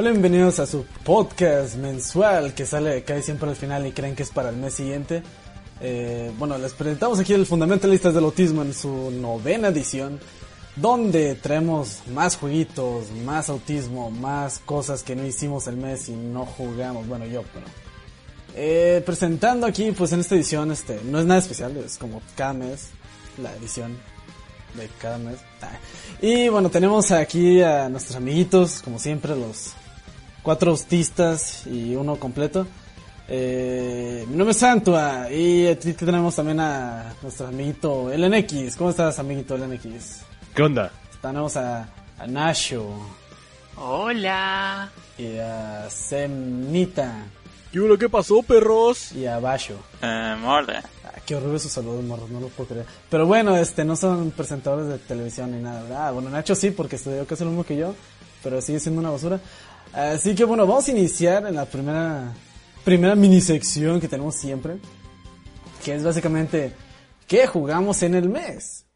Hola, bienvenidos a su podcast mensual que sale cae siempre al final y creen que es para el mes siguiente. Eh, bueno, les presentamos aquí el Fundamentalistas del Autismo en su novena edición, donde traemos más jueguitos, más autismo, más cosas que no hicimos el mes y no jugamos. Bueno, yo, pero. Eh, presentando aquí, pues en esta edición, este, no es nada especial, es como cada mes, la edición de cada mes. Ah. Y bueno, tenemos aquí a nuestros amiguitos, como siempre, los cuatro autistas y uno completo. Eh, mi nombre es Santua y aquí tenemos también a nuestro amiguito LNX. ¿Cómo estás, amiguito LNX? ¿Qué onda? Tenemos a, a Nasho Hola. y a Semnita ¿Qué, ¿Qué pasó, perros? y a Basho. Eh, hola. Ah, qué horrible su saludo, morro, no lo puedo creer. Pero bueno, este, no son presentadores de televisión ni nada, ¿verdad? Ah, Bueno, Nacho sí, porque estudió casi lo mismo que yo, pero sigue siendo una basura. Así que bueno, vamos a iniciar en la primera, primera mini sección que tenemos siempre, que es básicamente, ¿qué jugamos en el mes?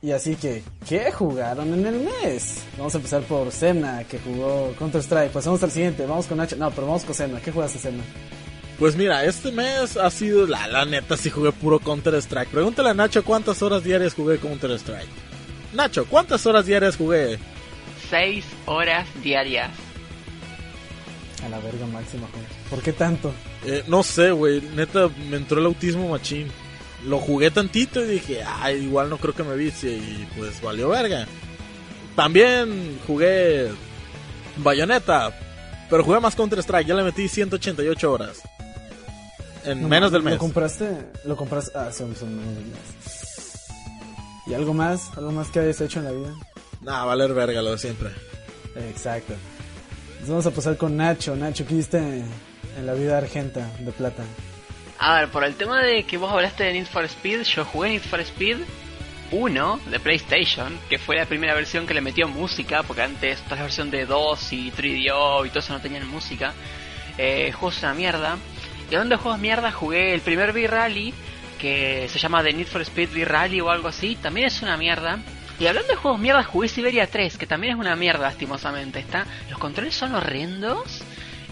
Y así que, ¿qué jugaron en el mes? Vamos a empezar por Semna, que jugó Counter-Strike. Pasamos al siguiente, vamos con Nacho. No, pero vamos con Semna. ¿Qué jugaste, Semna? Pues mira, este mes ha sido la, la neta, si jugué puro Counter Strike. Pregúntale a Nacho cuántas horas diarias jugué Counter Strike. Nacho, ¿cuántas horas diarias jugué? Seis horas diarias. A la verga máxima, joder. ¿Por qué tanto? Eh, no sé, güey, neta me entró el autismo machín. Lo jugué tantito y dije, ay, igual no creo que me vicie y pues valió verga. También jugué Bayonetta, pero jugué más Counter Strike, ya le metí 188 horas. En No, menos del mes. ¿Lo compraste? ¿Lo compraste? Ah, son, son menos del mes. ¿Y algo más? ¿Algo más que hayas hecho en la vida? Nah, valer verga lo de siempre. Exacto. Entonces vamos a pasar con Nacho. Nacho, ¿qué hiciste en la vida argenta de plata? A ver, por el tema de que vos hablaste de Need for Speed, yo jugué Need for Speed 1 de PlayStation, que fue la primera versión que le metió música, porque antes toda la versión de 2 y 3DO y todo eso no tenían música. Eh, el juego es una mierda. Y hablando de juegos mierda, jugué el primer V-Rally, que se llama The Need for Speed V-Rally o algo así, también es una mierda. Y hablando de juegos mierda, jugué Siberia 3, que también es una mierda, lastimosamente. Está, los controles son horrendos,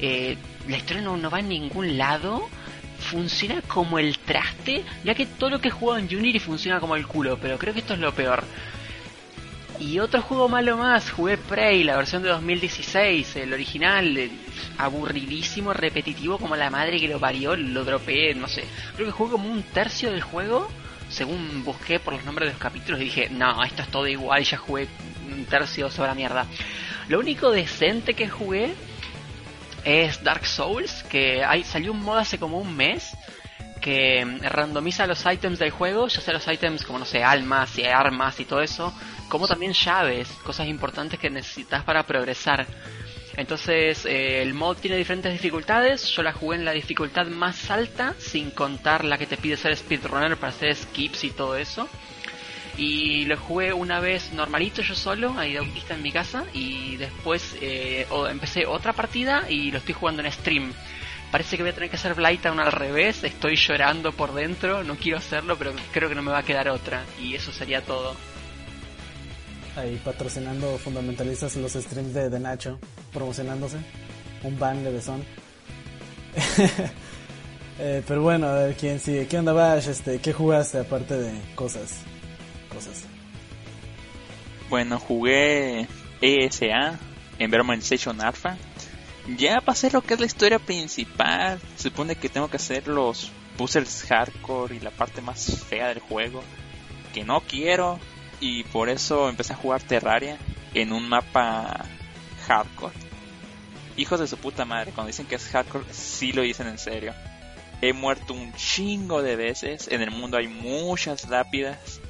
eh, la historia no, no va en ningún lado, funciona como el traste, ya que todo lo que he jugado en Unity funciona como el culo, pero creo que esto es lo peor. Y otro juego malo más, jugué Prey, la versión de 2016, el original, aburridísimo, repetitivo como la madre que lo parió, lo dropeé, no sé. Creo que jugué como un tercio del juego, según busqué por los nombres de los capítulos y dije, no, esto es todo igual, ya jugué un tercio sobre la mierda. Lo único decente que jugué es Dark Souls, que hay, salió un mod hace como un mes que randomiza los ítems del juego, ya sea los ítems como no sé, almas y armas y todo eso, como también llaves, cosas importantes que necesitas para progresar. Entonces eh, el mod tiene diferentes dificultades, yo la jugué en la dificultad más alta, sin contar la que te pide ser speedrunner para hacer skips y todo eso. Y lo jugué una vez normalito yo solo, ahí de autista en mi casa, y después eh, empecé otra partida y lo estoy jugando en stream. Parece que voy a tener que hacer Blighttown al revés, estoy llorando por dentro, no quiero hacerlo, pero creo que no me va a quedar otra. Y eso sería todo. Ahí patrocinando fundamentalistas en los streams de, de Nacho, promocionándose. Un ban de besón. Eh, pero bueno, a ver quién sigue. ¿Qué onda, Bash? Este, ¿Qué jugaste aparte de cosas? Cosas. Bueno, jugué ESA, Environment Station Alpha. Ya pasé lo que es la historia principal. Supone que tengo que hacer los puzzles hardcore y la parte más fea del juego. Que no quiero. Y por eso empecé a jugar Terraria en un mapa hardcore. Hijos de su puta madre, cuando dicen que es hardcore, sí lo dicen en serio. He muerto un chingo de veces. En el mundo hay muchas lápidas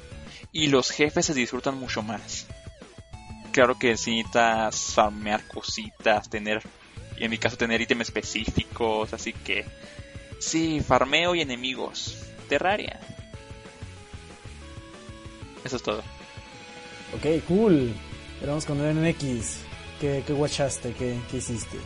y los jefes se disfrutan mucho más. Claro que necesitas farmear cositas, tener, y en mi caso tener ítems específicos, así que sí, farmeo y enemigos. Terraria. Eso es todo. Ok, cool. Pero vamos con el NX. ¿Qué, qué guachaste? ¿Qué, ¿Qué hiciste?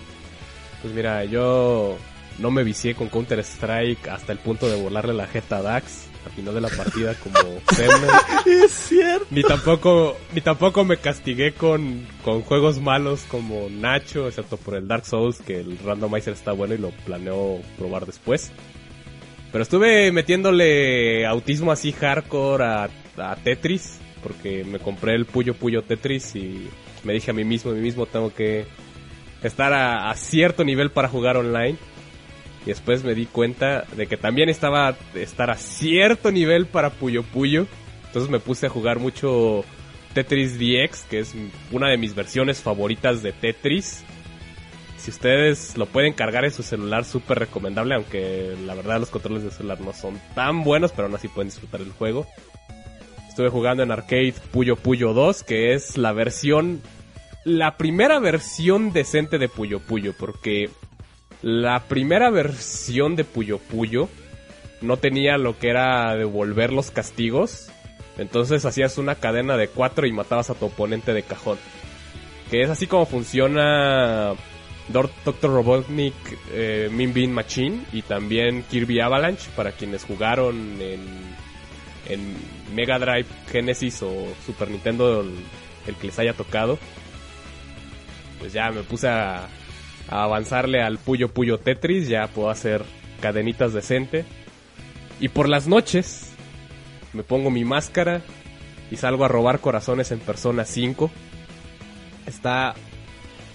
Pues mira, yo no me vicié con Counter Strike hasta el punto de volarle la jeta a Dax. al final de la partida como. Es cierto. Ni tampoco, ni tampoco me castigué con, con juegos malos como Nacho, excepto por el Dark Souls, que el randomizer está bueno y lo planeo probar después. Pero estuve metiéndole autismo así hardcore a, a Tetris, porque me compré el Puyo Puyo Tetris y me dije a mí mismo, a mí mismo tengo que estar a, cierto nivel para jugar online. Y después me di cuenta de que también estaba estar a cierto nivel para Puyo Puyo. Entonces me puse a jugar mucho Tetris DX, que es una de mis versiones favoritas de Tetris. Si ustedes lo pueden cargar en su celular, súper recomendable, aunque la verdad los controles de celular no son tan buenos, pero aún así pueden disfrutar el juego. Estuve jugando en arcade Puyo Puyo 2, que es la versión, la primera versión decente de Puyo Puyo, porque la primera versión de Puyo Puyo no tenía lo que era devolver los castigos. Entonces hacías una cadena de cuatro y matabas a tu oponente de cajón. Que es así como funciona Dr. Robotnik eh, Min Bean Machine y también Kirby Avalanche para quienes jugaron en, en Mega Drive, Genesis o Super Nintendo, el, que les haya tocado. Pues ya me puse a, a avanzarle al Puyo Puyo Tetris, ya puedo hacer cadenitas decente. Y por las noches me pongo mi máscara y salgo a robar corazones en Persona 5. Está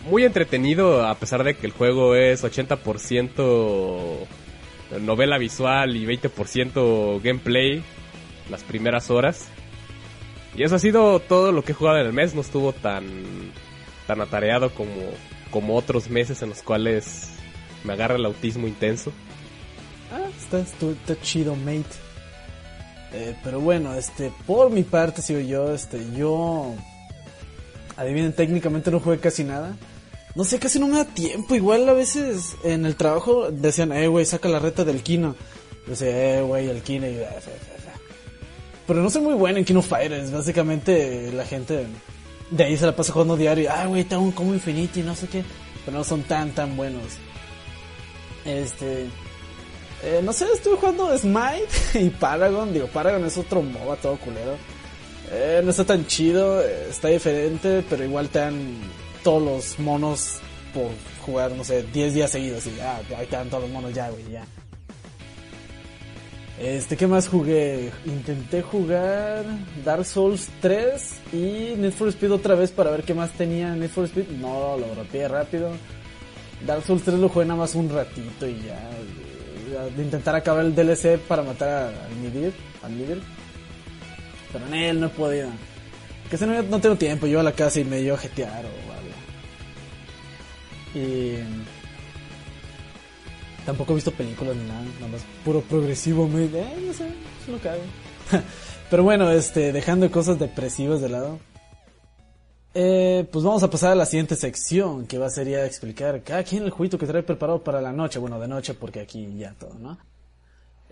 muy entretenido a pesar de que el juego es 80% novela visual y 20% gameplay las primeras horas. Y eso ha sido todo lo que he jugado en el mes, no estuvo tan tan atareado como como otros meses en los cuales me agarra el autismo intenso. Ah, está, está, chido, mate. Eh, pero bueno, este, por mi parte sigo yo, este, yo, adivinen, técnicamente no jugué casi nada. No sé, casi no me da tiempo. Igual a veces en el trabajo decían, eh, güey, saca la reta del Kino. Yo decía, eh, güey, el Kino. Y, fa, fa. Pero no soy muy bueno en Kino Fighters. Básicamente la gente de ahí se la pasa jugando diario. Ah, güey, tengo un combo infinito y no sé qué. Pero no son tan, tan buenos. Este. Eh, no sé, estuve jugando Smite y Paragon. Digo, Paragon es otro MOBA todo culero. Eh, no está tan chido, está diferente, pero igual te dan todos los monos por jugar, no sé, 10 días seguidos. Y ya, ahí te dan todos los monos ya, güey, ya. Este, ¿qué más jugué? Intenté jugar Dark Souls 3 y Need for Speed otra vez para ver qué más tenía Need for Speed. No, lo rompí rápido. Dark Souls 3 lo jugué nada más un ratito y ya. De intentar acabar el DLC para matar al Midir. Al Midir. Pero en él no he podido. Que si no, no tengo tiempo. Yo a la casa y me llevo a jetear o algo. Y. Tampoco he visto películas ni nada. Nada más puro progresivo. Me, eh, no sé. Que hago. Pero bueno, este, dejando cosas depresivas de lado. Eh, pues vamos a pasar a la siguiente sección, que va a ser ya explicar cada quien el juguito que trae preparado para la noche. Bueno, de noche porque aquí ya todo, ¿no?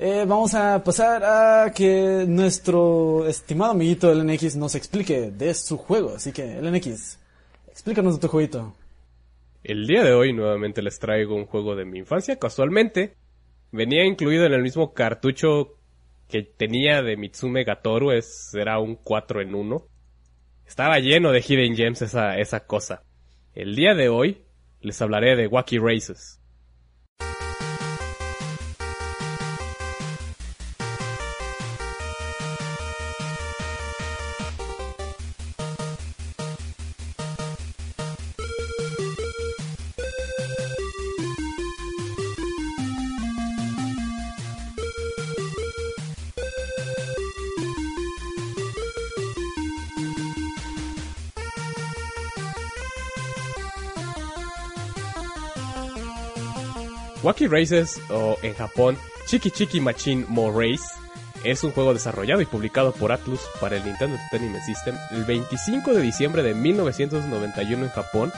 Eh, vamos a pasar a que nuestro estimado amiguito LNX nos explique de su juego. Así que, LNX, explícanos de tu jueguito. El día de hoy nuevamente les traigo un juego de mi infancia. Casualmente, venía incluido en el mismo cartucho que tenía de Mitsume Gatoru. Es, era un 4 en 1. Estaba lleno de Hidden Gems esa, esa cosa. El día de hoy les hablaré de Wacky Races. Wacky Races, o en Japón, Chiki Chiki Machine Mo Race, es un juego desarrollado y publicado por Atlus para el Nintendo Entertainment System el 25 de diciembre de 1991 en Japón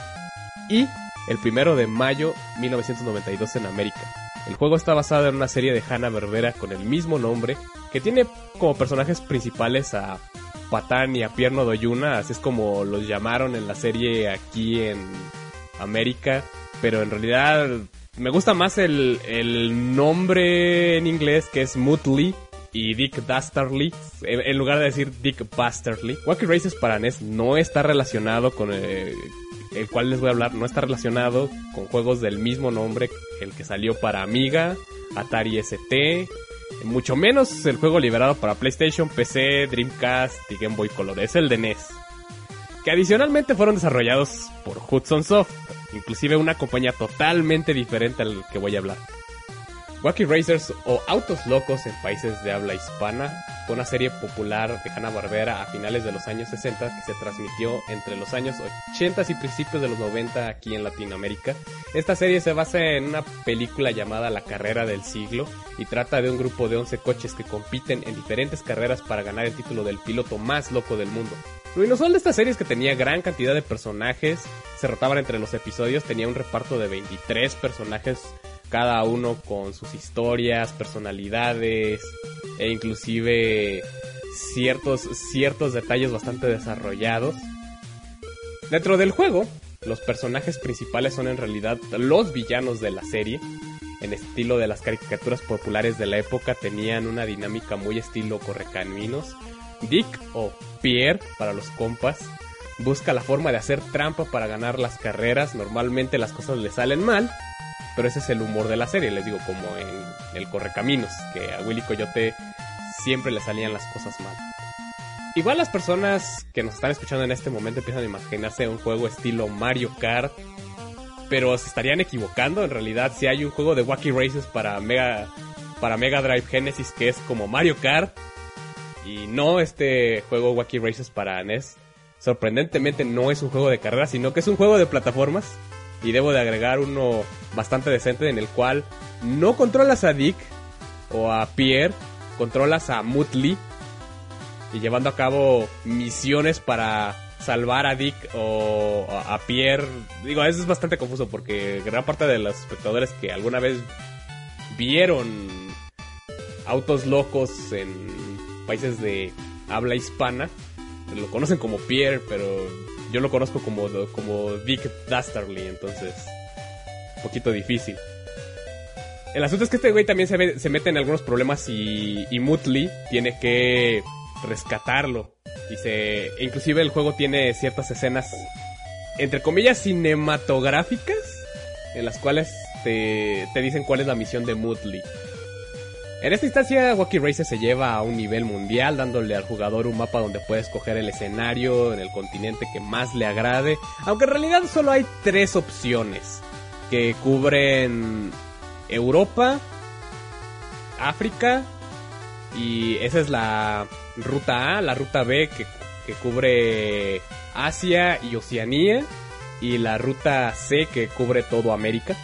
y el 1 de mayo 1992 en América. El juego está basado en una serie de Hanna-Barbera con el mismo nombre, que tiene como personajes principales a Patán y a Pierno Doyuna, así es como los llamaron en la serie aquí en América, pero en realidad me gusta más el, el nombre en inglés que es Muttley, y Dick Dastardly, en, lugar de decir Dick Bastardly. Wacky Races para NES no está relacionado con eh, el cual les voy a hablar, no está relacionado con juegos del mismo nombre, el que salió para Amiga, Atari ST, mucho menos el juego liberado para PlayStation, PC, Dreamcast y Game Boy Color, es el de NES. Que adicionalmente fueron desarrollados por Hudson Soft, inclusive una compañía totalmente diferente al que voy a hablar. Wacky Racers o Autos Locos en países de habla hispana fue una serie popular de Hanna-Barbera a finales de los años 60 que se transmitió entre los años 80 y principios de los 90 aquí en Latinoamérica. Esta serie se basa en una película llamada La Carrera del Siglo y trata de un grupo de 11 coches que compiten en diferentes carreras para ganar el título del piloto más loco del mundo. Lo inusual de esta serie es que tenía gran cantidad de personajes, se rotaban entre los episodios, tenía un reparto de 23 personajes cada uno con sus historias, personalidades e inclusive ciertos, ciertos detalles bastante desarrollados. Dentro del juego, los personajes principales son en realidad los villanos de la serie. En estilo de las caricaturas populares de la época tenían una dinámica muy estilo correcaminos. Dick o Pierre para los compas busca la forma de hacer trampa para ganar las carreras. Normalmente las cosas le salen mal, pero ese es el humor de la serie, les digo, como en el Correcaminos, que a Willy Coyote siempre le salían las cosas mal. Igual las personas que nos están escuchando en este momento empiezan a imaginarse un juego estilo Mario Kart, pero se estarían equivocando, en realidad si hay un juego de Wacky Races para Mega para Mega Drive Genesis que es como Mario Kart y no este juego Wacky Races para NES. Sorprendentemente no es un juego de carrera, sino que es un juego de plataformas y debo de agregar uno bastante decente en el cual no controlas a Dick o a Pierre, controlas a Muttley y llevando a cabo misiones para salvar a Dick o a Pierre. Digo, eso es bastante confuso porque gran parte de los espectadores que alguna vez vieron autos locos en países de habla hispana lo conocen como Pierre, pero yo lo conozco como, como Dick Dastardly, entonces un poquito difícil. El asunto es que este güey también se, se mete en algunos problemas y, y Mutley tiene que rescatarlo. Y se, inclusive el juego tiene ciertas escenas, entre comillas, cinematográficas, en las cuales te, te dicen cuál es la misión de Mutley. En esta instancia, Wacky Races se lleva a un nivel mundial, dándole al jugador un mapa donde puede escoger el escenario en el continente que más le agrade, aunque en realidad solo hay tres opciones que cubren Europa, África y esa es la ruta A, la ruta B que, que cubre Asia y Oceanía y la ruta C que cubre todo América.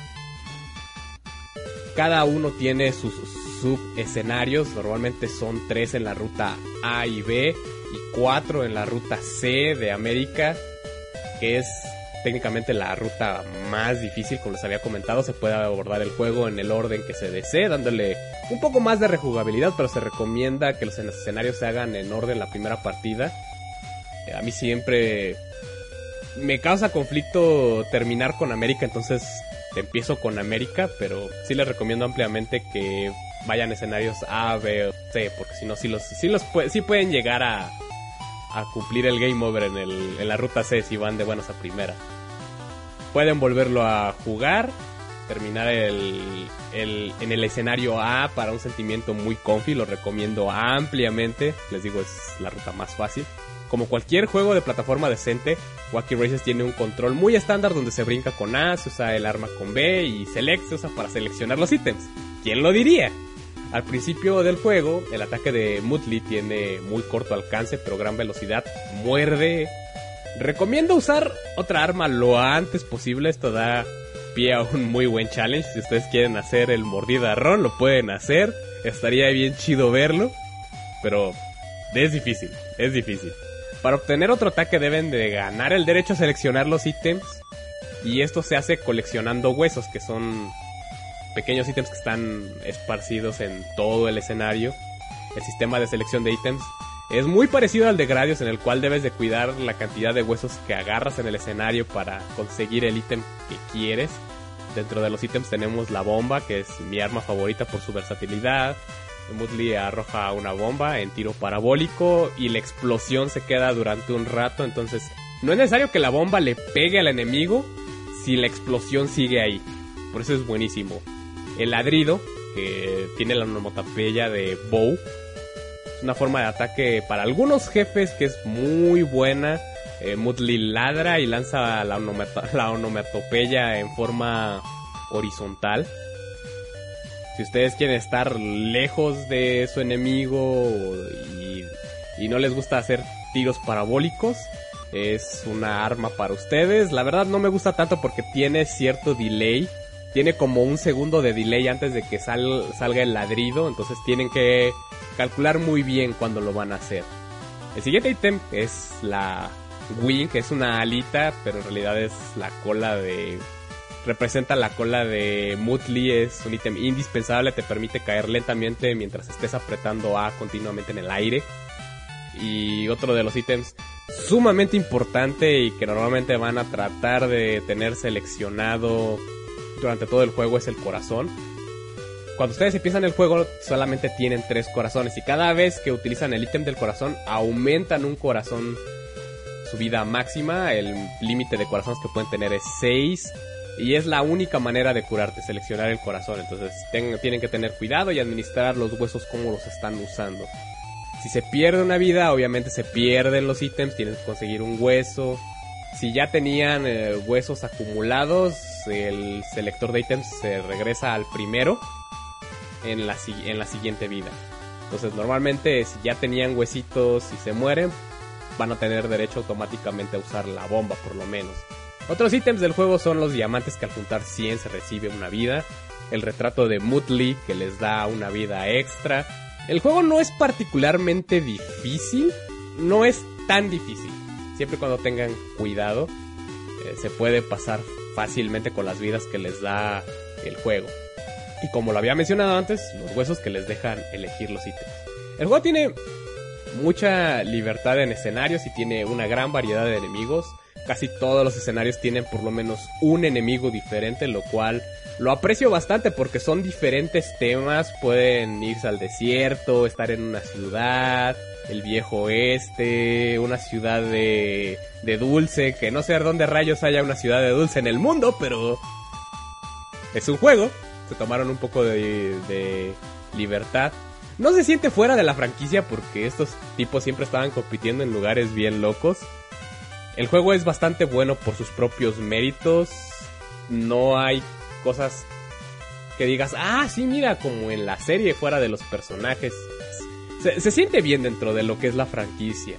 Cada uno tiene sus subescenarios, normalmente son tres en la ruta A y B y cuatro en la ruta C de América, que es técnicamente la ruta más difícil, como les había comentado, se puede abordar el juego en el orden que se desee, dándole un poco más de rejugabilidad, pero se recomienda que los escenarios se hagan en orden la primera partida. A mí siempre me causa conflicto terminar con América, entonces empiezo con América, pero sí les recomiendo ampliamente que vayan escenarios A, B o C, porque si no, sí, los, sí, los sí pueden llegar a, a cumplir el game over en, el, en la ruta C si van de buenas a primera. Pueden volverlo a jugar, terminar el, el, en el escenario A para un sentimiento muy comfy, lo recomiendo ampliamente, les digo es la ruta más fácil. Como cualquier juego de plataforma decente, Wacky Races tiene un control muy estándar donde se brinca con A, se usa el arma con B y Select se usa para seleccionar los ítems. ¿Quién lo diría? Al principio del juego, el ataque de Mutley tiene muy corto alcance pero gran velocidad, muerde. Recomiendo usar otra arma lo antes posible, esto da pie a un muy buen challenge. Si ustedes quieren hacer el mordidarrón, lo pueden hacer. Estaría bien chido verlo, pero es difícil, es difícil. Para obtener otro ataque deben de ganar el derecho a seleccionar los ítems y esto se hace coleccionando huesos que son pequeños ítems que están esparcidos en todo el escenario. El sistema de selección de ítems es muy parecido al de Gradius en el cual debes de cuidar la cantidad de huesos que agarras en el escenario para conseguir el ítem que quieres. Dentro de los ítems tenemos la bomba, que es mi arma favorita por su versatilidad. Mutli arroja una bomba en tiro parabólico y la explosión se queda durante un rato, entonces no es necesario que la bomba le pegue al enemigo si la explosión sigue ahí. Por eso es buenísimo. El ladrido, que tiene la onomatopeya de bow, es una forma de ataque para algunos jefes que es muy buena. Eh, ladra y lanza la onomatopeya en forma horizontal. Si ustedes quieren estar lejos de su enemigo y, y no les gusta hacer tiros parabólicos, es una arma para ustedes. La verdad no me gusta tanto porque tiene cierto delay. Tiene como un segundo de delay antes de que sal- salga el ladrido. Entonces tienen que calcular muy bien cuando lo van a hacer. El siguiente ítem es la wing, que es una alita, pero en realidad es la cola de... Representa la cola de Mutli, es un ítem indispensable, te permite caer lentamente mientras estés apretando A continuamente en el aire. Y otro de los ítems sumamente importante y que normalmente van a tratar de tener seleccionado durante todo el juego es el corazón. Cuando ustedes empiezan el juego solamente tienen tres corazones y cada vez que utilizan el ítem del corazón aumentan un corazón su vida máxima. El límite de corazones que pueden tener es 6 y es la única manera de curarte, seleccionar el corazón. Entonces tienen que tener cuidado y administrar los huesos como los están usando. Si se pierde una vida, obviamente se pierden los ítems, tienen que conseguir un hueso. Si ya tenían eh, huesos acumulados, el selector de ítems se regresa al primero en la, en la siguiente vida. Entonces normalmente si ya tenían huesitos y se mueren, van a tener derecho automáticamente a usar la bomba por lo menos. Otros ítems del juego son los diamantes que al juntar 100 se recibe una vida, el retrato de Mutli que les da una vida extra. El juego no es particularmente difícil, no es tan difícil. Siempre cuando tengan cuidado, eh, se puede pasar fácilmente con las vidas que les da el juego. Y como lo había mencionado antes, los huesos que les dejan elegir los ítems. El juego tiene mucha libertad en escenarios y tiene una gran variedad de enemigos. Casi todos los escenarios tienen por lo menos un enemigo diferente, lo cual lo aprecio bastante porque son diferentes temas. Pueden irse al desierto, estar en una ciudad, el viejo oeste, una ciudad de, de dulce, que no sé dónde rayos haya una ciudad de dulce en el mundo, pero es un juego. Se tomaron un poco de, de libertad. No se siente fuera de la franquicia porque estos tipos siempre estaban compitiendo en lugares bien locos. El juego es bastante bueno por sus propios méritos. No hay cosas que digas, ah, sí, mira, como en la serie fuera de los personajes. Se, siente bien dentro de lo que es la franquicia.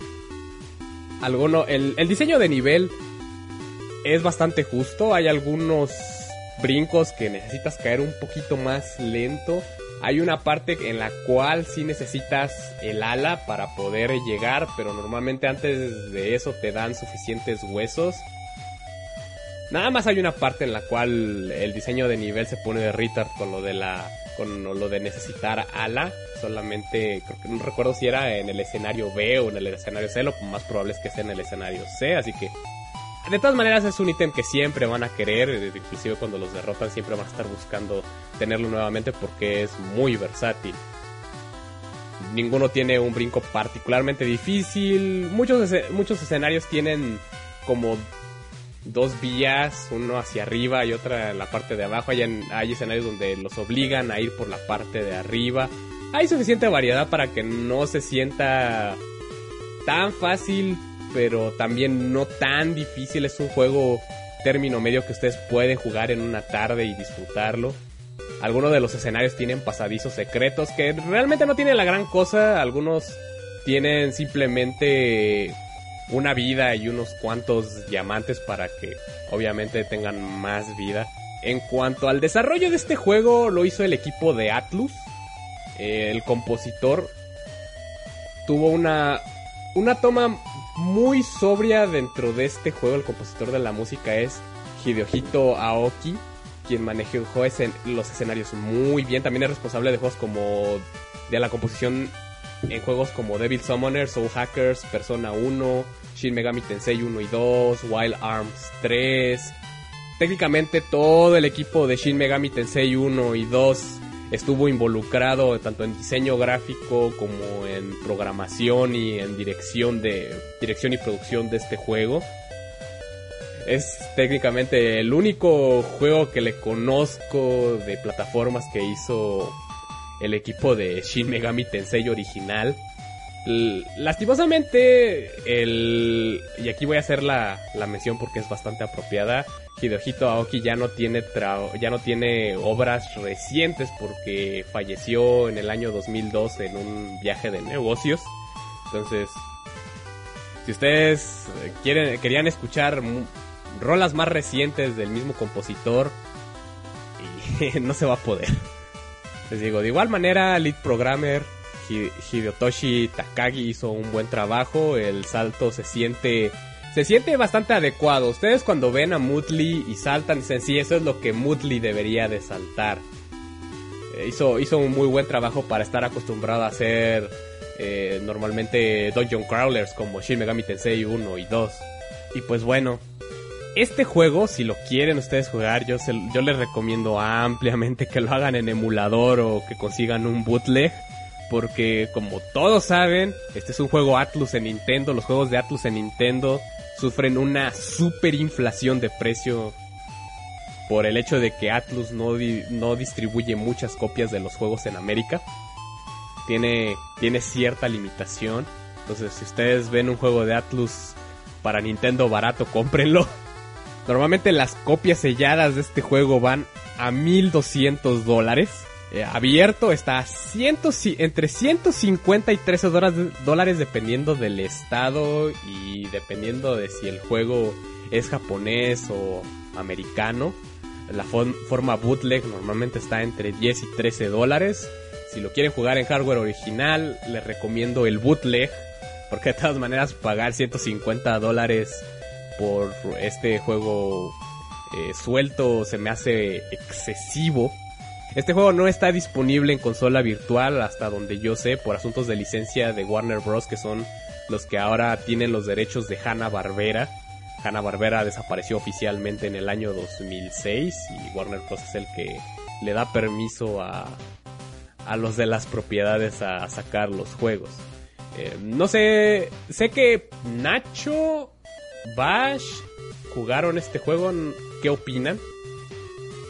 Alguno, el, el diseño de nivel es bastante justo. Hay algunos brincos que necesitas caer un poquito más lento. Hay una parte en la cual sí necesitas el ala para poder llegar, pero normalmente antes de eso te dan suficientes huesos. Nada más hay una parte en la cual el diseño de nivel se pone de retard con lo de la con lo de necesitar ala. Solamente creo que no recuerdo si era en el escenario B o en el escenario C, lo más probable es que sea en el escenario C, así que de todas maneras es un ítem que siempre van a querer, inclusive cuando los derrotan siempre van a estar buscando tenerlo nuevamente porque es muy versátil. Ninguno tiene un brinco particularmente difícil. Muchos, muchos escenarios tienen como dos vías, uno hacia arriba y otra en la parte de abajo. Hay, hay escenarios donde los obligan a ir por la parte de arriba. Hay suficiente variedad para que no se sienta tan fácil, pero también no tan difícil. Es un juego término medio que ustedes pueden jugar en una tarde y disfrutarlo. Algunos de los escenarios tienen pasadizos secretos que realmente no tienen la gran cosa. Algunos tienen simplemente una vida y unos cuantos diamantes para que obviamente tengan más vida. En cuanto al desarrollo de este juego, lo hizo el equipo de Atlus. Eh, el compositor tuvo una, una toma muy sobria dentro de este juego. El compositor de la música es Hideohito Aoki, quien manejó los escenarios muy bien. También es responsable de juegos como de la composición en juegos como Devil Summoner, Soul Hackers, Persona 1, Shin Megami Tensei 1 y 2, Wild Arms 3. Técnicamente todo el equipo de Shin Megami Tensei 1 y 2 estuvo involucrado tanto en diseño gráfico como en programación y en dirección de dirección y producción de este juego. Es técnicamente el único juego que le conozco de plataformas que hizo el equipo de Shin Megami Tensei original. Lastimosamente, el. Y aquí voy a hacer la, la mención porque es bastante apropiada. Hideohito Aoki ya no tiene ya no tiene obras recientes porque falleció en el año 2002 en un viaje de negocios. Entonces, si ustedes quieren querían escuchar rolas más recientes del mismo compositor, no se va a poder. Les digo, de igual manera, Lead Programmer Hideotoshi Takagi hizo un buen trabajo. El salto se siente. Se siente bastante adecuado. Ustedes cuando ven a Mutli y saltan, dicen, sí, eso es lo que Mutli debería de saltar. Eh, hizo, hizo un muy buen trabajo para estar acostumbrado a hacer eh, normalmente Dungeon Crawlers como Shin Megami Tensei 1 y 2. Y pues bueno, este juego, si lo quieren ustedes jugar, yo, les recomiendo ampliamente que lo hagan en emulador o que consigan un bootleg porque como todos saben, este es un juego Atlus en Nintendo, los juegos de Atlus en Nintendo sufren una super inflación de precio por el hecho de que Atlus no, no distribuye muchas copias de los juegos en América. Tiene, tiene cierta limitación. Entonces, si ustedes ven un juego de Atlus para Nintendo barato, cómprenlo. Normalmente las copias selladas de este juego van a 1200 dólares. Eh, abierto está a entre 150 y 13 dólares dependiendo del estado y dependiendo de si el juego es japonés o americano. La forma bootleg normalmente está entre 10 y 13 dólares. Si lo quieren jugar en hardware original, les recomiendo el bootleg. Porque de todas maneras pagar 150 dólares por este juego eh, suelto se me hace excesivo. Este juego no está disponible en consola virtual hasta donde yo sé por asuntos de licencia de Warner Bros. que son los que ahora tienen los derechos de Hanna Barbera. Hanna Barbera desapareció oficialmente en el año 2006 y Warner Bros. es el que le da permiso a, a los de las propiedades a sacar los juegos. Eh, no sé, sé que Nacho, Bash jugaron este juego. ¿Qué opinan?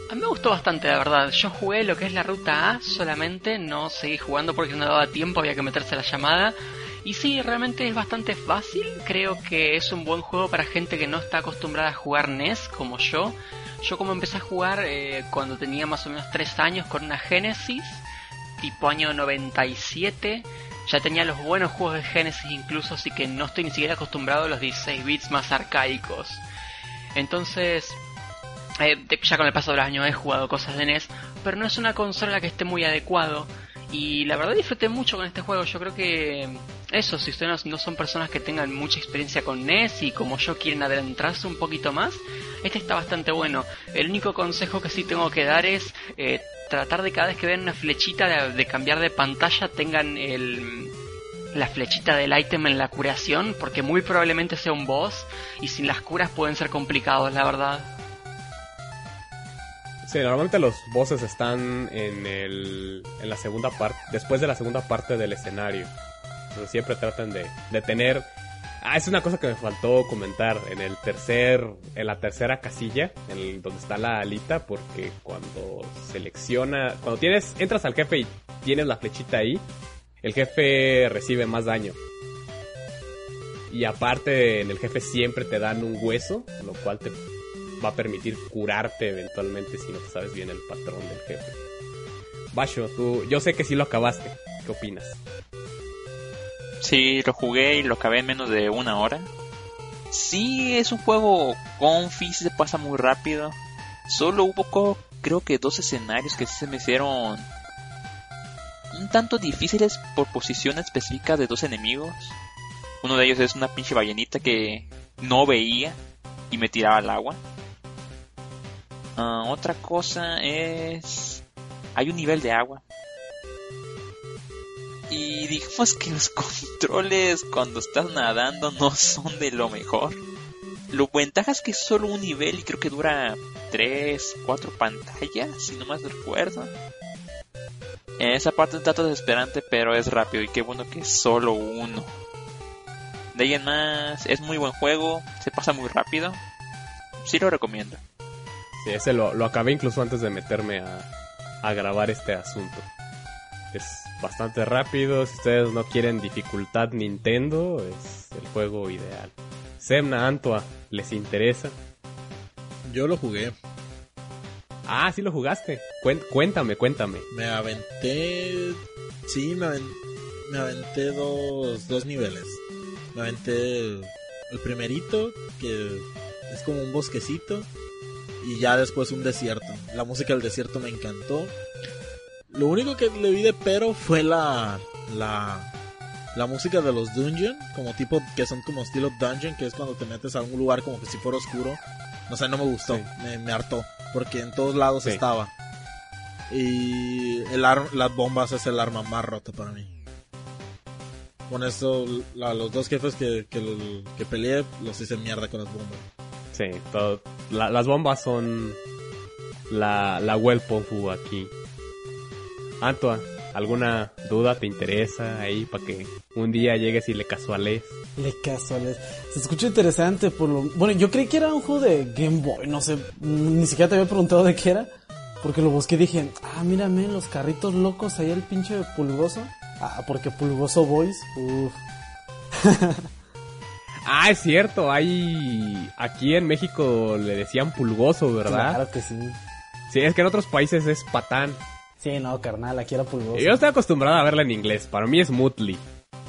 A mí me gustó bastante, la verdad. Yo jugué lo que es la ruta A solamente, no seguí jugando porque no daba tiempo, había que meterse a la llamada. Y sí, realmente es bastante fácil. Creo que es un buen juego para gente que no está acostumbrada a jugar NES como yo. Yo como empecé a jugar eh, cuando tenía más o menos 3 años con una Genesis, tipo año 97. Ya tenía los buenos juegos de Genesis incluso, así que no estoy ni siquiera acostumbrado a los 16 bits más arcaicos. Entonces, eh, ya con el paso de los años he jugado cosas de NES, pero no es una consola que esté muy adecuado. Y la verdad disfruté mucho con este juego. Yo creo que eso, si ustedes no son personas que tengan mucha experiencia con NES y como yo quieren adentrarse un poquito más, este está bastante bueno. El único consejo que sí tengo que dar es eh, tratar de cada vez que vean una flechita de, cambiar de pantalla tengan el, la flechita del ítem en la curación, porque muy probablemente sea un boss y sin las curas pueden ser complicados, la verdad. Sí, normalmente los bosses están en, el, en la segunda parte, después de la segunda parte del escenario. Pero siempre tratan de, de tener... Ah, es una cosa que me faltó comentar en el tercer, en la tercera casilla, en donde está la alita, porque cuando selecciona, cuando tienes, entras al jefe y tienes la flechita ahí, el jefe recibe más daño. Y aparte en el jefe siempre te dan un hueso, lo cual te va a permitir curarte eventualmente si no te sabes bien el patrón del jefe. Basho, tú, yo sé que sí lo acabaste. ¿Qué opinas? Sí, lo jugué y lo acabé en menos de una hora. Sí, es un juego confi, se pasa muy rápido. Solo hubo creo que dos escenarios que se me hicieron un tanto difíciles por posición específica de dos enemigos. Uno de ellos es una pinche ballenita que no veía y me tiraba al agua. Ah, otra cosa es... Hay un nivel de agua. Y digamos que los controles cuando estás nadando no son de lo mejor. Lo ventaja es que es solo un nivel y creo que dura 3, 4 pantallas, si no más recuerdo. Esa parte es un tanto desesperante, pero es rápido y qué bueno que es solo uno. De ahí en más, es muy buen juego, se pasa muy rápido. Sí lo recomiendo. Sí, ese lo, lo acabé incluso antes de meterme a, a grabar este asunto. Es bastante rápido, si ustedes no quieren dificultad Nintendo, es el juego ideal. Semna, Antua, ¿les interesa? Yo lo jugué. Ah, sí lo jugaste. Cuéntame, cuéntame. Me aventé. Sí, me, aven- me aventé dos, dos niveles. Me aventé el, el primerito, que es como un bosquecito. Y ya después un desierto. La música del desierto me encantó. Lo único que le vi de pero fue la. La. La música de los dungeon, como tipo que son como estilo dungeon, que es cuando te metes a un lugar como que si fuera oscuro. No sé, no me gustó, Sí. me, me hartó, porque en todos lados Sí. estaba. Y el ar- las bombas es el arma más rota para mí. Con eso, la- los dos jefes que, que, que peleé los hice mierda con las bombas. Sí, todo- la- las bombas son la, la aquí. Antua, ¿alguna duda te interesa ahí para que un día llegues y le casuales? Le casuales. Se escucha interesante por lo... Bueno, yo creí que era un juego de Game Boy, no sé, ni siquiera te había preguntado de qué era. Porque lo busqué y dije, ah, mírame, los carritos locos ahí el pinche pulgoso. Ah, porque pulgoso boys, uff. Ah, es cierto, hay... Aquí en México le decían pulgoso, ¿verdad? Claro que sí. Sí, es que en otros países es patán. Sí, no, carnal, aquí era pulgoso. Yo estoy acostumbrado a verla en inglés, para mí es Mutley.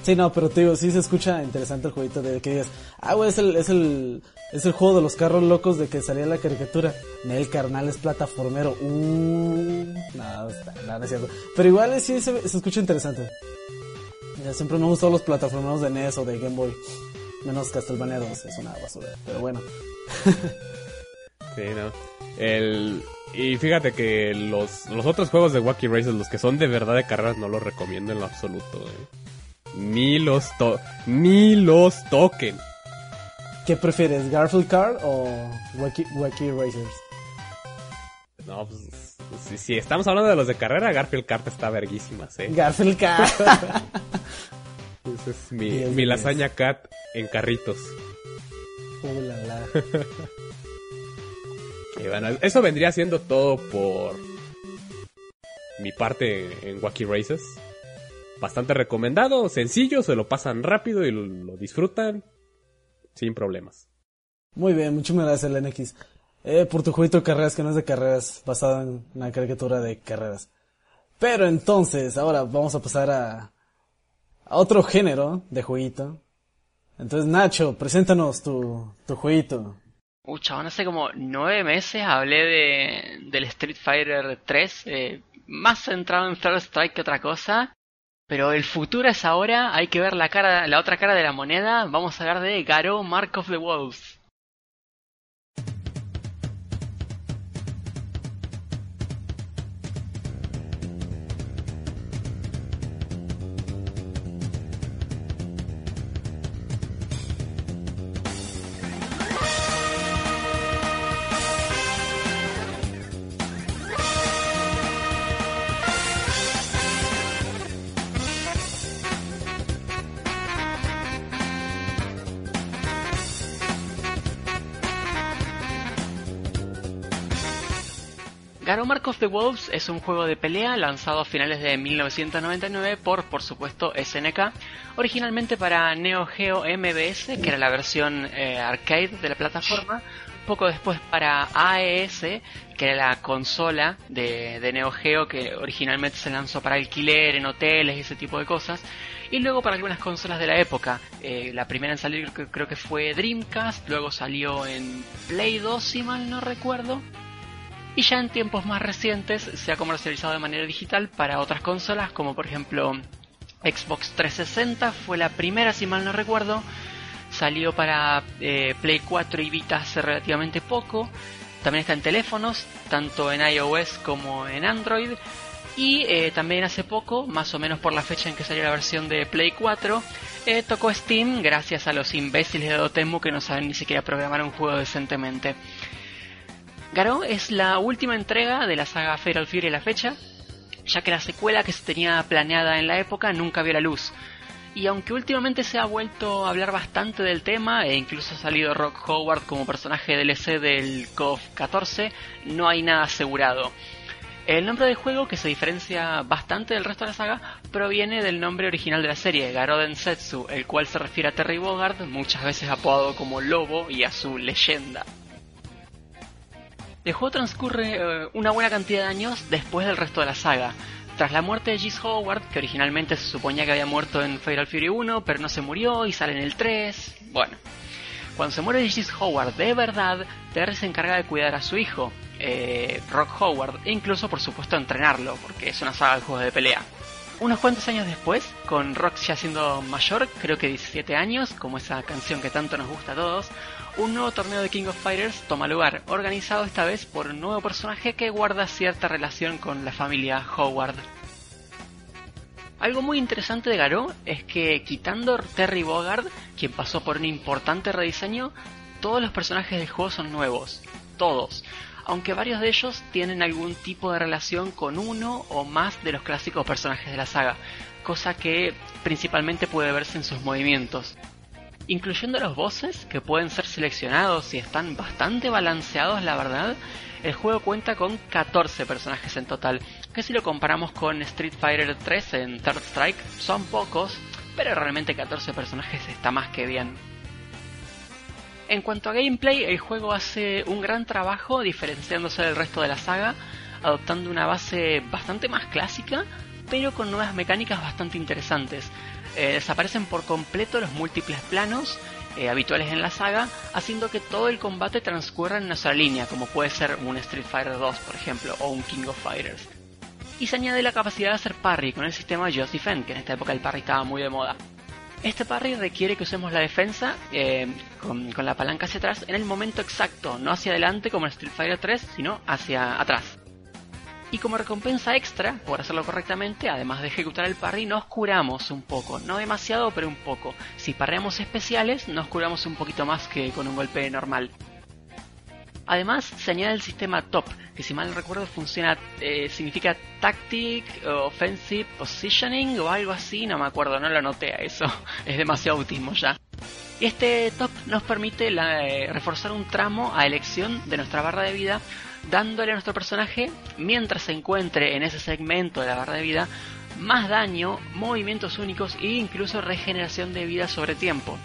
Sí, no, pero te digo, sí se escucha interesante el jueguito de que digas, ah, güey, es el, es el, es el juego de los carros locos de que salía la caricatura. El carnal es plataformero. Uh, no, no, no es cierto. Pero igual sí se, se escucha interesante. Ya siempre me han gustado los plataformeros de NES o de Game Boy. Menos Castlevania 2, es una basura. Pero bueno. Sí, ¿no? El... Y fíjate que los, los otros juegos de Wacky Races, los que son de verdad de carreras, no los recomiendo en lo absoluto. ¿eh? Ni los to ni los toquen. ¿Qué prefieres, Garfield Car o Wacky, Wacky Racers? No, pues si, si estamos hablando de los de carrera, Garfield Kart está verguísimas, ¿eh? Garfield Car. Ese es mi, mi lasaña cat en carritos. Uh, la, la. Eso vendría siendo todo por mi parte en Wacky Races. Bastante recomendado, sencillo, se lo pasan rápido y lo, disfrutan sin problemas. Muy bien, muchas gracias, LNX. Eh, por tu jueguito de carreras, que no es de carreras, basado en una caricatura de carreras. Pero entonces, ahora vamos a pasar a, a otro género de jueguito. Entonces, Nacho, preséntanos tu, tu jueguito. Uh, chabón, hace como nueve meses hablé de, del Street Fighter 3, eh, más centrado en Third Strike que otra cosa. Pero el futuro es ahora, hay que ver la cara, la otra cara de la moneda. Vamos a hablar de Garou Mark of the Wolves. Of the Wolves es un juego de pelea lanzado a finales de 1999 por, por supuesto, SNK, originalmente para Neo Geo MBS, que era la versión eh, arcade de la plataforma, poco después para AES, que era la consola de, Neo Geo que originalmente se lanzó para alquiler en hoteles y ese tipo de cosas, y luego para algunas consolas de la época. Eh, la primera en salir creo, creo que fue Dreamcast, luego salió en Play 2 si mal no recuerdo. Y ya en tiempos más recientes se ha comercializado de manera digital para otras consolas, como por ejemplo Xbox 360 fue la primera, si mal no recuerdo. Salió para eh, Play 4 y Vita hace relativamente poco. También está en teléfonos, tanto en iOS como en Android. Y eh, también hace poco, más o menos por la fecha en que salió la versión de Play 4, eh, tocó Steam gracias a los imbéciles de Dotemu que no saben ni siquiera programar un juego decentemente. Garou es la última entrega de la saga Feral Fury a la fecha. ya que la secuela que se tenía planeada en la época nunca vio la luz. Y aunque últimamente se ha vuelto a hablar bastante del tema, e incluso ha salido Rock Howard como personaje DLC del KOF 14, no hay nada asegurado. El nombre del juego, que se diferencia bastante del resto de la saga, proviene del nombre original de la serie, Garoden Setsu, el cual se refiere a Terry Bogard, muchas veces apodado como Lobo, y a su leyenda. El juego transcurre eh, una buena cantidad de años después del resto de la saga. Tras la muerte de Gis Howard, que originalmente se suponía que había muerto en Fatal Fury 1, pero no se murió y sale en el 3. Bueno, cuando se muere Gis Howard de verdad, Terry se encarga de cuidar a su hijo, eh, Rock Howard, e incluso por supuesto entrenarlo, porque es una saga de juegos de pelea. Unos cuantos años después, con Rock ya siendo mayor, creo que 17 años, como esa canción que tanto nos gusta a todos, un nuevo torneo de King of Fighters toma lugar, organizado esta vez por un nuevo personaje que guarda cierta relación con la familia Howard. Algo muy interesante de Garou es que quitando Terry Bogard, quien pasó por un importante rediseño, todos los personajes del juego son nuevos, todos, aunque varios de ellos tienen algún tipo de relación con uno o más de los clásicos personajes de la saga, cosa que principalmente puede verse en sus movimientos. Incluyendo los bosses, que pueden ser seleccionados y están bastante balanceados, la verdad, el juego cuenta con 14 personajes en total, que si lo comparamos con Street Fighter 3 en Third Strike, son pocos, pero realmente 14 personajes está más que bien. En cuanto a gameplay, el juego hace un gran trabajo diferenciándose del resto de la saga, adoptando una base bastante más clásica, pero con nuevas mecánicas bastante interesantes. Eh, desaparecen por completo los múltiples planos eh, habituales en la saga, haciendo que todo el combate transcurra en una sola línea, como puede ser un Street Fighter 2, por ejemplo, o un King of Fighters. Y se añade la capacidad de hacer parry con el sistema Just Defend, que en esta época el parry estaba muy de moda. Este parry requiere que usemos la defensa eh, con, la palanca hacia atrás en el momento exacto, no hacia adelante como en Street Fighter 3, sino hacia atrás. Y como recompensa extra por hacerlo correctamente, además de ejecutar el parry, nos curamos un poco. No demasiado, pero un poco. Si parreamos especiales, nos curamos un poquito más que con un golpe normal. Además, se añade el sistema TOP, que si mal recuerdo funciona, eh, significa Tactic Offensive Positioning o algo así, no me acuerdo, no lo anoté a eso, es demasiado autismo ya. Y este top nos permite eh, reforzar un tramo a elección de nuestra barra de vida, dándole a nuestro personaje, mientras se encuentre en ese segmento de la barra de vida, más daño, movimientos únicos e incluso regeneración de vida sobre tiempo.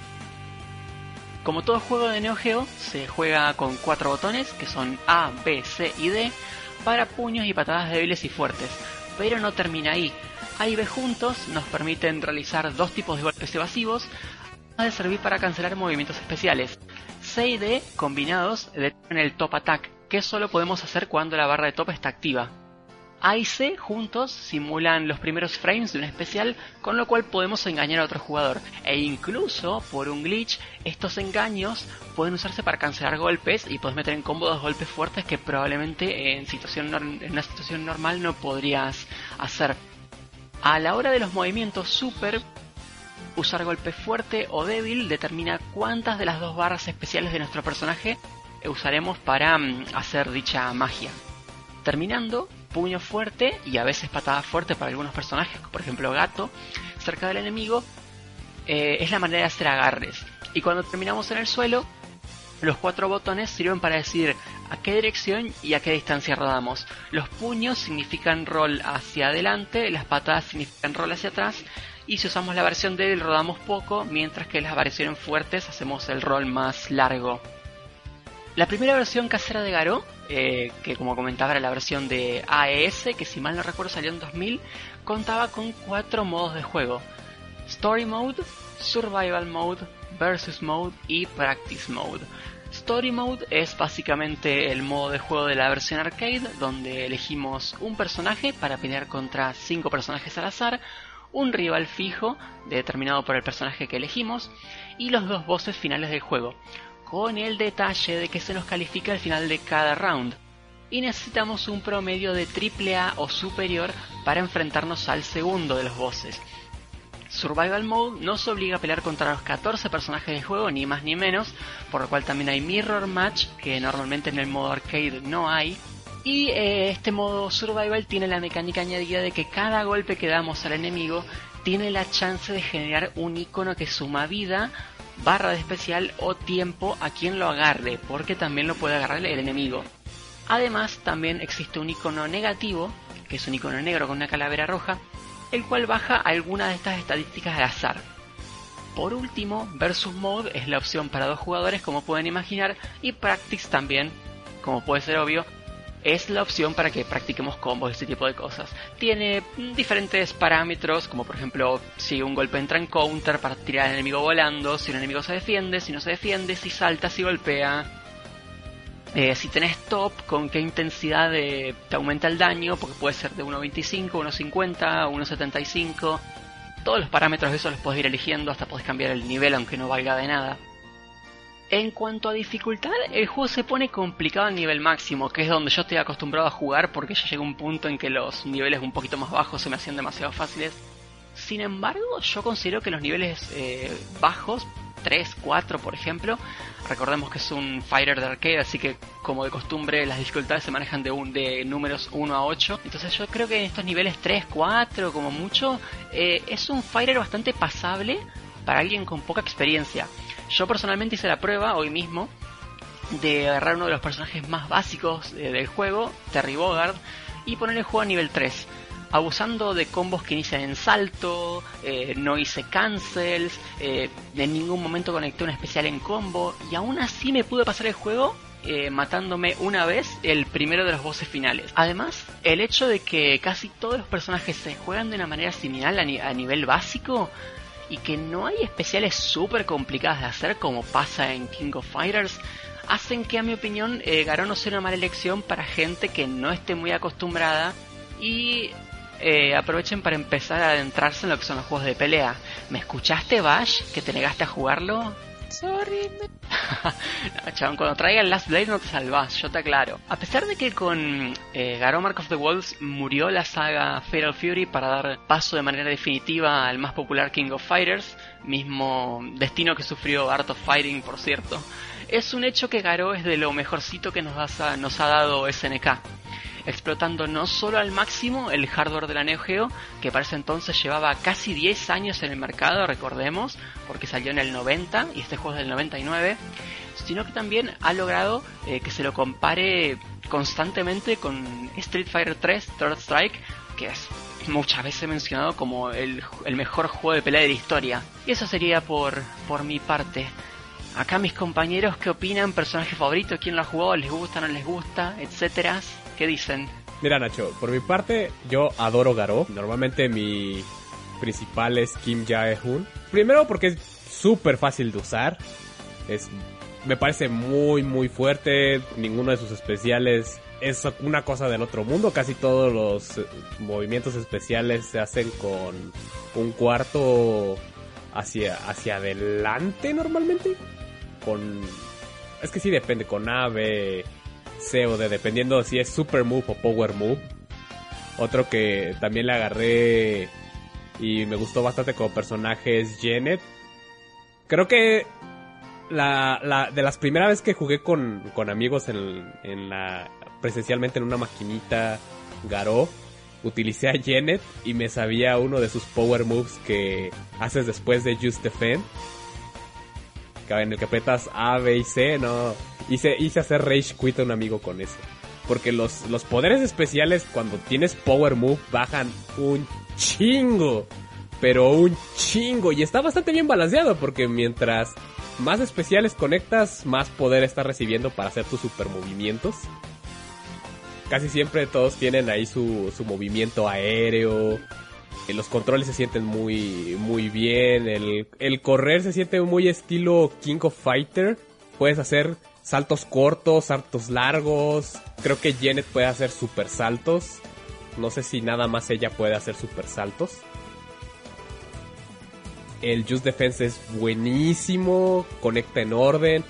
Como todo juego de Neo Geo, se juega con cuatro botones, que son A, B, C y D, para puños y patadas débiles y fuertes. Pero no termina ahí. A y B juntos nos permiten realizar dos tipos de golpes evasivos, además de servir para cancelar movimientos especiales. C y D combinados en el top attack, que solo podemos hacer cuando la barra de top está activa. A y C juntos simulan los primeros frames de un especial, con lo cual podemos engañar a otro jugador. E incluso, por un glitch, estos engaños pueden usarse para cancelar golpes y puedes meter en combo dos golpes fuertes que probablemente en, situación en una situación normal no podrías hacer. A la hora de los movimientos super, usar golpe fuerte o débil determina cuántas de las dos barras especiales de nuestro personaje usaremos para mm, hacer dicha magia. Terminando, puño fuerte y a veces patada fuerte para algunos personajes, por ejemplo gato, cerca del enemigo, eh, es la manera de hacer agarres. Y cuando terminamos en el suelo, los cuatro botones sirven para decir a qué dirección y a qué distancia rodamos. Los puños significan roll hacia adelante, las patadas significan roll hacia atrás, y si usamos la versión débil rodamos poco, mientras que las variaciones fuertes hacemos el roll más largo. La primera versión casera de Garou, eh, que como comentaba era la versión de AES, que si mal no recuerdo salió en 2000, contaba con cuatro modos de juego. Story Mode, Survival Mode, Versus Mode y Practice Mode. Story Mode es básicamente el modo de juego de la versión arcade, donde elegimos un personaje para pelear contra cinco personajes al azar, un rival fijo determinado por el personaje que elegimos y los dos bosses finales del juego con el detalle de que se nos califica al final de cada round. Y necesitamos un promedio de AAA o superior para enfrentarnos al segundo de los bosses. Survival Mode no se obliga a pelear contra los 14 personajes del juego, ni más ni menos, por lo cual también hay Mirror Match, que normalmente en el modo arcade no hay. Y eh, este modo survival tiene la mecánica añadida de que cada golpe que damos al enemigo tiene la chance de generar un icono que suma vida, barra de especial o tiempo a quien lo agarre, porque también lo puede agarrar el enemigo. Además, también existe un icono negativo, que es un icono negro con una calavera roja, el cual baja algunas de estas estadísticas al azar. Por último, Versus Mode es la opción para dos jugadores como pueden imaginar y Practice también, como puede ser obvio, es la opción para que practiquemos combos y ese tipo de cosas. Tiene diferentes parámetros, como por ejemplo si un golpe entra en counter para tirar al enemigo volando, si un enemigo se defiende, si no se defiende, si salta, si golpea. Eh, si tenés top, con qué intensidad te aumenta el daño, porque puede ser de 1.25, 1.50, 1.75. Todos los parámetros de eso los podés ir eligiendo, hasta podés cambiar el nivel aunque no valga de nada. En cuanto a dificultad, el juego se pone complicado a nivel máximo, que es donde yo estoy acostumbrado a jugar porque ya llega un punto en que los niveles un poquito más bajos se me hacían demasiado fáciles. Sin embargo, yo considero que los niveles eh, bajos, 3, 4 por ejemplo, recordemos que es un fighter de arcade, así que como de costumbre las dificultades se manejan de, un, de números 1 a 8. Entonces yo creo que en estos niveles 3, 4 como mucho, eh, es un fighter bastante pasable para alguien con poca experiencia. Yo personalmente hice la prueba hoy mismo de agarrar uno de los personajes más básicos eh, del juego, Terry Bogard, y poner el juego a nivel 3. Abusando de combos que inician en salto, eh, no hice cancels, eh, en ningún momento conecté un especial en combo, y aún así me pude pasar el juego matándome una vez el primero de los bosses finales. Además, el hecho de que casi todos los personajes se juegan de una manera similar a nivel básico y que no hay especiales súper complicadas de hacer como pasa en King of Fighters, hacen que a mi opinión eh, Garou no sea una mala elección para gente que no esté muy acostumbrada y eh, aprovechen para empezar a adentrarse en lo que son los juegos de pelea. ¿Me escuchaste Bash? ¿Que te negaste a jugarlo? Sorry. no, cuando traiga Last Blade no te salvas, yo te aclaro. A pesar de que con eh, Garou Mark of the Wolves murió la saga Fatal Fury para dar paso de manera definitiva al más popular King of Fighters, mismo destino que sufrió Art of Fighting, por cierto, es un hecho que Garou es de lo mejorcito que nos, nos ha dado SNK explotando no solo al máximo el hardware de la Neo Geo, que para ese entonces llevaba casi 10 años en el mercado, recordemos, porque salió en el 90 y este juego es del 99, sino que también ha logrado eh, que se lo compare constantemente con Street Fighter 3 Third Strike, que es muchas veces mencionado como el, el, mejor juego de pelea de la historia. Y eso sería por, por mi parte. Acá mis compañeros, ¿qué opinan? ¿Personaje favorito? ¿Quién lo ha jugado? ¿Les gusta? ¿No les gusta? Etcétera. Mira, Nacho, por mi parte, yo adoro Garo. Normalmente mi principal es Kim Jae-hoon. Primero porque es súper fácil de usar. Es, me parece muy, muy fuerte. Ninguno de sus especiales es una cosa del otro mundo. Casi todos los eh, movimientos especiales se hacen con un cuarto hacia, hacia adelante normalmente. Con... Es que sí depende, con ave C o D, dependiendo si es Super Move o Power Move. Otro que también le agarré y me gustó bastante como personaje es Janet. Creo que la, la, de las primeras veces que jugué con, con amigos en, en, la presencialmente en una maquinita Garo, utilicé a Janet y me sabía uno de sus power moves que haces después de Just Defend. En el que apretas A, B y C, no, Hice, hice hacer Rage Quit a un amigo con eso. Porque los, los poderes especiales cuando tienes Power Move bajan un chingo. Pero un chingo. Y está bastante bien balanceado porque mientras más especiales conectas, más poder estás recibiendo para hacer tus super movimientos. Casi siempre todos tienen ahí su, su movimiento aéreo. Eh, los controles se sienten muy, muy bien. El, correr se siente muy estilo King of Fighter. Puedes hacer saltos cortos, saltos largos. Creo que Janet puede hacer super saltos. No sé si nada más ella puede hacer super saltos. El Just Defense es buenísimo, conecta en orden.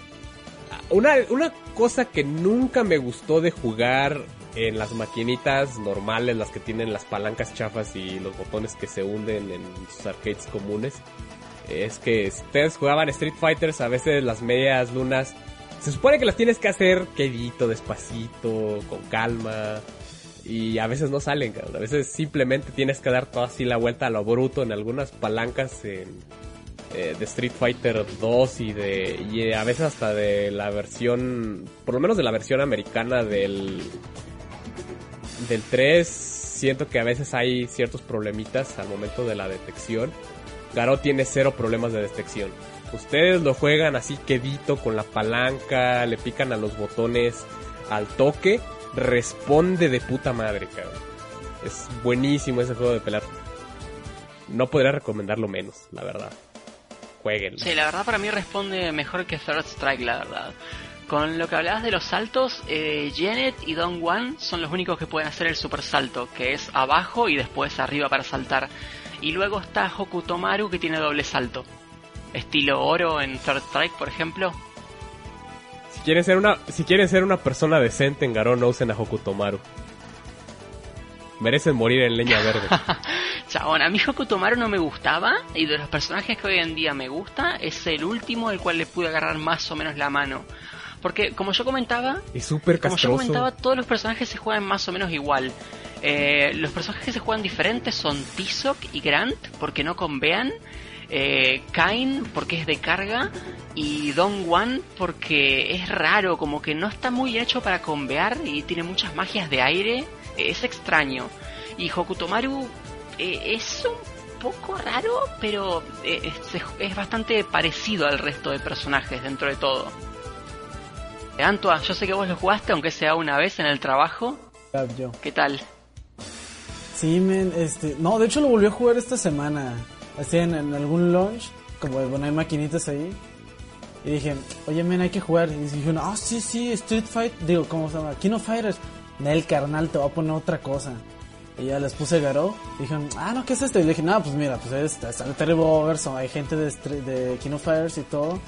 Una, una cosa que nunca me gustó de jugar en las maquinitas normales, las que tienen las palancas chafas y los botones que se hunden en sus arcades comunes, es que ustedes jugaban Street Fighters, a veces las medias lunas se supone que las tienes que hacer quedito, despacito, con calma. Y a veces no salen. A veces simplemente tienes que dar toda así la vuelta a lo bruto en algunas palancas eh, de Street Fighter 2 y de y a veces hasta de la versión, por lo menos de la versión americana del del 3, siento que a veces hay ciertos problemitas al momento de la detección. Garo tiene cero problemas de detección. Ustedes lo juegan así quedito con la palanca, le pican a los botones al toque, responde de puta madre, cabrón. Es buenísimo ese juego de pelar. No podría recomendarlo menos, la verdad. Jueguenlo. Sí, la verdad para mí responde mejor que Third Strike, la verdad. Con lo que hablabas de los saltos, eh, Janet y Don Juan son los únicos que pueden hacer el super salto, que es abajo y después arriba para saltar. Y luego está Hokutomaru que tiene doble salto. Estilo oro en Third Strike, por ejemplo. Si quieren ser una, si quieren ser una persona decente en Garou, no usen a Hokutomaru. Merecen morir en leña verde. Chabón, a mí Hokutomaru no me gustaba y de los personajes que hoy en día me gusta es el último el cual le pude agarrar más o menos la mano. Porque como yo comentaba, Es súper como yo comentaba, todos los personajes se juegan más o menos igual. Eh, los personajes que se juegan diferentes son Tisok y Grant, porque no convean. Eh, Kain, porque es de carga. Y Don Juan, porque es raro, como que no está muy hecho para convear y tiene muchas magias de aire. Eh, es extraño. Y Hokutomaru eh, es un poco raro, pero eh, es, es bastante parecido al resto de personajes dentro de todo. Antua, yo sé que vos lo jugaste, aunque sea una vez en el trabajo. Yo. ¿Qué tal? Sí, men, este... No, de hecho lo volví a jugar esta semana. Así en, en algún launch, como bueno, hay maquinitas ahí. Y dije, oye, men, hay que jugar. Y dijeron, ah, sí, sí, Street Fight. Digo, ¿cómo se llama? King of Fighters. Nel, carnal, te voy a poner otra cosa. Y ya les puse Garou. Y dijeron, ah, no, ¿qué es esto? Y le dije, no, pues mira, pues es, está el Terrible Overson, hay gente de, de King of Fighters y todo.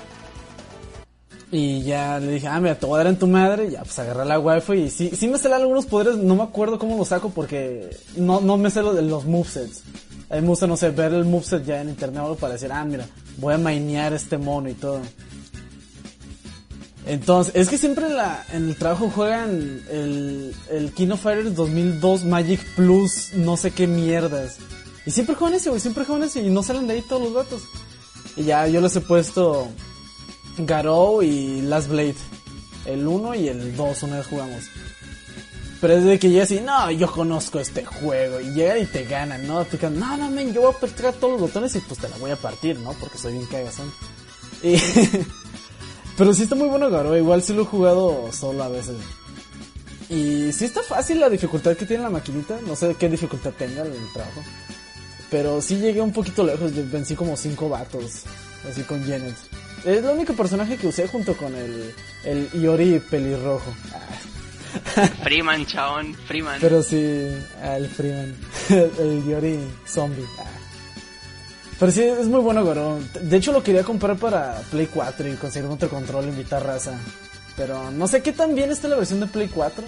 Y ya le dije, ah, mira, te voy a dar en tu madre. Y ya, pues agarré la wifi. Y sí, sí me salen algunos poderes. No me acuerdo cómo los saco porque no, no me sé lo de los movesets. A mí me gusta, no sé, ver el moveset ya en internet o algo para decir, ah, mira, voy a mainear este mono y todo. Entonces, es que siempre en, la, el trabajo juegan el, el King of Fighters 2002 Magic Plus, no sé qué mierdas. Y siempre juegan ese, güey, siempre juegan ese y no salen de ahí todos los datos. Y ya yo les he puesto Garou y Last Blade. El 1 y el 2 una vez jugamos. Pero es de que llega así, no, yo conozco este juego. Y llegan y te ganan, ¿no? Te quedan, no, no, men, yo voy a apretar todos los botones y pues te la voy a partir, ¿no? Porque soy bien cagazón. Y... Pero sí está muy bueno Garou, igual sí lo he jugado solo a veces. Y sí está fácil la dificultad que tiene la maquinita, no sé qué dificultad tenga el trabajo. Pero sí llegué un poquito lejos, vencí como cinco vatos, así con Janet. Es el único personaje que usé junto con el, el Iori pelirrojo. Freeman, chabón, Freeman. Pero sí, ah, el Freeman, el Iori zombie. Pero sí, es muy bueno Goro. De hecho lo quería comprar para Play 4 y conseguir otro control invitar raza. Pero no sé qué tan bien está la versión de Play 4.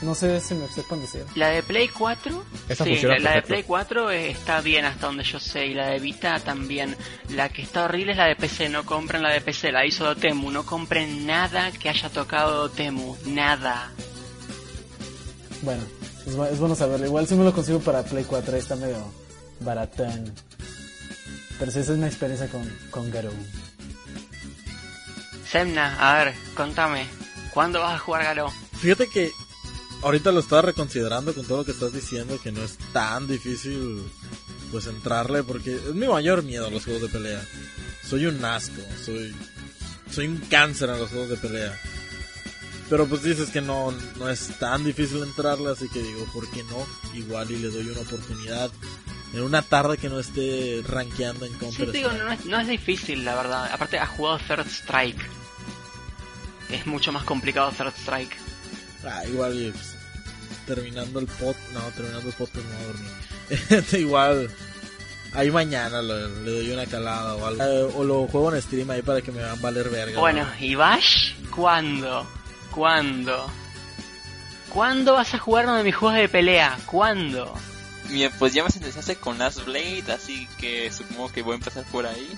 No sé si me sepan decir. La de Play 4, Esa sí, la, la de. Play 4 eh, está bien hasta donde yo sé y la de Vita también. La que está horrible es la de PC, no compren la de PC, la hizo Dotemu, no compren nada que haya tocado Dotemu, nada. Bueno, es, bu- es bueno saberlo. Igual si me lo consigo para Play 4, ahí está medio baratón. Pero sí, esa es mi experiencia con, con Garou. Semna, a ver, contame, ¿cuándo vas a jugar Galo? Fíjate que ahorita lo estaba reconsiderando con todo lo que estás diciendo, que no es tan difícil pues entrarle, porque es mi mayor miedo a los juegos de pelea. Soy un asco, soy, soy un cáncer en los juegos de pelea. Pero pues dices que no, no es tan difícil entrarle, así que digo, ¿por qué no? Igual y le doy una oportunidad en una tarde que no esté rankeando en Sí, Counter. te digo, no es, no es difícil, la verdad. Aparte, has jugado Third Strike. Es mucho más complicado Third Strike. Ah, igual y, pues, terminando el pod, no, terminando el podcast no voy a dormir. igual, ahí mañana le, le doy una calada o algo. Eh, o lo juego en stream ahí para que me van a valer verga. Bueno, ¿no? ¿y Bash? ¿Cuándo? ¿Cuándo? ¿Cuándo vas a jugar uno de mis juegos de pelea? ¿Cuándo? Bien, pues ya me sentenciaste con Last Blade, así que supongo que voy a empezar por ahí.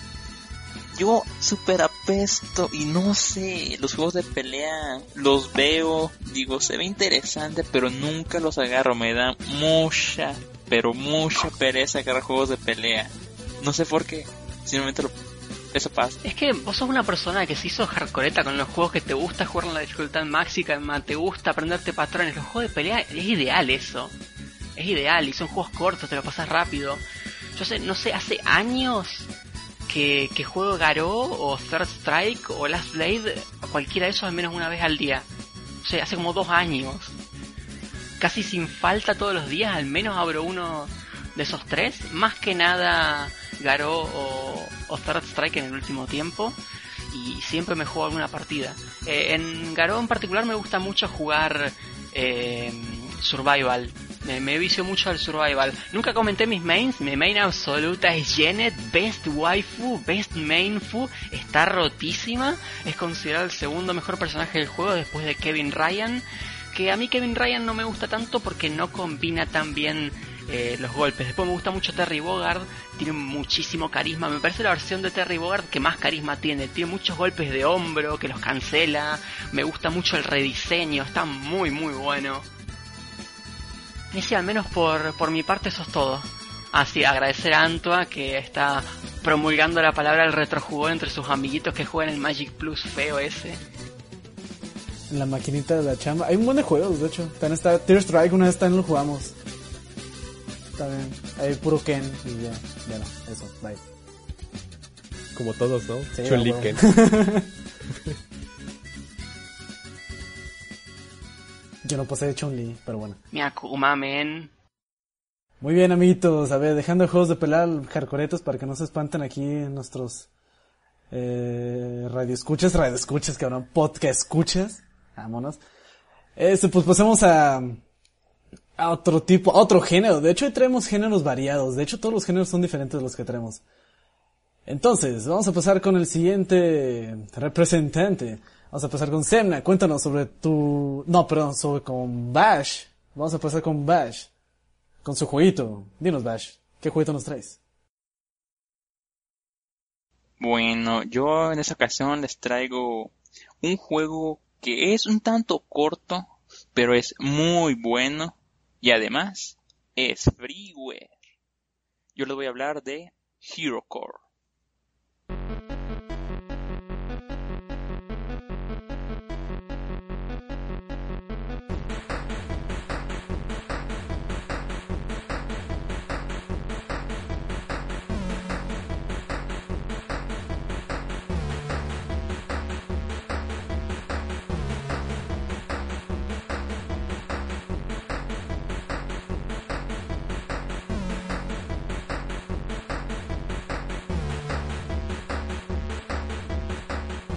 Yo super apesto y no sé, los juegos de pelea los veo, digo, se ve interesante, pero nunca los agarro, me da mucha, pero mucha pereza agarrar juegos de pelea. No sé por qué, simplemente lo, eso pasa. Es que vos sos una persona que se hizo hardcoreta con los juegos que te gusta jugar en la dificultad máxima, te gusta aprenderte patrones. Los juegos de pelea es ideal eso. Es ideal y son juegos cortos, te lo pasas rápido. Yo sé, no sé, hace años que, juego Garou o Third Strike o Last Blade, cualquiera de esos al menos una vez al día. O sea, hace como dos años. Casi sin falta todos los días, al menos abro uno de esos tres. Más que nada Garou o, o Third Strike en el último tiempo. Y siempre me juego alguna partida. Eh, en Garou en particular me gusta mucho jugar eh, Survival me, vicio mucho al survival. Nunca comenté mis mains. Mi main absoluta es Janet, best waifu, best mainfu. Está rotísima. Es considerado el segundo mejor personaje del juego después de Kevin Ryan. Que a mí Kevin Ryan no me gusta tanto porque no combina tan bien eh, los golpes. Después me gusta mucho Terry Bogard, tiene muchísimo carisma. Me parece la versión de Terry Bogard que más carisma tiene. Tiene muchos golpes de hombro que los cancela. Me gusta mucho el rediseño, está muy muy bueno. Y sí, al menos por, por mi parte eso es todo. Así, agradecer a Antua que está promulgando la palabra del retrojugón entre sus amiguitos que juegan el Magic Plus feo ese. En la maquinita de la chamba. Hay un montón de juegos, de hecho. También está Tear Strike, una vez también lo jugamos. Está bien. Hay puro Ken y ya. Ya no, eso, bye. Como todos, ¿no? Sí, Chun-Li Yo no pasé de Chun-Li, pero bueno. Mi Akuma, men. Muy bien, amiguitos. A ver, dejando de juegos de pelea hardcoretos para que no se espanten aquí nuestros eh, radioescuchas, radioescuchas, cabrón, podcast escuchas. Vámonos. Este, pues pasemos a, a otro tipo, a otro género. De hecho, hoy traemos géneros variados. De hecho, todos los géneros son diferentes de los que traemos. Entonces, vamos a pasar con el siguiente representante. Vamos a pasar con Semna. Cuéntanos sobre tu... No, perdón, sobre con Bash. Vamos a pasar con Bash. Con su jueguito. Dinos, Bash. ¿Qué jueguito nos traes? Bueno, yo en esta ocasión les traigo un juego que es un tanto corto, pero es muy bueno y además es freeware. Yo les voy a hablar de Hero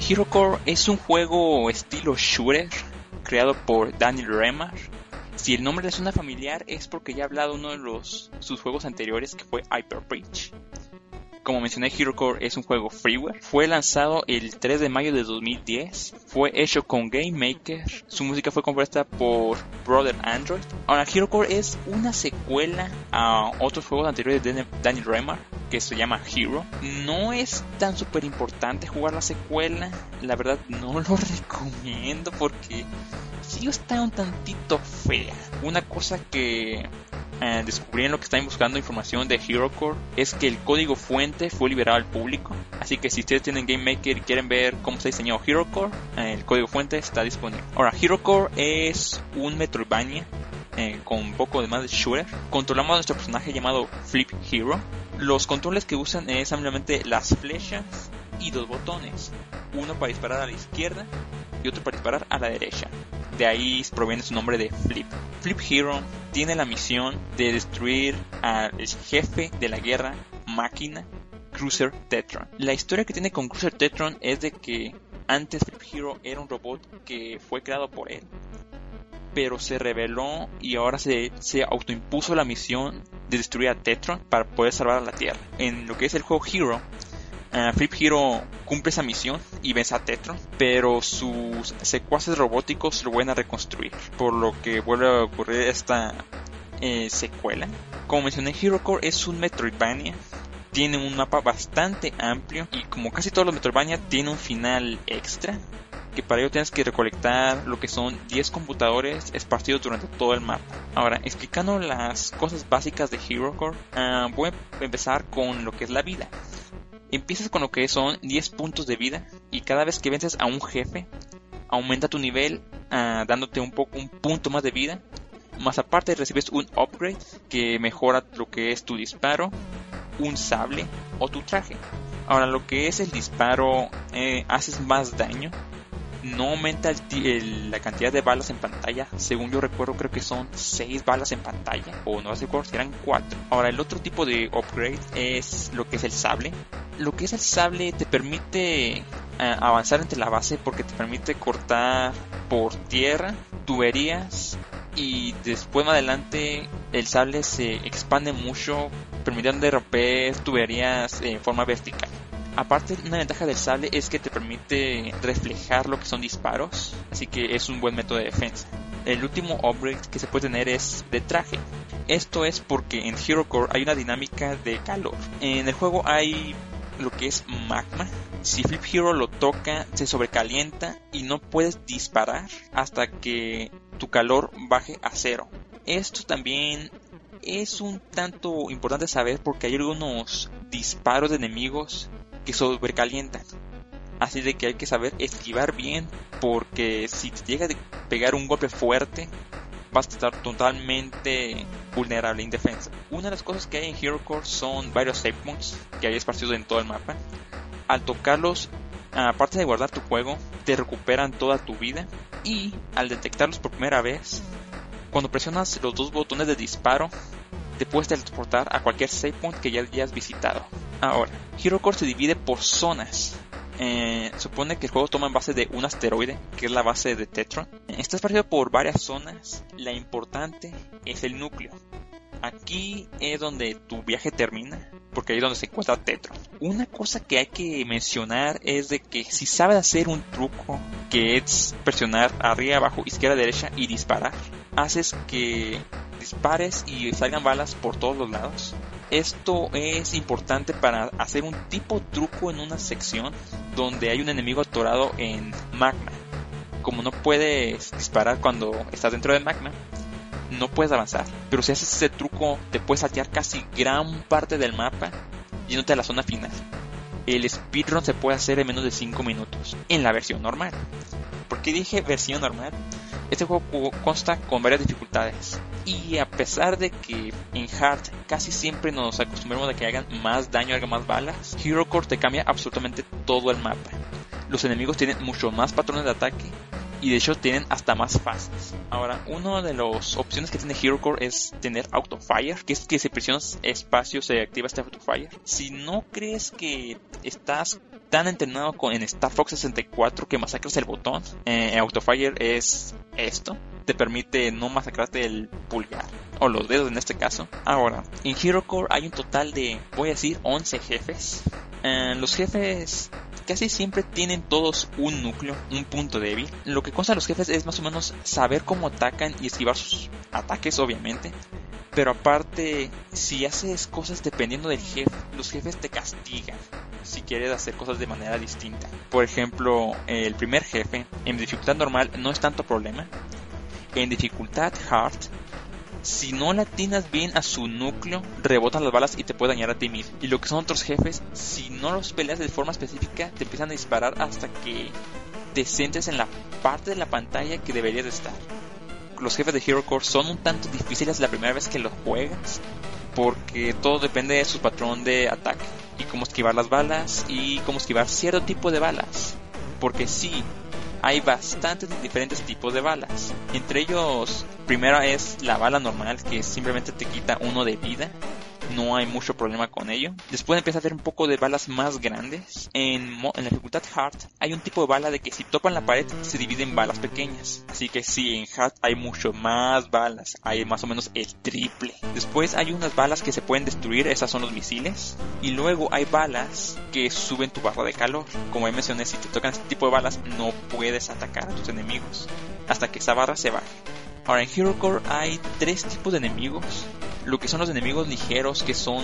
Hero Core es un juego estilo shooter creado por Daniel Remar. Si el nombre le suena familiar es porque ya he hablado uno de sus juegos anteriores que fue Hyper Breach. Como mencioné, Hero Core es un juego freeware. Fue lanzado el 3 de mayo de 2010. Fue hecho con Game Maker. Su música fue compuesta por Brother Android. Ahora, Hero Core es una secuela a otros juegos anteriores de Daniel Remar que se llama Hero. No es tan súper importante jugar la secuela. La verdad, no lo recomiendo porque sí está un tantito fea. Una cosa que eh, descubrí en lo que están buscando información de HeroCore es que el código fuente fue liberado al público. Así que si ustedes tienen Game Maker y quieren ver cómo se ha diseñado HeroCore, eh, el código fuente está disponible. Ahora, HeroCore es un Metroidvania eh, con un poco de más de shooter. Controlamos a nuestro personaje llamado Flip Hero. Los controles que usan es simplemente las flechas y dos botones. Uno para disparar a la izquierda y otro para disparar a la derecha. De ahí proviene su nombre de Flip. Flip Hero tiene la misión de destruir al jefe de la guerra máquina, Cruiser Tetron. La historia que tiene con Cruiser Tetron es de que antes Flip Hero era un robot que fue creado por él pero se rebeló y ahora se, se autoimpuso la misión de destruir a Tetron para poder salvar a la Tierra. En lo que es el juego Hero, uh, Flip Hero cumple esa misión y vence a Tetron, pero sus secuaces robóticos lo vuelven a reconstruir, por lo que vuelve a ocurrir esta eh, secuela. Como mencioné, Hero Core es un Metroidvania tiene un mapa bastante amplio y como casi todos los Metroidvania tiene un final extra que para ello tienes que recolectar lo que son 10 computadores esparcidos durante todo el mapa. Ahora, explicando las cosas básicas de Hero Core, ah, voy a empezar con lo que es la vida. Empiezas con lo que son 10 puntos de vida y cada vez que vences a un jefe, aumenta tu nivel ah, dándote un poco un punto más de vida. Más aparte recibes un upgrade que mejora lo que es tu disparo, un sable o tu traje. Ahora lo que es el disparo eh, haces más daño no aumenta la cantidad de balas en pantalla. Según yo recuerdo, creo que son 6 balas en pantalla. O no recuerdo si eran 4. Ahora, el otro tipo de upgrade es lo que es el sable. Lo que es el sable te permite eh, avanzar entre la base porque te permite cortar por tierra, tuberías y después más adelante el sable se expande mucho permitiendo romper tuberías en forma vertical. Aparte, una ventaja del sable es que te permite reflejar lo que son disparos, así que es un buen método de defensa. El último upgrade que se puede tener es de traje. Esto es porque en Hero Core hay una dinámica de calor. En el juego hay lo que es magma. Si Flip Hero lo toca, se sobrecalienta y no puedes disparar hasta que tu calor baje a cero. Esto también es un tanto importante saber porque hay algunos disparos de enemigos que sobrecalientan. Así de que hay que saber esquivar bien porque si te llega a pegar un golpe fuerte vas a estar totalmente vulnerable, indefensa. Una de las cosas que hay en Hero Core son varios save points que hay esparcidos en todo el mapa. Al tocarlos, aparte de guardar tu juego, te recuperan toda tu vida y al detectarlos por primera vez, cuando presionas los dos botones de disparo, te puedes transportar a cualquier save point que ya visitado. Ahora, Hero Core se divide por zonas. Eh, supone que el juego toma en base de un asteroide, que es la base de Tetron. Está esparcido por varias zonas. La importante es el núcleo. Aquí es donde tu viaje termina, porque ahí es donde se encuentra Tetron. Una cosa que hay que mencionar es de que si sabes hacer un truco, que es presionar arriba, abajo, izquierda, derecha y disparar, haces que dispares y salgan balas por todos los lados. Esto es importante para hacer un tipo truco en una sección donde hay un enemigo atorado en magma. Como no puedes disparar cuando estás dentro de magma, no puedes avanzar. Pero si haces ese truco, te puedes saltear casi gran parte del mapa yéndote a la zona final. El speedrun se puede hacer en menos de 5 minutos en la versión normal. ¿Por qué dije versión normal? Este juego consta con varias dificultades. Y a pesar de que en Hard casi siempre nos acostumbramos a que hagan más daño, hagan más balas, Hero Core te cambia absolutamente todo el mapa. Los enemigos tienen mucho más patrones de ataque y de hecho tienen hasta más fases. Ahora, una de las opciones que tiene Hero Core es tener Autofire, que es que si presionas espacio se activa este Autofire. Si no crees que estás tan entrenado con, en Star Fox 64 que masacras el botón, eh, Autofire es esto. Te permite no masacrarte el pulgar o los dedos en este caso. Ahora, en Hero Core hay un total de, voy a decir, 11 jefes. Eh, los jefes casi siempre tienen todos un núcleo, un punto débil. Lo que consta a los jefes es más o menos saber cómo atacan y esquivar sus ataques, obviamente. Pero aparte, si haces cosas dependiendo del jefe, los jefes te castigan si quieres hacer cosas de manera distinta. Por ejemplo, el primer jefe en dificultad normal no es tanto problema. En dificultad hard si no la atinas bien a su núcleo, rebotan las balas y te puede dañar a ti mismo. Y lo que son otros jefes, si no los peleas de forma específica, te empiezan a disparar hasta que te centres en la parte de la pantalla que deberías de estar. Los jefes de Hero Core son un tanto difíciles la primera vez que los juegas, porque todo depende de su patrón de ataque y cómo esquivar las balas y cómo esquivar cierto tipo de balas. Porque si hay bastantes diferentes tipos de balas. Entre ellos, primera es la bala normal que simplemente te quita uno de vida no hay mucho problema con ello. Después empieza a haber un poco de balas más grandes. En, la dificultad Hard hay un tipo de bala de que si topan la pared se divide en balas pequeñas. Así que si en Hard hay mucho más balas, hay más o menos el triple. Después hay unas balas que se pueden destruir, esas son los misiles. Y luego hay balas que suben tu barra de calor. Como ya mencioné, si te tocan este tipo de balas no puedes atacar a tus enemigos hasta que esa barra se baje. Ahora en Hero Core hay tres tipos de enemigos lo que son los enemigos ligeros que son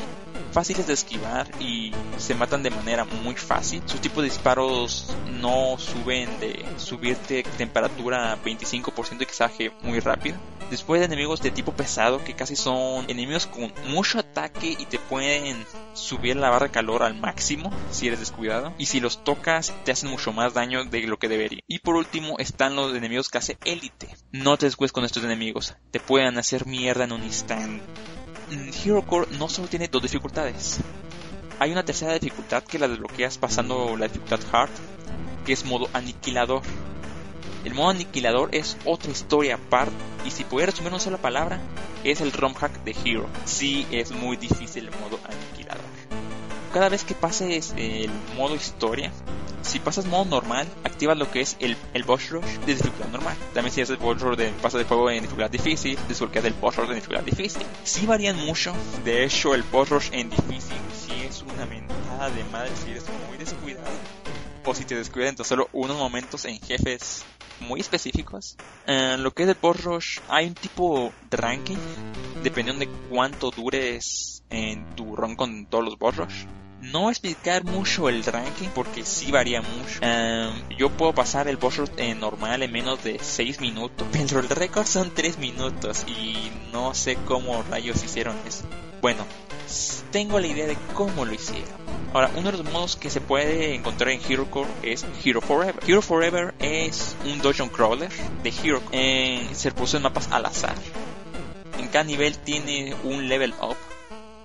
fáciles de esquivar y se matan de manera muy fácil. Sus tipos de disparos no suben de subirte temperatura 25% y que muy rápido. Después de enemigos de tipo pesado que casi son enemigos con mucho ataque y te pueden subir la barra de calor al máximo si eres descuidado. Y si los tocas te hacen mucho más daño de lo que debería. Y por último están los enemigos hace élite. No te descuides con estos enemigos. Te pueden hacer mierda en un instante. Mm, Hero Core no solo tiene dos dificultades. Hay una tercera dificultad que la desbloqueas pasando la dificultad Hard, que es modo aniquilador. El modo aniquilador es otra historia aparte y si pudiera resumir una sola palabra, es el ROM hack de Hero. Sí, es muy difícil el modo aniquilador. Cada vez que pases el modo historia, si pasas modo normal, activas lo que es el, el boss rush de dificultad normal. También si haces el boss rush de pasa de fuego en dificultad difícil, desbloqueas el boss rush de dificultad difícil. Sí varían mucho, de hecho el boss rush en difícil sí es una mentada de madre si eres muy descuidado. O si te descuidas entonces solo unos momentos en jefes muy específicos. En lo que es el boss rush, hay un tipo de ranking, dependiendo de cuánto dures en tu run con todos los boss rush no explicar mucho el ranking porque sí varía mucho. Um, yo puedo pasar el boss en normal en menos de 6 minutos, pero el récord son 3 minutos y no sé cómo rayos hicieron eso. Bueno, tengo la idea de cómo lo hicieron. Ahora, uno de los modos que se puede encontrar en Hero Core es Hero Forever. Hero Forever es un dungeon crawler de Hero. Eh, se puso en mapas al azar. En cada nivel tiene un level up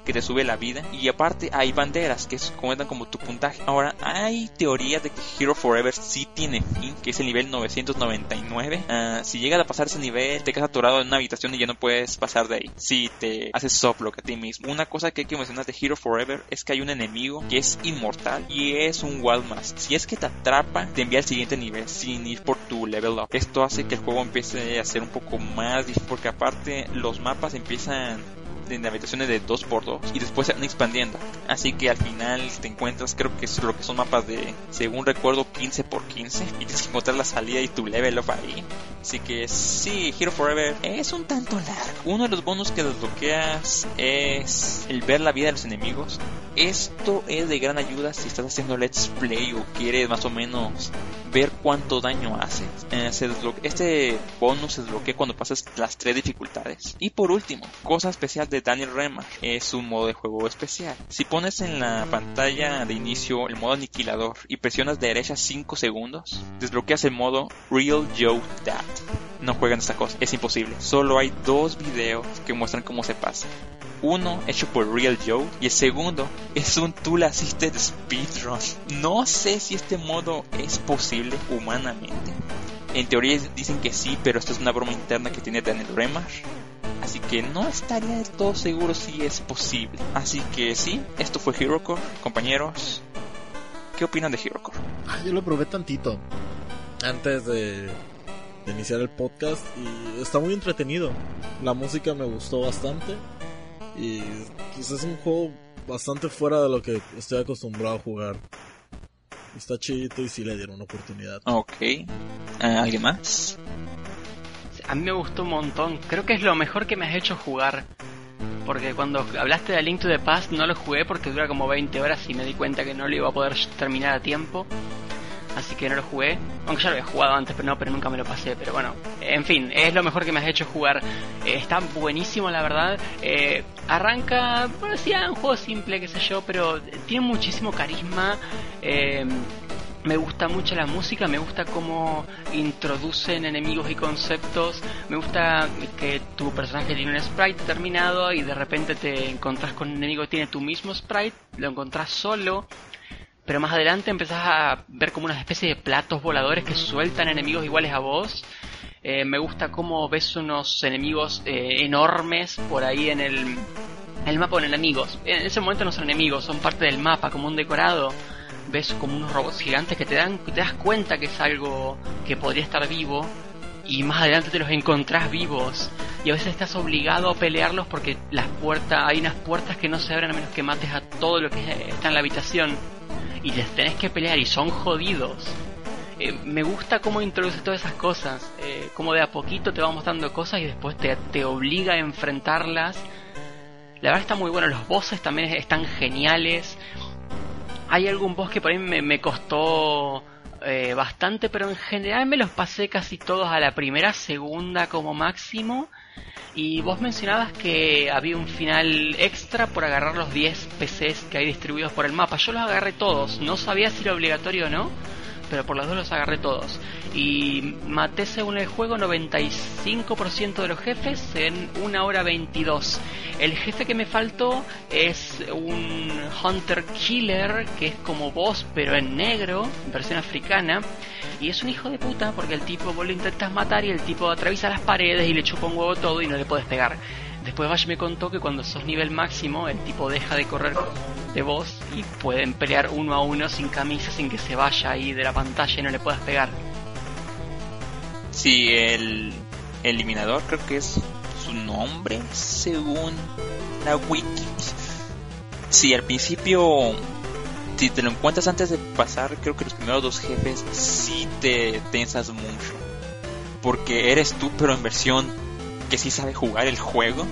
que te sube la vida y aparte hay banderas que cuentan como tu puntaje. Ahora hay teorías de que Hero Forever sí tiene fin, que es el nivel 999. Ah, si llegas a pasar ese nivel te quedas atorado en una habitación y ya no puedes pasar de ahí. Si te haces softlock a ti mismo. Una cosa que hay que mencionar de Hero Forever es que hay un enemigo que es inmortal y es un Wildmask. Si es que te atrapa, te envía al siguiente nivel sin ir por tu level up. Esto hace que el juego empiece a ser un poco más difícil porque aparte los mapas empiezan en habitaciones de 2x2 y después se van expandiendo. Así que al final te encuentras, creo que es lo que son mapas de, según recuerdo, 15x15 y tienes que encontrar la salida y tu level up ahí. Así que sí, Hero Forever es un tanto largo. Uno de los bonos que desbloqueas es el ver la vida de los enemigos. Esto es de gran ayuda si estás haciendo let's play o quieres más o menos ver cuánto daño hace. Eh, este bonus se desbloquea cuando pasas las tres dificultades. Y por último, cosa especial de Daniel Remar es un modo de juego especial. Si pones en la pantalla de inicio el modo aniquilador y presionas derecha 5 segundos, desbloqueas el modo Real Joe Dad. No juegan esta cosa, es imposible. Solo hay dos videos que muestran cómo se pasa. Uno hecho por Real Joe y el segundo es un Tool Assisted Speedrun. No sé si este modo es posible humanamente. En teoría dicen que sí, pero esto es una broma interna que tiene Daniel Remar. Así que no estaría del todo seguro si es posible. Así que sí, esto fue HeroCore, compañeros. ¿Qué opinan de HeroCore? Ah, yo lo probé tantito antes de, de iniciar el podcast y está muy entretenido. La música me gustó bastante y pues es un juego bastante fuera de lo que estoy acostumbrado a jugar. Está chidito y sí le dieron una oportunidad. Ok. Eh, ¿Alguien más? A mí me gustó un montón. Creo que es lo mejor que me has hecho jugar. Porque cuando hablaste de Link to the Past no lo jugué porque dura como 20 horas y me di cuenta que no lo iba a poder terminar a tiempo. Así que no lo jugué. Aunque ya lo había jugado antes, pero no, pero nunca me lo pasé. Pero bueno, en fin, es lo mejor que me has hecho jugar. Eh, está buenísimo, la verdad. Eh, arranca, bueno, sí, un juego simple, qué sé yo, pero tiene muchísimo carisma. Eh, me gusta mucho la música, me gusta cómo introducen enemigos y conceptos, me gusta que tu personaje tiene un sprite determinado y de repente te encontrás con un enemigo que tiene tu mismo sprite, lo encontrás solo, pero más adelante empezás a ver como una especie de platos voladores que sueltan enemigos iguales a vos. Eh, me gusta cómo ves unos enemigos eh, enormes por ahí en el, el mapa con enemigos. En ese momento no son enemigos, son parte del mapa, como un decorado ves como unos robots gigantes que te dan te das cuenta que es algo que podría estar vivo y más adelante te los encontrás vivos. Y a veces estás obligado a pelearlos porque las puertas hay unas puertas que no se abren a menos que mates a todo lo que está en la habitación. Y les tenés que pelear y son jodidos. Eh, me gusta cómo introduce todas esas cosas eh, como de a poquito te va mostrando cosas y después te, te obliga a enfrentarlas. La verdad está muy bueno, los bosses también están geniales. Hay algún boss que por ahí me, me costó eh, bastante, pero en general me los pasé casi todos a la primera, segunda como máximo. Y vos mencionabas que había un final extra por agarrar los 10 PCs que hay distribuidos por el mapa. Yo los agarré todos, no sabía si era obligatorio o no, pero por las dos los agarré todos. Y maté según el juego 95% de los jefes en 1 hora 22. El jefe que me faltó es un Hunter Killer, que es como vos, pero en negro, versión africana. Y es un hijo de puta porque el tipo vos lo intentas matar y el tipo atraviesa las paredes y le chupa un huevo todo y no le puedes pegar. Después Vash me contó que cuando sos nivel máximo, el tipo deja de correr de vos y pueden pelear uno a uno sin camisa, sin que se vaya ahí de la pantalla y no le puedas pegar. Sí, el eliminador creo que es su nombre, según la wiki. Sí, al principio, si te lo encuentras antes de pasar, creo que los primeros dos jefes sí te tensas mucho. Porque eres tú, pero en versión que sí sabe jugar el juego.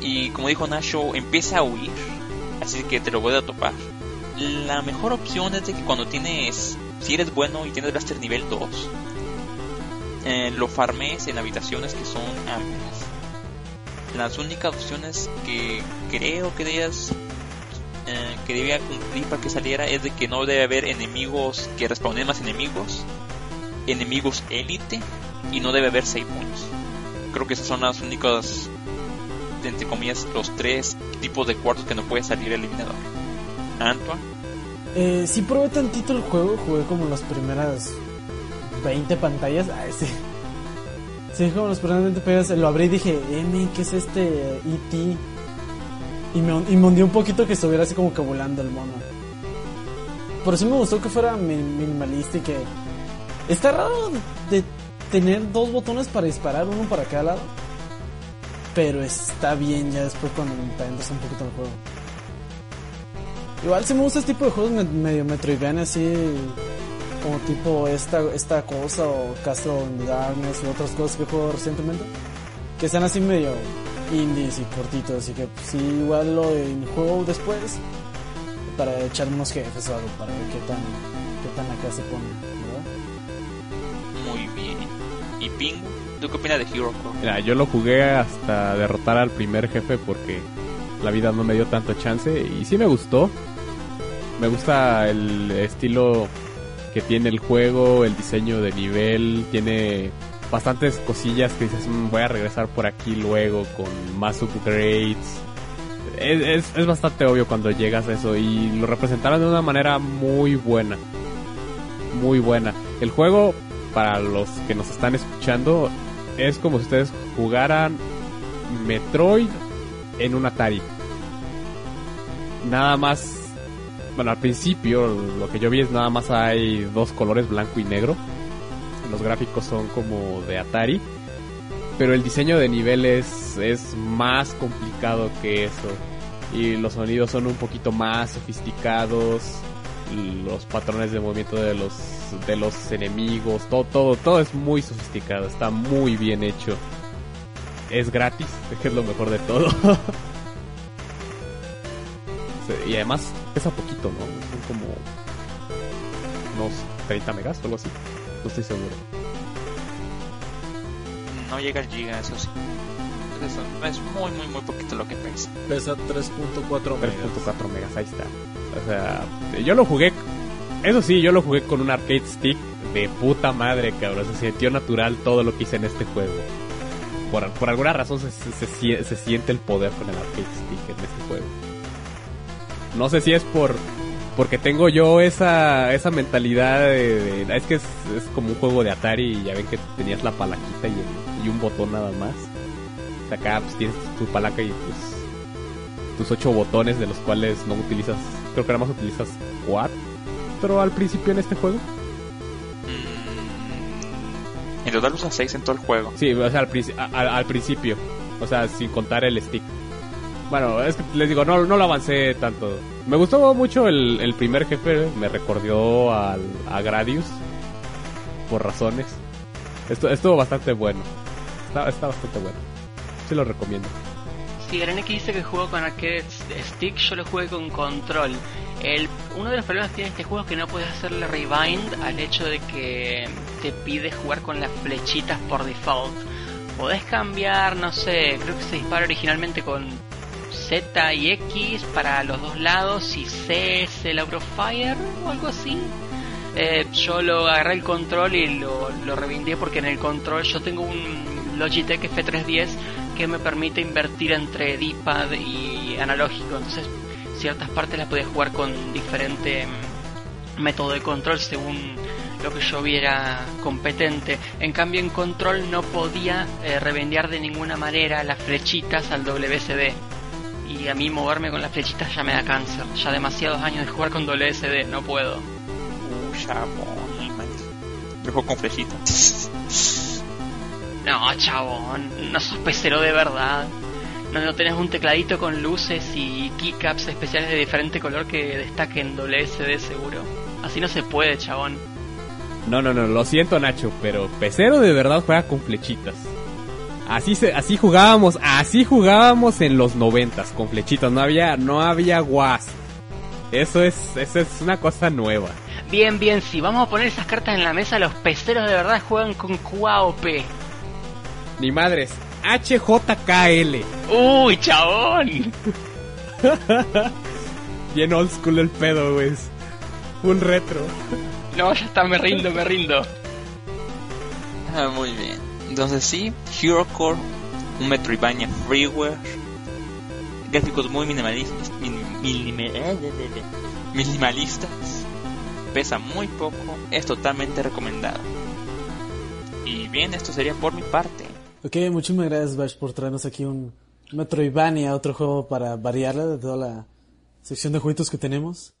Y como dijo Nacho, empieza a huir. Así que te lo voy a topar. La mejor opción es de que cuando tienes, si eres bueno y tienes Blaster nivel 2, eh, lo farmes en habitaciones que son amplias. Las únicas opciones que creo que debías eh, que debía cumplir para que saliera es de que no debe haber enemigos que respawnen más enemigos, enemigos élite y no debe haber save points. Creo que esas son las únicas, entre comillas, los tres tipos de cuartos que no puede salir el eliminador. Antoine. Eh, sí probé tantito el juego, jugué como las primeras 20 pantallas. Ay, sí. Sí, como primeras 20 pantallas. Lo abrí y dije, M, ¿qué es este E.T.? Y me, y me hundió un poquito que estuviera así como que volando el mono. Por eso me gustó que fuera mi- minimalista y que... Está raro de tener dos botones para disparar, uno para cada lado. Pero está bien ya después cuando te un poquito el juego. Igual si me gusta este tipo de juegos me- medio Metroidvania así como tipo esta, esta cosa o Castle in Darkness y otras cosas que juego recientemente que sean así medio indies y cortitos así que pues, sí igual lo juego después para echarme unos jefes o algo para ver qué tan qué tan acá se pone ¿verdad? Muy bien. ¿Y Ping? ¿Tú qué opinas de Hero Core? Mira, yo lo jugué hasta derrotar al primer jefe porque la vida no me dio tanto chance y sí me gustó. Me gusta el estilo que tiene el juego, el diseño de nivel, tiene bastantes cosillas que dices, "Mm, voy a regresar por aquí luego con más upgrades. Es, es- es bastante obvio cuando llegas a eso y lo representaron de una manera muy buena. Muy buena. El juego, para los que nos están escuchando, es como si ustedes jugaran Metroid en un Atari. Nada más, bueno, al principio lo que yo vi es nada más hay dos colores, blanco y negro. Los gráficos son como de Atari. Pero el diseño de niveles es más complicado que eso. Y los sonidos son un poquito más sofisticados. Los patrones de movimiento de los de los enemigos, todo, todo, todo es muy sofisticado, está muy bien hecho. Es gratis, que es lo mejor de todo. Y además pesa poquito, ¿no? Son como unos 30 megas o algo así. No estoy seguro. No llega al giga, eso sí. Eso, es muy, muy, muy poquito lo que pesa. Pesa 3.4 megas. 3.4 megas, ahí está. O sea, yo lo jugué. Eso sí, yo lo jugué con un arcade stick de puta madre, cabrón. Se sintió natural todo lo que hice en este juego. Por, por alguna razón se, se, se se siente el poder con el arcade stick en este juego. No sé si es por porque tengo yo esa esa mentalidad de, de- es que es, es como un juego de Atari y ya ven que tenías la palanquita y, el- y un botón nada más. O sea, acá pues, tienes tu palanca y tus tus ocho botones de los cuales no utilizas, creo que nada más utilizas cuatro al principio en este juego. Mm, en total usa 6 en todo el juego. Sí, o sea, al, princi- a- a- al principio, o sea, sin contar el stick. Bueno, es que les digo, no, no lo avancé tanto. Me gustó mucho el, el primer jefe, me recordó al, a Gradius, por razones. Esto, estuvo bastante bueno. Está, bastante bueno. Sí lo recomiendo. Sí, X dice que jugó con arcade stick, yo lo jugué con control. El, uno de los problemas que tiene este juego es que no puedes hacerle rewind al hecho de que te pide jugar con las flechitas por default. Podés cambiar, no sé, creo que se dispara originalmente con Z y X para los dos lados y C es el Fire o algo así. Eh, yo lo agarré el control y lo, lo porque en el control yo tengo un Logitech F310 que me permite invertir entre D-pad y analógico. Entonces, ciertas partes las podía jugar con diferente método de control según lo que yo viera competente. En cambio, en control no podía eh, de ninguna manera las flechitas al WSD. Y a mí moverme con las flechitas ya me da cáncer. Ya demasiados años de jugar con WSD, no puedo. Uh, Yo juego con flechitas. No, chabón, no sos pecero de verdad. No, no tenés un tecladito con luces y keycaps especiales de diferente color que destaquen WSD seguro. Así no se puede, chabón. No, no, no, lo siento Nacho, pero pecero de verdad juega con flechitas. Así se, así jugábamos, así jugábamos en los noventas con flechitas, no había, no había guas. Eso es, eso es una cosa nueva. Bien, bien, si vamos a poner esas cartas en la mesa, los peceros de verdad juegan con QAOP. Ni madres. HJKL. Uy, chabón. Bien old school el pedo, güey. Un retro. No, ya está, me rindo, me rindo. Ah, muy bien. Entonces sí, Hero Core, un Metroidvania freeware, gráficos muy minimalistas, minimalistas, pesa muy poco, es totalmente recomendado. Y bien, esto sería por mi parte. Ok, muchísimas gracias Bash por traernos aquí un Metroidvania, otro juego para variarla de toda la sección de jueguitos que tenemos.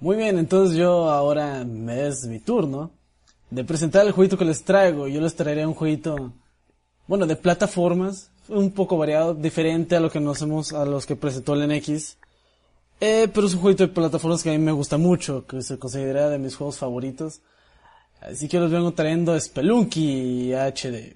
Muy bien, entonces yo ahora me es mi turno de presentar el jueguito que les traigo. Yo les traeré un jueguito, bueno, de plataformas, un poco variado, diferente a lo que nos hemos, a los que presentó el NX. Eh, pero es un jueguito de plataformas que a mí me gusta mucho, que se considera de mis juegos favoritos. Así que los vengo trayendo Spelunky HD.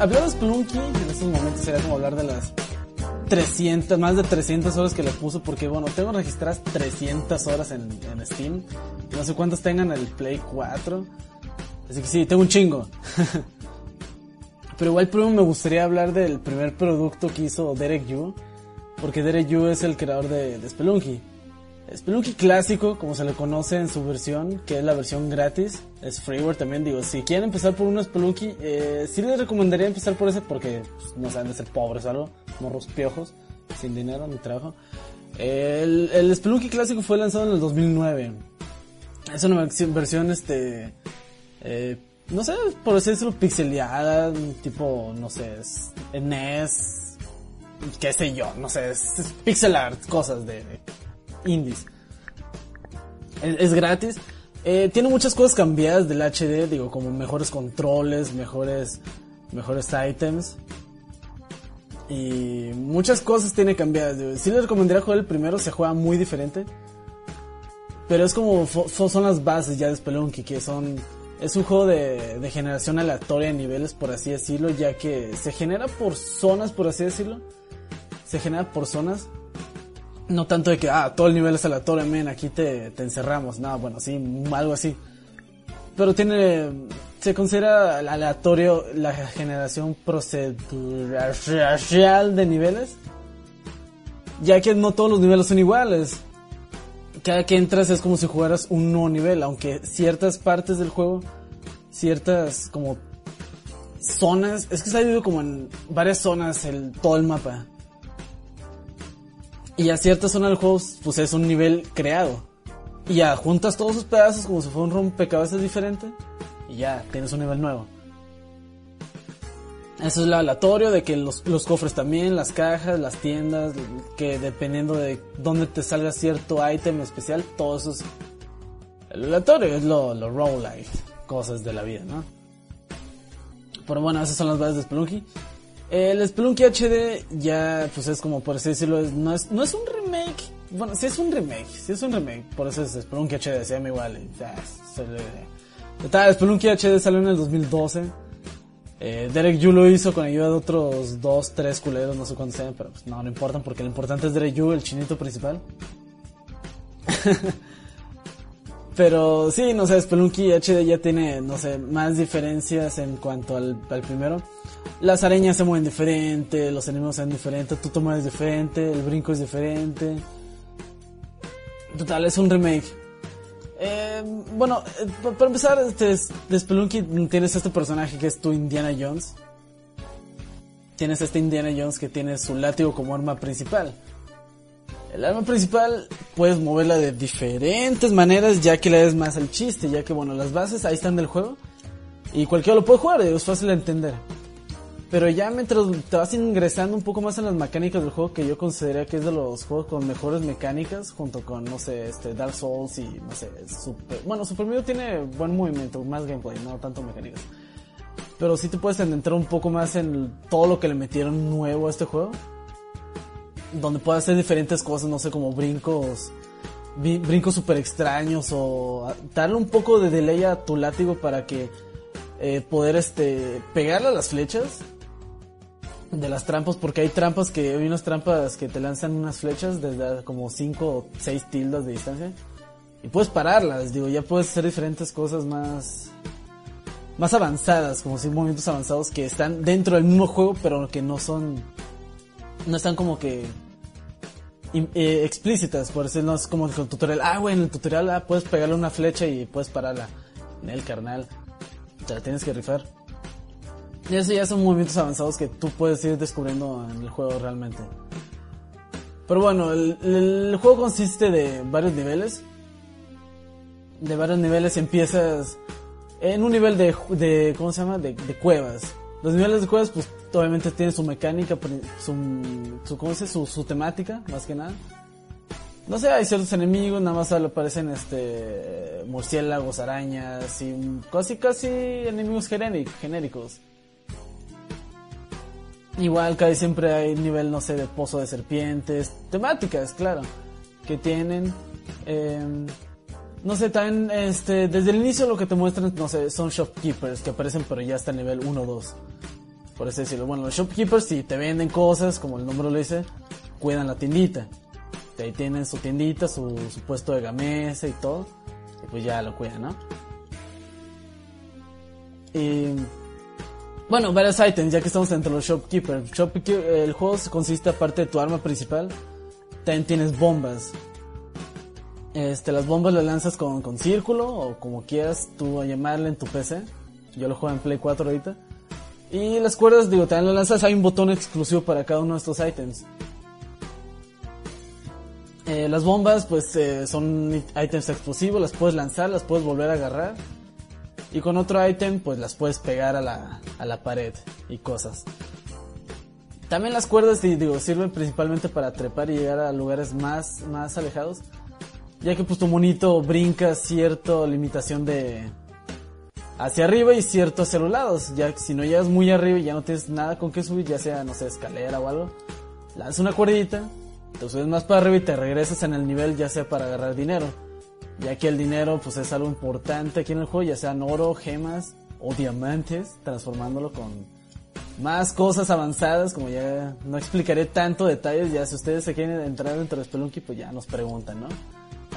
Hablar de Splunky en estos momentos sería como hablar de las 300, más de 300 horas que le puso, porque bueno, tengo registradas 300 horas en, Steam. No sé cuántas tengan el Play 4. Así que sí, tengo un chingo. Pero igual primero me gustaría hablar del primer producto que hizo Derek Yu, porque Derek Yu es el creador de, de Spelunky. Spelunky clásico, como se le conoce en su versión, que es la versión gratis, es freeware también, digo, si quieren empezar por un Spelunky, eh, sí les recomendaría empezar por ese porque pues, no saben de ser pobres algo, morros piojos, sin dinero ni trabajo. El, el Spelunky clásico fue lanzado en el 2009. Es una versión, este, eh, no sé, por así decirlo, pixeleada, tipo, no sé, NES, qué sé yo, no sé, es, pixel art, cosas de indies. Es, gratis. Eh, tiene muchas cosas cambiadas del HD, digo, como mejores controles, mejores, mejores items. Y muchas cosas tiene cambiadas. Digo. Sí les recomendaría jugar el primero, se juega muy diferente. Pero es como, son las bases ya de Spelunky, que son, es un juego de, de generación aleatoria de niveles, por así decirlo, ya que se genera por zonas, por así decirlo. Se genera por zonas no tanto de que, ah, todo el nivel es aleatorio, men, aquí te, te encerramos. No, bueno, sí, algo así. Pero tiene, se considera aleatorio la generación procedural de niveles. Ya que no todos los niveles son iguales. Cada que entras es como si jugaras un nuevo nivel, aunque ciertas partes del juego, ciertas como zonas, es que está dividido como en varias zonas el, todo el mapa. Y a cierta zona del juego, pues es un nivel creado. Y ya juntas todos sus pedazos como si fuera un rompecabezas diferente. Y ya tienes un nivel nuevo. Eso es lo aleatorio, de que los, los cofres también, las cajas, las tiendas, que dependiendo de dónde te salga cierto ítem especial, todo eso es el aleatorio, es lo, lo roll life, cosas de la vida, ¿no? Pero bueno, esas son las bases de Spelunky. El Spelunky HD ya, pues es como por así decirlo, no, es, no es un remake. Bueno, sí es un remake, sí es un remake. Por eso es Spelunky HD, se llama igual. y, o sea, se le- Total, Spelunky HD salió en el 2012. Eh, Derek Yu lo hizo con ayuda de otros dos, tres culeros, no sé cuántos sean, pero pues no, no importan porque lo importante es Derek Yu, el chinito principal. Pero sí, no sé, Spelunky HD ya tiene, no sé, más diferencias en cuanto al, al primero. Las arañas se mueven diferente, los enemigos se ven diferentes, tú te mueves diferente, el brinco es diferente. Total, es un remake. Eh, bueno, eh, pa- para empezar, este, es- de Spelunky tienes este personaje que es tu Indiana Jones. Tienes este Indiana Jones que tiene su látigo como arma principal. El arma principal puedes moverla de diferentes maneras ya que le des más al chiste, ya que bueno, las bases ahí están del juego y cualquiera lo puede jugar, es fácil de entender. Pero ya mientras te vas ingresando un poco más en las mecánicas del juego, que yo consideraría que es de los juegos con mejores mecánicas, junto con, no sé, este, Dark Souls y, no sé, Super... Bueno, Super Mario tiene buen movimiento, más gameplay, no tanto mecánicas. Pero sí te puedes adentrar un poco más en todo lo que le metieron nuevo a este juego. Donde puedes hacer diferentes cosas, no sé, como brincos, brincos super extraños o darle un poco de delay a tu látigo para que eh, poder este pegarle a las flechas de las trampas porque hay trampas que hay unas trampas que te lanzan unas flechas desde como 5 o 6 tildas de distancia y puedes pararlas, digo, ya puedes hacer diferentes cosas más más avanzadas, como si movimientos avanzados que están dentro del mismo juego, pero que no son no están como que eh, explícitas, por decir, no es como el tutorial, ah, güey, en el tutorial ah, puedes pegarle una flecha y puedes pararla. En el carnal, te la tienes que rifar. Y eso ya son movimientos avanzados que tú puedes ir descubriendo en el juego realmente. Pero bueno, el, juego consiste de varios niveles. De varios niveles empiezas en un nivel de, ¿cómo se llama? De, cuevas. Los niveles de cuevas, pues obviamente tienen su mecánica, su, su, ¿cómo se? Su, su temática, más que nada. No sé, hay ciertos enemigos, nada más aparecen este murciélagos, arañas y casi casi enemigos genéricos. Igual casi siempre hay nivel, no sé, de pozo de serpientes, temáticas, claro, que tienen. em, no sé, también este, desde el inicio lo que te muestran, no sé, son shopkeepers que aparecen pero ya hasta el nivel 1 o 2. Por así decirlo. Bueno, los shopkeepers si te venden cosas, como el nombre lo dice, cuidan la tiendita. Ahí tienen su tiendita, su, su puesto de gamesa y todo. Y pues ya lo cuidan, ¿no? Y bueno, varios ítems, ya que estamos entre los shopkeepers. Shopkeeper, el juego consiste aparte de tu arma principal, también tienes bombas. Este, las bombas las lanzas con, con círculo o como quieras tú llamarle en tu PC. Yo lo juego en Play 4 ahorita. Y las cuerdas, digo, también las lanzas, hay un botón exclusivo para cada uno de estos ítems. Eh, las bombas, pues, eh, son ítems explosivos, las puedes lanzar, las puedes volver a agarrar. Y con otro ítem, pues las puedes pegar a la, a la pared y cosas. También las cuerdas, di- digo, sirven principalmente para trepar y llegar a lugares más, más alejados. Ya que pues tu monito brinca cierta limitación de hacia arriba y cierto hacia los lados. Ya que si no llegas muy arriba y ya no tienes nada con que subir, ya sea, no sé, escalera o algo, lanzas una cuerdita, te subes más para arriba y te regresas en el nivel ya sea para agarrar dinero. Ya que el dinero pues es algo importante aquí en el juego, ya sean oro, gemas o diamantes, transformándolo con más cosas avanzadas, como ya no explicaré tanto detalles, ya si ustedes se quieren entrar dentro de Spelunky pues ya nos preguntan, ¿no?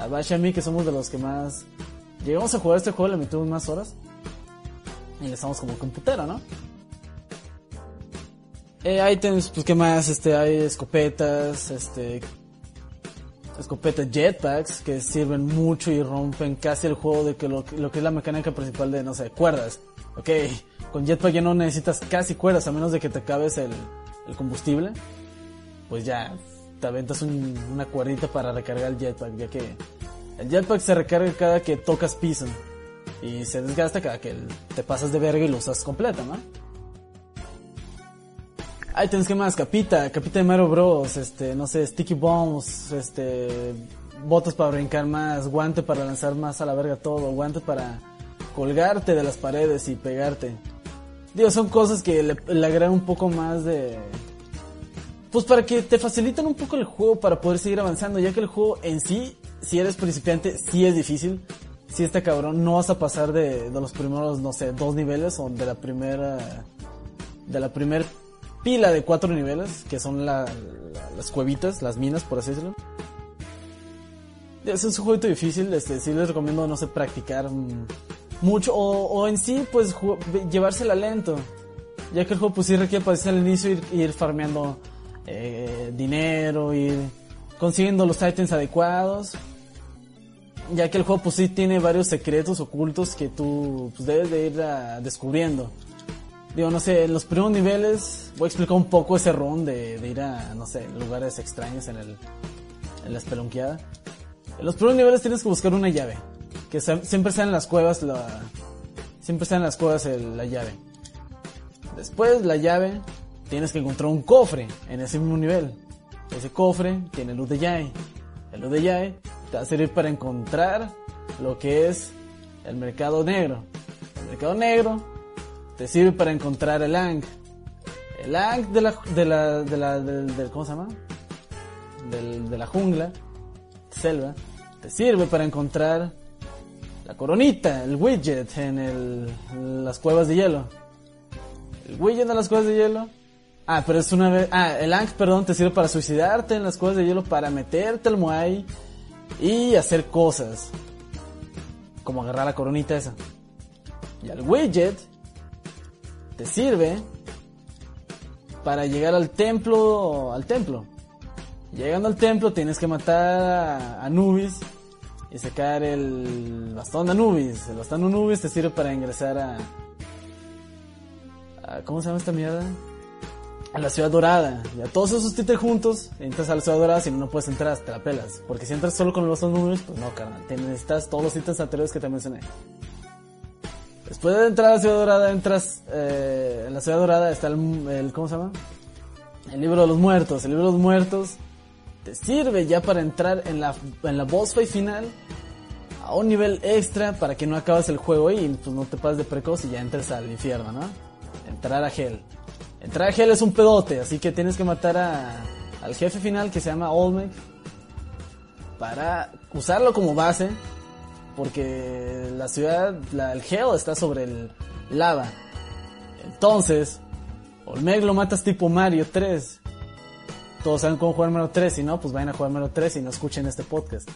A Bash a mí que somos de los que más llegamos a jugar este juego, le metimos más horas y le estamos como computero, ¿no? Eh, items, pues qué más, este, hay escopetas, este, escopetas jetpacks que sirven mucho y rompen casi el juego de que lo, lo que es la mecánica principal de, no sé, cuerdas. Ok, con jetpack ya no necesitas casi cuerdas a menos de que te acabes el, combustible. Pues ya, te aventas un- una cuerdita para recargar el jetpack, ya que el jetpack se recarga cada que tocas piso. Y se desgasta cada que te pasas de verga y lo usas completa, ¿no? Items que más, capita, capita de Mario Bros, este, no sé, sticky bombs, este, botas para brincar más, guante para lanzar más a la verga todo, guante para colgarte de las paredes y pegarte. Digo, son cosas que le, le agregan un poco más de... Pues para que te faciliten un poco el juego para poder seguir avanzando, ya que el juego en sí, si eres principiante, sí es difícil. Si está cabrón, no vas a pasar de, de los primeros, no sé, dos niveles o de la primera... De la primera pila de cuatro niveles, que son la- la- las cuevitas, las minas, por así decirlo. Es un jueguito difícil, este, sí les recomiendo, no sé, practicar mucho o, o en sí, pues, llevársela lento. Ya que el juego, pues, sí requiere, pues, al inicio ir, ir farmeando eh, dinero, ir consiguiendo los items adecuados. Ya que el juego, pues, sí tiene varios secretos ocultos que tú, pues, debes de ir ah, descubriendo. Digo, no sé, en los primeros niveles voy a explicar un poco ese run de, ir a, no sé, lugares extraños en el en la espelunqueada. En los primeros niveles tienes que buscar una llave, que siempre está en las cuevas la siempre está en las cuevas la llave. Después la llave tienes que encontrar un cofre en ese mismo nivel. Ese cofre tiene luz de llave. El luz de llave te va a servir para encontrar lo que es el mercado negro. El mercado negro te sirve para encontrar el Ankh. El Ankh de la, de la, de la, del- ¿cómo se llama? Del- de la jungla, selva, te sirve para encontrar la coronita, el widget en, el, las cuevas de hielo. El widget de las cuevas de hielo. Ah, pero es una vez, ah, el Ankh, perdón, te sirve para suicidarte en las cuevas de hielo, para meterte al Moai y hacer cosas. Como agarrar la coronita esa. Y el widget te sirve para llegar al templo, al templo. Llegando al templo tienes que matar a Anubis y sacar el bastón de Anubis. El bastón de Anubis te sirve para ingresar a, a- ¿cómo se llama esta mierda? A la ciudad dorada. Y a todos esos títeres juntos, entras a la ciudad dorada, si no, no puedes entrar, te la pelas. Porque si entras solo con el bastón de Anubis, pues no, carnal. Te necesitas todos los ítems anteriores que te mencioné. Después de entrar a ciudad dorada, entras, eh, en la ciudad dorada está el, el, ¿cómo se llama? El libro de los muertos. El libro de los muertos te sirve ya para entrar en la, en la boss fight final a un nivel extra para que no acabes el juego y pues no te pases de precoz y ya entres al infierno, ¿no? Entrar a Hell. Entrar a Hell es un pedote, así que tienes que matar a, al jefe final que se llama Olmec para usarlo como base porque la ciudad, el Hell está sobre el lava. Entonces, Olmec lo matas tipo Mario 3. Todos saben cómo jugar Mario 3, si no, pues vayan a jugar Mario 3 y no escuchen este podcast.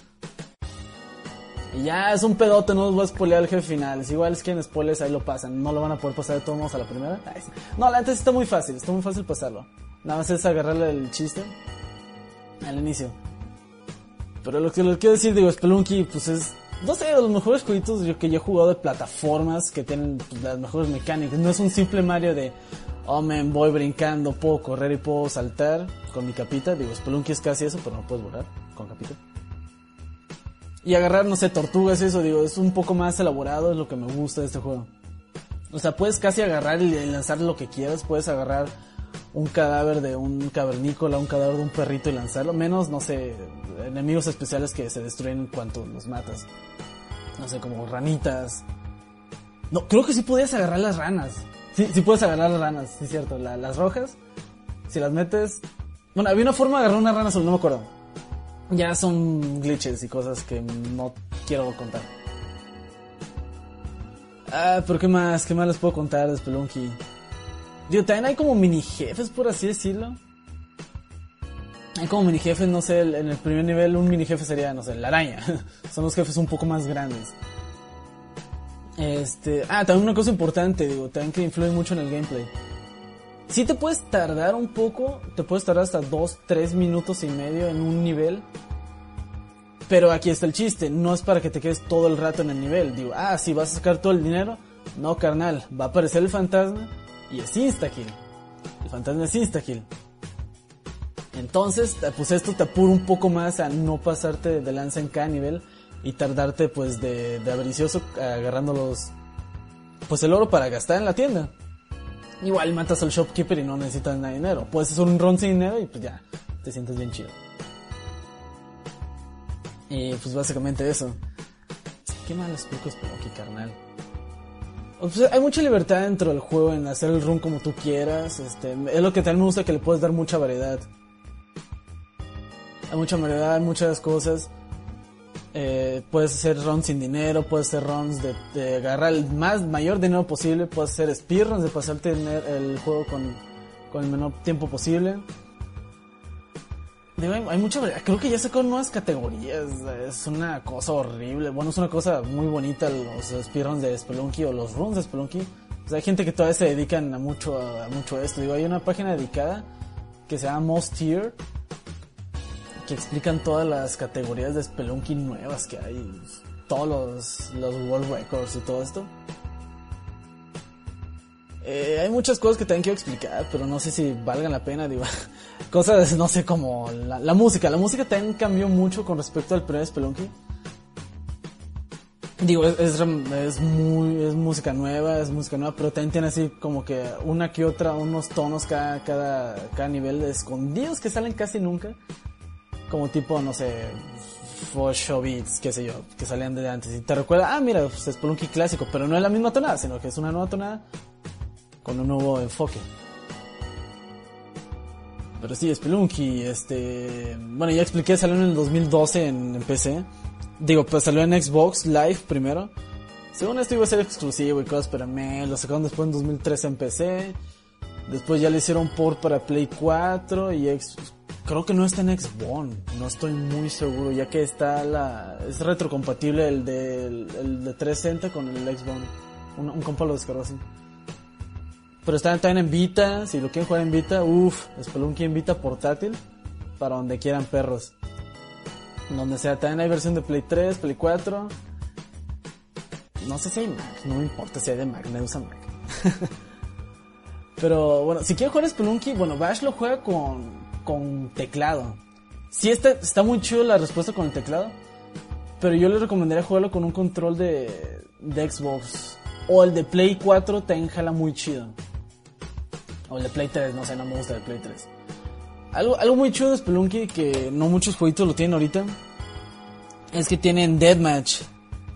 Y ya es un pedote, no os voy a spoilear el jefe final. Si igual es que en spoilers ahí lo pasan, no lo van a poder pasar de todos modos a la primera. No, la sí está muy fácil, está muy fácil pasarlo. Nada más es agarrarle el chiste al inicio. Pero lo que les quiero decir, digo, Spelunky, pues es, no sé, los mejores jueguitos que yo he jugado de plataformas que tienen pues, las mejores mecánicas. No es un simple Mario de, oh man, voy brincando, puedo correr y puedo saltar con mi capita. Digo, Spelunky es casi eso, pero no puedes volar con capita. Y agarrar, no sé, tortugas, eso, digo, es un poco más elaborado, es lo que me gusta de este juego. O sea, puedes casi agarrar y lanzar lo que quieras, puedes agarrar un cadáver de un cavernícola, un cadáver de un perrito y lanzarlo, menos, no sé, enemigos especiales que se destruyen en cuanto los matas. No sé, como ranitas. No, creo que sí podías agarrar las ranas. Sí, sí puedes agarrar las ranas, sí es cierto. La- las rojas, si las metes... Bueno, había una forma de agarrar una rana azul, no me acuerdo. Ya son glitches y cosas que no quiero contar. Ah, pero qué más, qué más les puedo contar de Spelunky. Digo, también hay como mini jefes, por así decirlo. Hay como mini jefes, no sé, en el primer nivel un mini jefe sería, no sé, la araña. Son los jefes un poco más grandes. Este, ah, también una cosa importante, digo, también que influye mucho en el gameplay. Si te puedes tardar un poco, te puedes tardar hasta 2, 3 minutos y medio en un nivel. Pero aquí está el chiste, no es para que te quedes todo el rato en el nivel. Digo, ah, si vas a sacar todo el dinero. No, carnal, va a aparecer el fantasma y es insta-kill. El fantasma es insta-kill. Entonces, pues esto te apura un poco más a no pasarte de lanza en cada nivel y tardarte pues de, de avaricioso agarrando los... Pues el oro para gastar en la tienda. Igual matas al shopkeeper y no necesitas nada de dinero. Puedes hacer un run sin dinero y pues ya, te sientes bien chido. Y pues básicamente eso. ¿Qué mal explico Spelunky, carnal? Hay mucha libertad dentro del juego en hacer el run como tú quieras. Este, es lo que también me gusta que le puedes dar mucha variedad. Hay mucha variedad, muchas cosas. Eh, puedes hacer runs sin dinero, puedes hacer runs de, de agarrar el más mayor dinero posible, puedes hacer speedruns de pasarte el, el juego con, con el menor tiempo posible. Digo, hay, hay mucha. Creo que ya sacaron nuevas categorías. Es una cosa horrible. Bueno, es una cosa muy bonita los speedruns de Spelunky o los runs de Spelunky. O sea, hay gente que todavía se dedican a mucho a, mucho esto. Digo, hay una página dedicada que se llama Most Tier que explican todas las categorías de Spelunky nuevas que hay. Todos los, los World Records y todo esto. Eh, hay muchas cosas que también quiero explicar, pero no sé si valgan la pena, digo. Cosas, no sé, como la, música. La música también cambió mucho con respecto al primer Spelunky. Digo, es, es, muy, música nueva, es música nueva, pero también tiene así como que una que otra, unos tonos cada, cada, cada nivel escondidos que salen casi nunca. Como tipo, no sé, 8 beats, qué sé yo, que salían de antes. Y te recuerda, ah, mira, pues es Spelunky clásico, pero no es la misma tonada, sino que es una nueva tonada con un nuevo enfoque. Pero sí, Spelunky, este... Bueno, ya expliqué, salió en el 2012 en, PC. Digo, pues salió en Xbox Live primero. Según esto iba a ser exclusivo y cosas, pero me lo sacaron después en 2013 en PC. Después ya le hicieron port para Play 4 y ex... creo que no está en Xbox. No estoy muy seguro, ya que está la... Es retrocompatible el de, el, el de 360 con el Xbox. Un, un compa lo descargó así. Pero está también en Vita, si lo quieren jugar en Vita, uff, Spelunky en Vita portátil, para donde quieran perros. Donde sea, también hay versión de Play 3, Play 4. No sé si hay Mac, no me importa si hay de Mac, me usa Mac. Pero bueno, si quieren jugar Spelunky, bueno, Bash lo juega con, con teclado. Sí está, está muy chido la respuesta con el teclado, pero yo les recomendaría jugarlo con un control de, de Xbox. O el de Play 4 te jala muy chido. O el de Play 3, no sé, no me gusta el Play 3. Algo, algo muy chido de Spelunky que no muchos jueguitos lo tienen ahorita. Es que tienen Deathmatch.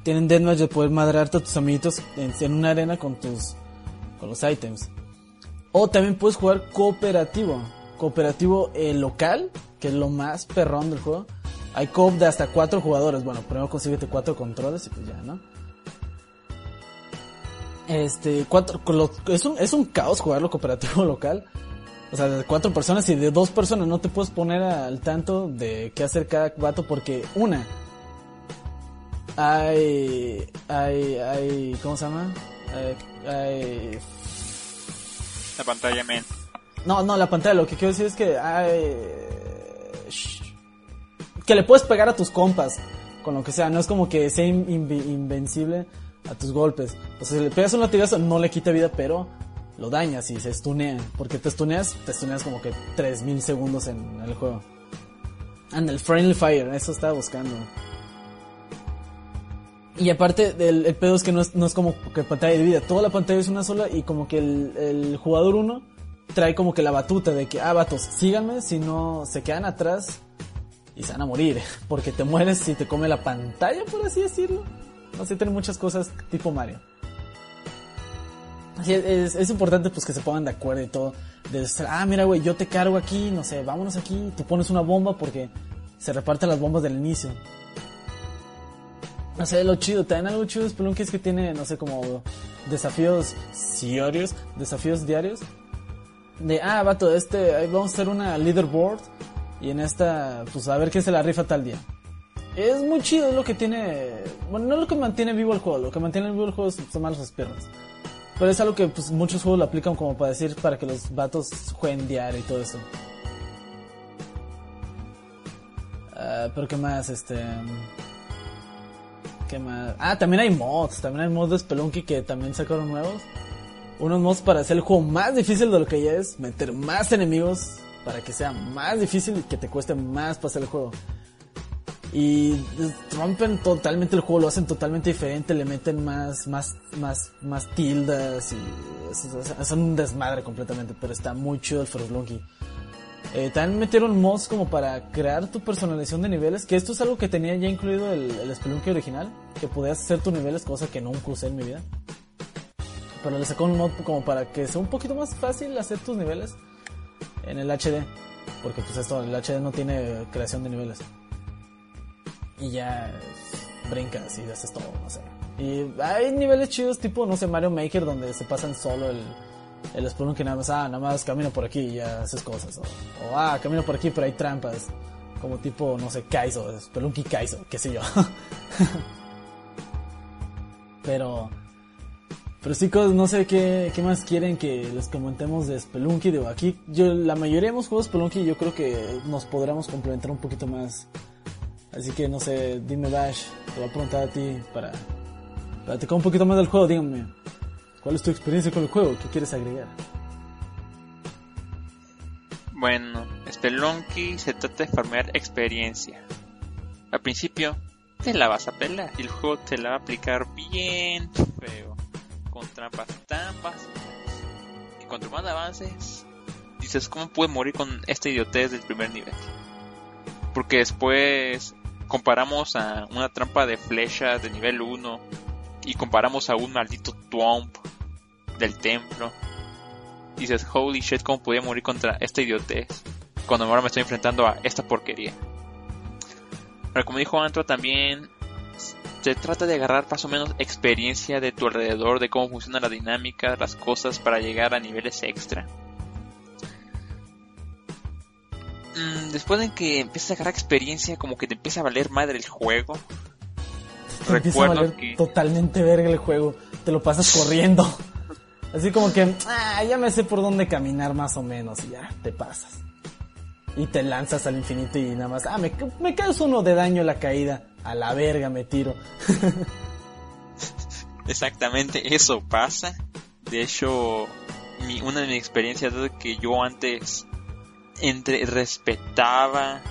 Tienen Deathmatch de poder madrearte a tus amiguitos en, una arena con tus. con los items. O también puedes jugar cooperativo. Cooperativo eh, local, que es lo más perrón del juego. Hay coop de hasta 4 jugadores. Bueno, primero consíguete 4 controles y pues ya, ¿no? Este, cuatro, es un, es un caos jugarlo cooperativo local. O sea, de cuatro personas y de dos personas no te puedes poner al tanto de qué hacer cada vato porque una, hay, hay, hay, ¿cómo se llama? Hay, hay... La pantalla, men. No, no, la pantalla, lo que quiero decir es que hay... Que le puedes pegar a tus compas con lo que sea, no es como que sea in, in, invencible a tus golpes. O sea, si le pegas un latigazo no le quita vida, pero lo dañas y se stunea. Porque te stuneas, te stuneas como que 3000 segundos en el juego. And el Friendly Fire, eso estaba buscando. Y aparte, el, pedo es que no es, no es, como que pantalla de vida. Toda la pantalla es una sola y como que el, el jugador uno trae como que la batuta de que, ah, vatos, síganme, si no se quedan atrás y se van a morir. Porque te mueres si te come la pantalla, por así decirlo. No sé, tiene muchas cosas tipo Mario. Así es, es, es, importante pues que se pongan de acuerdo y todo. De estar, ah, mira, güey, yo te cargo aquí, no sé, vámonos aquí, tú pones una bomba porque se reparten las bombas del inicio. No sé, lo chido, también algo chido de Spelunky es que tiene, no sé, como desafíos diarios, desafíos diarios. De, ah, vato, este, vamos a hacer una leaderboard y en esta, pues a ver quién se la rifa tal día. Es muy chido, lo que tiene, bueno, no es lo que mantiene vivo el juego, lo que mantiene vivo el juego son más las piernas. Pero es algo que pues, muchos juegos lo aplican como para decir para que los vatos jueguen diario y todo eso. Uh, pero qué más, este... ¿Qué más? Ah, también hay mods, también hay mods de Spelunky que también sacaron nuevos. Unos mods para hacer el juego más difícil de lo que ya es, meter más enemigos para que sea más difícil y que te cueste más pasar el juego. Y rompen totalmente el juego, lo hacen totalmente diferente, le meten más, más, más, más tildas y es, un desmadre completamente, pero está muy chido el Frostbunky. Eh, también metieron mods como para crear tu personalización de niveles, que esto es algo que tenía ya incluido el, el Spelunky original, que podías hacer tus niveles, cosa que nunca usé en mi vida. Pero le sacó un mod como para que sea un poquito más fácil hacer tus niveles en el HD, porque pues esto, el HD no tiene creación de niveles y ya brincas y haces todo, no sé. Y hay niveles chidos tipo, no sé, Mario Maker donde se pasan solo el, el que nada más, ah, nada más camino por aquí y ya haces cosas. O, ah, camino por aquí pero hay trampas. Como tipo, no sé, Kaizo, Spelunky Kaizo, qué sé yo. pero... Pero chicos, no sé qué, qué más quieren que les comentemos de Spelunky. Digo, aquí yo, la mayoría hemos jugado Spelunky y yo creo que nos podremos complementar un poquito más Así que no sé, dime Bash, te voy a preguntar a ti para platicar un poquito más del juego, dígame. ¿Cuál es tu experiencia con el juego? ¿Qué quieres agregar? Bueno, Spelunky se trata de farmear experiencia. Al principio te la vas a pelar y el juego te la va a aplicar bien feo, con trampas tan básicas. Y cuanto más avances, dices, ¿cómo puedo morir con esta idiotez del primer nivel? Porque después comparamos a una trampa de flechas de nivel 1 y comparamos a un maldito Twomp del templo, dices, holy shit, ¿cómo podía morir contra esta idiotez? Cuando ahora me estoy enfrentando a esta porquería. Pero como dijo Antro también, se trata de agarrar más o menos experiencia de tu alrededor, de cómo funciona la dinámica, las cosas para llegar a niveles extra. Mm, después de que empiezas a agarrar experiencia, como que te empieza a valer madre el juego. Te empieza a valer totalmente verga el juego. Te lo pasas corriendo. Así como que, ah, ya me sé por dónde caminar más o menos y ya, te pasas. Y te lanzas al infinito y nada más, ah, me, me caes uno de daño la caída. A la verga me tiro. Exactamente, eso pasa. De hecho, una de mis experiencias es que yo antes entre respetaba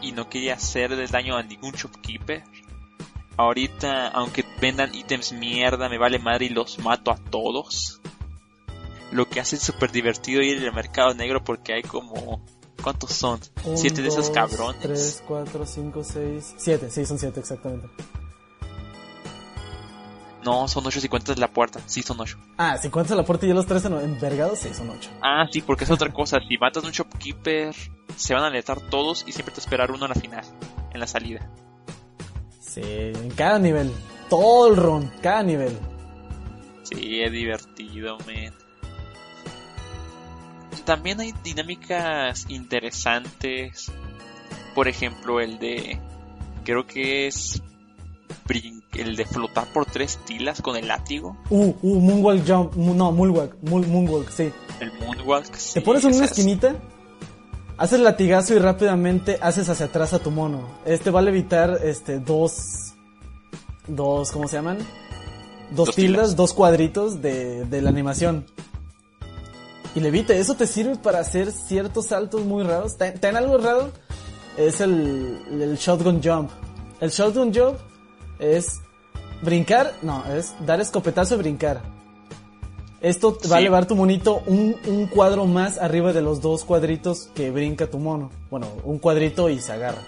y no quería hacerle daño a ningún shopkeeper. Ahorita, aunque vendan ítems mierda, me vale madre y los mato a todos. Lo que hace es súper divertido ir al mercado negro porque hay como... ¿Cuántos son? siete de esos cabrones. Tres, cuatro, cinco, seis... Siete, sí, son siete exactamente. No, son 8 si cuentas la puerta. Sí, son 8. Ah, si cuentas la puerta y los tres envergados, sí, son 8. Ah, sí, porque es otra cosa. Si matas a un shopkeeper, se van a aletar todos y siempre te esperar uno en la final, en la salida. Sí, en cada nivel. Todo el run, cada nivel. Sí, es divertido, man. También hay dinámicas interesantes. Por ejemplo, el de. Creo que es el de flotar por tres tilas con el látigo. Uh, uh, Moonwalk Jump, no, Moonwalk, Moonwalk, sí. El Moonwalk, sí, Te pones en una esquinita, haces latigazo y rápidamente haces hacia atrás a tu mono. Este vale evitar, este, dos, dos, ¿cómo se llaman? Dos, tildas, dos cuadritos de, de la animación. Y le evite, eso te sirve para hacer ciertos saltos muy raros. ¿Ten algo raro? Es el, el shotgun jump. El shotgun jump es brincar, no, es dar escopetazo y brincar. Esto va a elevar tu monito un, un, cuadro más arriba de los dos cuadritos que brinca tu mono. Bueno, un cuadrito y se agarra.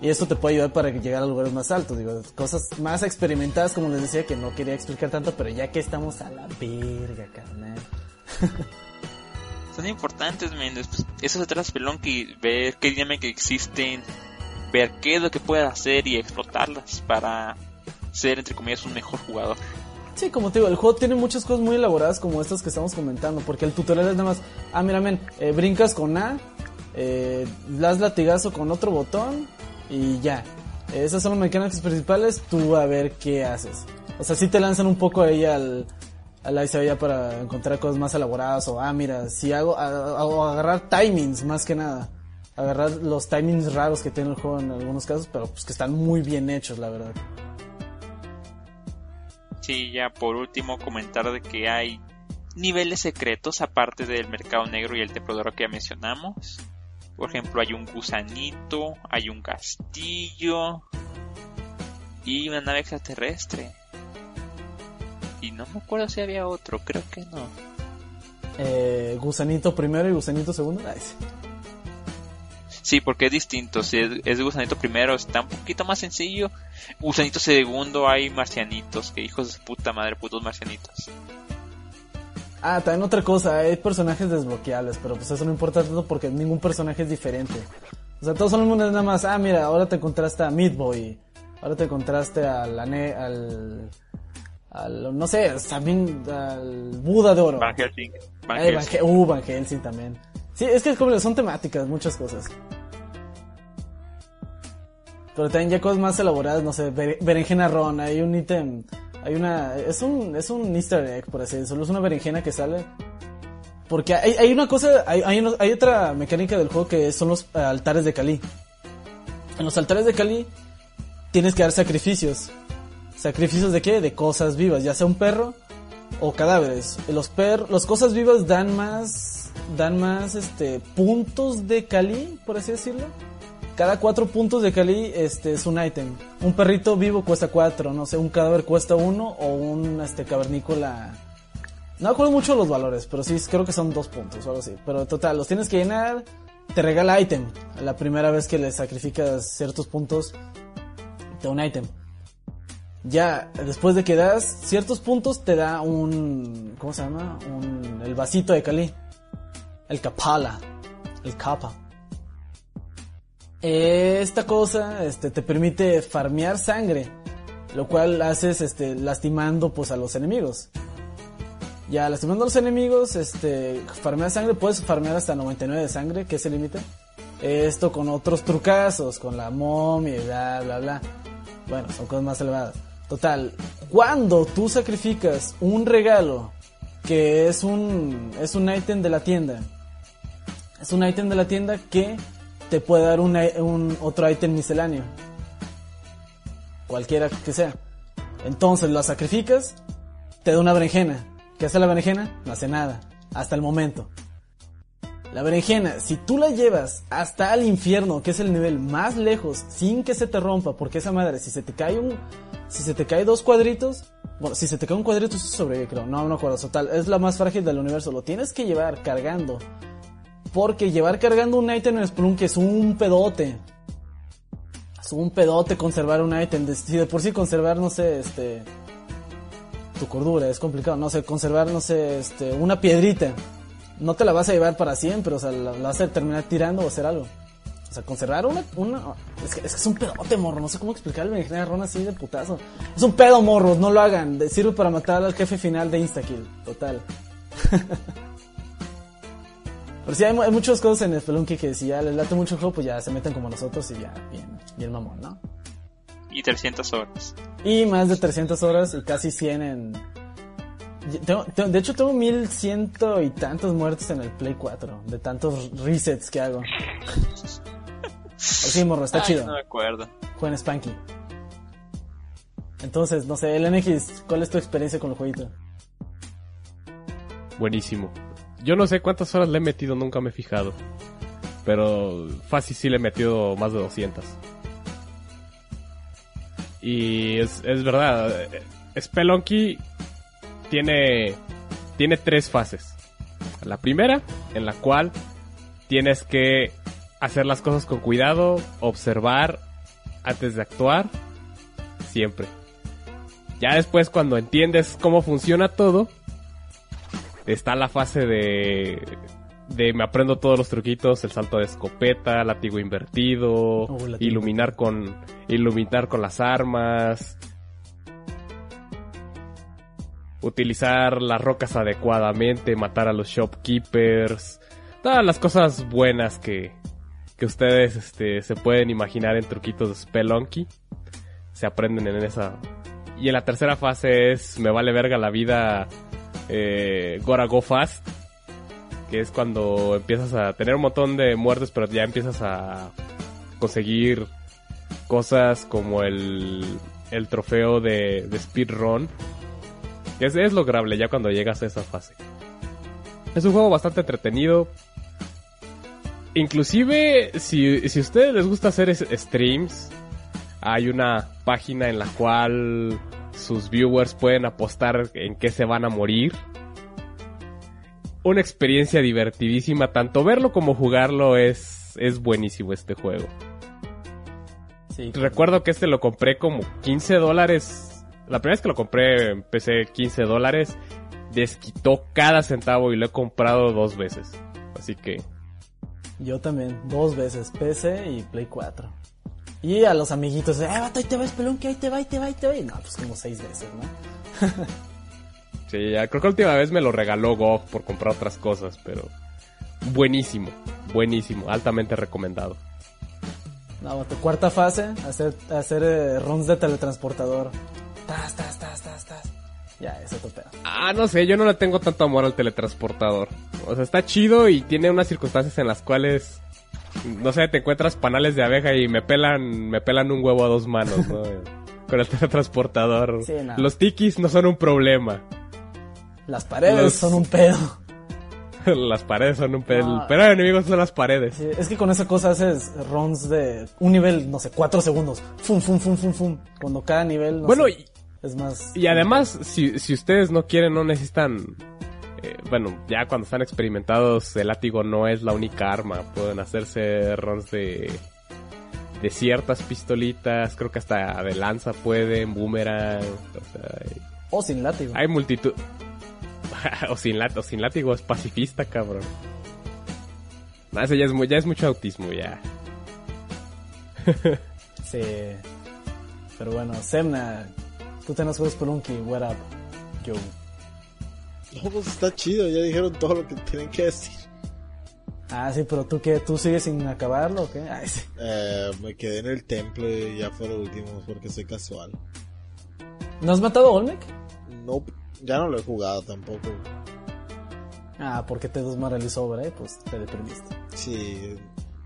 Y esto te puede ayudar para llegar a lugares más altos. Digo, cosas más experimentadas, como les decía, que no quería explicar tanto, pero ya que estamos a la verga, carnal. Son importantes, men. Eso se trata pelón que ver qué dinámicas existen, ver qué es lo que puede hacer y explotarlas para ser, entre comillas, un mejor jugador. Sí, como te digo, el juego tiene muchas cosas muy elaboradas como estas que estamos comentando, porque el tutorial es nada más, ah, mira, men, eh, brincas con A, eh, das latigazo con otro botón y ya. Esas son las mecánicas principales, tú a ver qué haces. O sea, si te lanzan un poco ahí al, a la para encontrar cosas más elaboradas o, ah, mira, si hago, hago agarrar timings más que nada agarrar los timings raros que tiene el juego en algunos casos, pero pues que están muy bien hechos, la verdad. Sí, ya por último comentar de que hay niveles secretos aparte del mercado negro y el depredador que ya mencionamos. Por ejemplo, hay un gusanito, hay un castillo y una nave extraterrestre. Y no me acuerdo si había otro, creo que no. Eh, gusanito primero y gusanito segundo. Ay, sí. Porque es distinto. Si es, es gusanito primero, está un poquito más sencillo. Gusanito segundo, hay marcianitos. Que hijos de su puta madre, putos marcianitos. Ah, también otra cosa, hay personajes desbloqueables, pero pues eso no importa tanto porque ningún personaje es diferente. O sea, todos son los nada más, ah, mira, ahora te encontraste a Meat Boy, ahora te encontraste a la ne al, al, no sé, también al Buda de Oro. Van Helsing. Van Van Helsing. He- uh, Van Helsing también. Es que como son temáticas, muchas cosas. Pero también ya cosas más elaboradas, no sé, bere- berenjena ron, hay un ítem, hay una, es un, es un easter egg, por así decirlo, es una berenjena que sale. Porque hay, hay una cosa, hay, hay, uno- hay otra mecánica del juego que son los eh, altares de Kali. En los altares de Kali tienes que dar sacrificios. ¿Sacrificios de qué? De cosas vivas, ya sea un perro o cadáveres. Los per los cosas vivas dan más dan más este puntos de Kali, por así decirlo. Cada cuatro puntos de Kali este es un ítem. Un perrito vivo cuesta cuatro, no sé, un cadáver cuesta uno o un este cavernícola. No acuerdo mucho los valores, pero sí creo que son dos puntos o algo así. Pero total, los tienes que llenar. Te regala ítem. La primera vez que le sacrificas ciertos puntos, te da un ítem. Ya, después de que das ciertos puntos, te da un. ¿Cómo se llama? Un, el vasito de Cali. El Kapala. El Kappa. Esta cosa este, te permite farmear sangre. Lo cual haces este, lastimando pues, a los enemigos. Ya, lastimando a los enemigos, este, farmear sangre, puedes farmear hasta 99 de sangre, que es el límite. Esto con otros trucazos, con la momia bla, bla, bla. Bueno, son cosas más elevadas. Total, cuando tú sacrificas un regalo que es un es un ítem de la tienda, es un ítem de la tienda que te puede dar un, otro ítem misceláneo, cualquiera que sea. Entonces lo sacrificas, te da una berenjena. ¿Qué hace la berenjena? No hace nada, hasta el momento. La berenjena, si tú la llevas hasta el infierno, que es el nivel más lejos, sin que se te rompa, porque esa madre, si se te cae un, si se te cae dos cuadritos, bueno, si se te cae un cuadrito, eso sobrevive, creo. No, no acuerdo, total, es la más frágil del universo, lo tienes que llevar cargando. Porque llevar cargando un ítem en Splunk es un pedote. Es un pedote conservar un ítem. Si de por sí conservar, no sé, este, tu cordura es complicado, no sé, conservar, no sé, este, una piedrita no te la vas a llevar para siempre, o sea, la, vas a terminar tirando o hacer algo. O sea, conservar una, una, es que, es que es un pedote, morro, no sé cómo explicar el berenjena ron así de putazo. Es un pedo, morro, no lo hagan, sirve para matar al jefe final de Instakill, total. Pero sí, hay, hay muchas cosas en el Spelunky que si ya les late mucho el juego, pues ya se meten como nosotros y ya, bien, bien mamón, ¿no? Y 300 horas. Y más de 300 horas y casi 100 en... y- tengo- tengo- de hecho, tengo 1100 y tantos muertos en el Play 4, de tantos resets que hago. Así, morro, está Ay, chido. No me acuerdo. Juega en Spanky. Entonces, no sé, el NX, ¿cuál es tu experiencia con el jueguito? Buenísimo. Yo no sé cuántas horas le he metido, nunca me he fijado. Pero fácil sí le he metido más de 200. Y es, es verdad, eh, Spelunky tiene, tiene tres fases. La primera, en la cual tienes que hacer las cosas con cuidado, observar antes de actuar, siempre. Ya después cuando entiendes cómo funciona todo, está la fase de de me aprendo todos los truquitos, el salto de escopeta, látigo invertido, Oh, látigo iluminar con iluminar con las armas, utilizar las rocas adecuadamente, matar a los shopkeepers, todas las cosas buenas que que ustedes este, se pueden imaginar en truquitos de Spelunky se aprenden en esa. Y en la tercera fase es me vale verga la vida eh, Gotta Go Fast, que es cuando empiezas a tener un montón de muertes, pero ya empiezas a conseguir cosas como el, el trofeo de, de speedrun, que es, es lograble ya cuando llegas a esa fase. Es un juego bastante entretenido. inclusive, si, si a ustedes les gusta hacer streams, hay una página en la cual sus viewers pueden apostar en qué se van a morir. Una experiencia divertidísima, tanto verlo como jugarlo es, es buenísimo este juego. Sí, Recuerdo que este lo compré como 15 dólares. La primera vez que lo compré empecé 15 dólares. Desquitó cada centavo y lo he comprado dos veces. Así que Yo también, dos veces, PC y Play 4. Y a los amiguitos, eh, vato, ahí te va Spelunky, ahí te va, ahí te va, ahí te va. Y no, pues como seis veces, ¿no? sí, ya creo que la última vez me lo regaló GOG por comprar otras cosas, pero buenísimo, buenísimo, altamente recomendado. No, vato, cuarta fase, hacer, hacer eh, runs de teletransportador. Tas, tas, tas, tas, tas. Ya, eso te. Ah, no sé, yo no le tengo tanto amor al teletransportador. O sea, está chido y tiene unas circunstancias en las cuales, no sé, te encuentras panales de abeja y me pelan, me pelan un huevo a dos manos, ¿no? Con el teletransportador. Sí, no. Los tikis no son un problema. Las paredes Los- son un pedo. las paredes son un pedo. No. El peor enemigo son las paredes. Sí, es que con esa cosa haces runs de un nivel, no sé, cuatro segundos. Fum, fum, fum, fum, fum. Cuando cada nivel, no Bueno, sé, y, es más... y además, si, si ustedes no quieren, no necesitan... eh, bueno, ya cuando están experimentados, el látigo no es la única arma. Pueden hacerse runs de... De ciertas pistolitas, creo que hasta de lanza pueden, boomerang, o sea, hay, O sin látigo. hay multitud... o, sin o sin látigo es pacifista, cabrón. No, ese ya es, ya es mucho autismo, ya. Sí. Pero bueno, Semna, tú tenés juegos Spelunky, what up, yo. No, pues está chido, ya dijeron todo lo que tienen que decir. Ah, sí, pero tú qué, tú sigues sin acabarlo, ¿o qué? Ay, sí. Eh, me quedé en el templo y ya fue lo último porque soy casual. ¿No has matado a Olmec? No, ya no lo he jugado tampoco. Ah, porque te desmoralizó. Y Pues te deprimiste. Sí,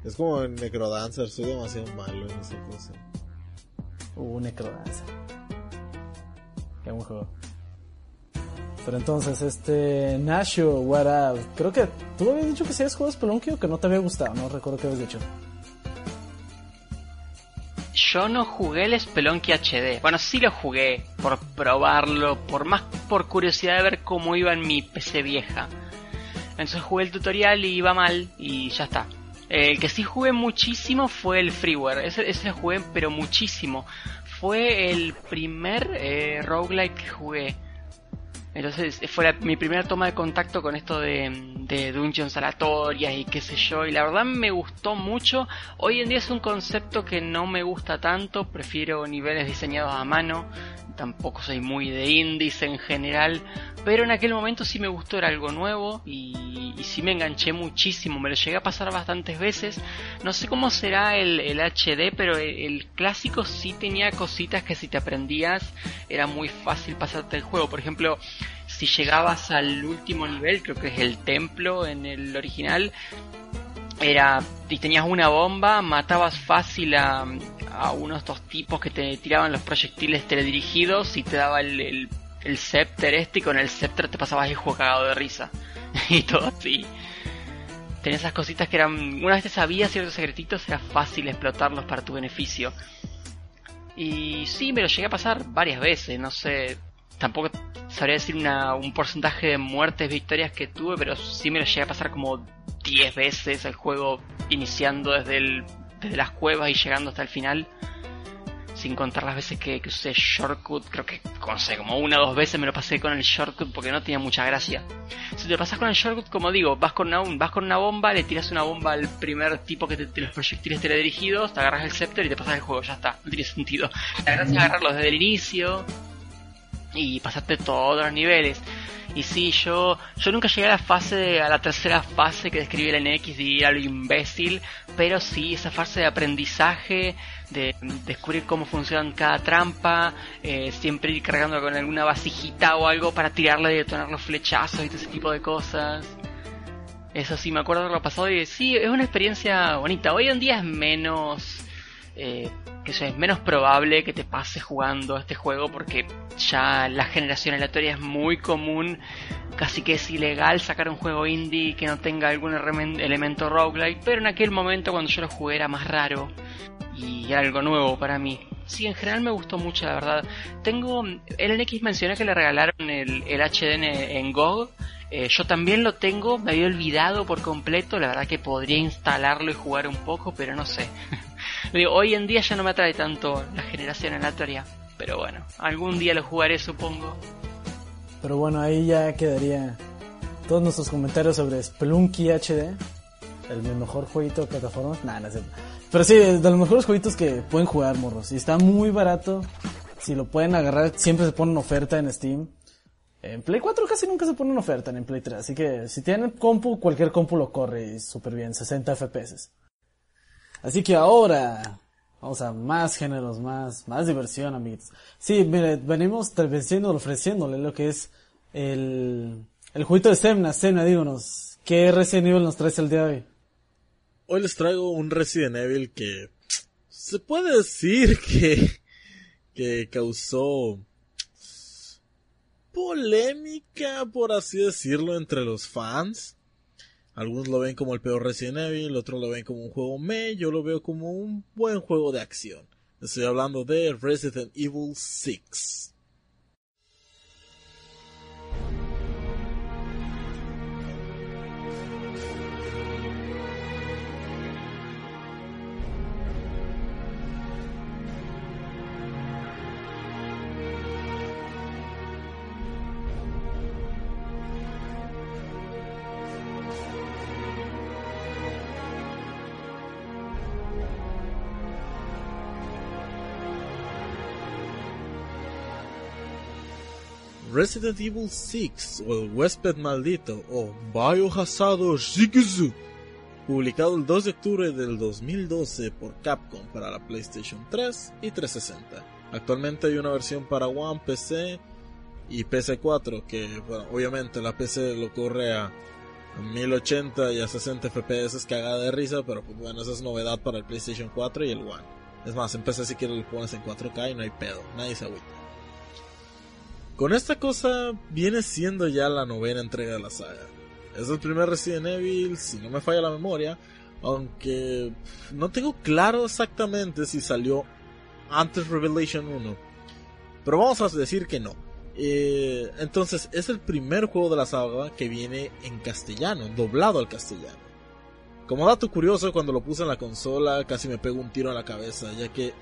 es como en Necrodancer, soy demasiado malo en esa cosa. Uh, Necrodancer. Qué buen juego. Pero entonces, este, Nasho, what up? Creo que tú habías dicho que si habías jugado Spelunky o que no te había gustado, no recuerdo qué habías dicho. Yo no jugué el Spelunky HD. Bueno, sí lo jugué por probarlo, por más por curiosidad de ver cómo iba en mi PC vieja. Entonces jugué el tutorial y iba mal y ya está. El que sí jugué muchísimo fue el Freeware. Ese, ese jugué pero muchísimo. Fue el primer eh, roguelike que jugué. Entonces fue la- mi primera toma de contacto con esto de, de dungeons aleatorias y qué sé yo. Y la verdad me gustó mucho. Hoy en día es un concepto que no me gusta tanto. Prefiero niveles diseñados a mano. Tampoco soy muy de indies en general. Pero en aquel momento sí me gustó, era algo nuevo. Y, y sí me enganché muchísimo. Me lo llegué a pasar bastantes veces. No sé cómo será el, el HD, pero el, el clásico sí tenía cositas que si te aprendías era muy fácil pasarte el juego. Por ejemplo, si llegabas al último nivel, creo que es el templo en el original, era y tenías una bomba, matabas fácil a, a unos dos tipos que te tiraban los proyectiles teledirigidos y te daba el, el, scepter este y con el scepter te pasabas el juego cagado de risa. y todo así. Tenía esas cositas que eran, una vez te sabías ciertos secretitos, era fácil explotarlos para tu beneficio. Y sí, me lo llegué a pasar varias veces, no sé, tampoco sabría decir una, un porcentaje de muertes, victorias que tuve, pero sí me lo llegué a pasar como 10 veces el juego iniciando desde, el, desde las cuevas y llegando hasta el final. Sin contar las veces que, que usé shortcut, creo que, no sé, como una o dos veces me lo pasé con el shortcut porque no tenía mucha gracia. Si te pasas con el shortcut, como digo, vas con una, vas con una bomba, le tiras una bomba al primer tipo que te, te los proyectiles teledirigidos, te agarras el scepter y te pasas el juego, ya está, no tiene sentido. La gracia es agarrarlo desde el inicio y pasarte todos los niveles. Y sí, yo, yo nunca llegué a la fase, a la tercera fase que describí el NX de ir a lo imbécil, pero sí, esa fase de aprendizaje, de descubrir cómo funciona cada trampa, eh, siempre ir cargando con alguna vasijita o algo para tirarle y detonar los flechazos y todo ese tipo de cosas. Eso sí, me acuerdo de lo pasado y sí, es una experiencia bonita. Hoy en día es menos eh, que eso es menos probable que te pase jugando este juego porque ya la generación aleatoria es muy común, casi que es ilegal sacar un juego indie que no tenga algún elemento roguelike, pero en aquel momento cuando yo lo jugué era más raro y era algo nuevo para mí. Sí, en general me gustó mucho, la verdad. Tengo. El NX mencioné que le regalaron el, el HDN en GOG. Eh, yo también lo tengo, me había olvidado por completo. La verdad que podría instalarlo y jugar un poco, pero no sé. Digo, hoy en día ya no me atrae tanto la generación aleatoria. Pero bueno, algún día lo jugaré, supongo. Pero bueno, ahí ya quedaría todos nuestros comentarios sobre Spelunky HD. El mejor jueguito de plataformas. Nah, no sé. Pero sí, de los mejores jueguitos que pueden jugar, morros. Y está muy barato. Si lo pueden agarrar, siempre se pone en oferta en Steam. En Play 4 casi nunca se pone en oferta en Play 3. Así que si tienen compu, cualquier compu lo corre súper bien, 60 FPS. Así que ahora, vamos a más géneros, más, más diversión, amigos. Sí, mire, venimos ofreciéndole lo que es el, el jueguito de Semna. Semna, díganos, ¿qué Resident Evil nos traes el día de hoy? Hoy les traigo un Resident Evil que se puede decir que, que causó polémica, por así decirlo, entre los fans. Algunos lo ven como el peor Resident Evil, otros lo ven como un juego me, yo lo veo como un buen juego de acción. Estoy hablando de Resident Evil 6. Resident Evil 6 o el huésped maldito o Biohazard Shikizu, publicado el 2 de octubre del 2012 por Capcom para la PlayStation 3 y 360. Actualmente hay una versión para One, PC y PC4 que bueno, obviamente la PC lo corre a 1080 y a 60 FPS es cagada de risa, pero pues, bueno, esa es novedad para el PlayStation 4 y el One. Es más, en PC si quieres lo pones en 4K y no hay pedo, nadie se agüita. Con esta cosa viene siendo ya la novena entrega de la saga. Es el primer Resident Evil, si no me falla la memoria, aunque no tengo claro exactamente si salió antes Revelation 1. Pero vamos a decir que no. Eh, entonces es el primer juego de la saga que viene en castellano, doblado al castellano. Como dato curioso, cuando lo puse en la consola casi me pego un tiro en la cabeza, ya que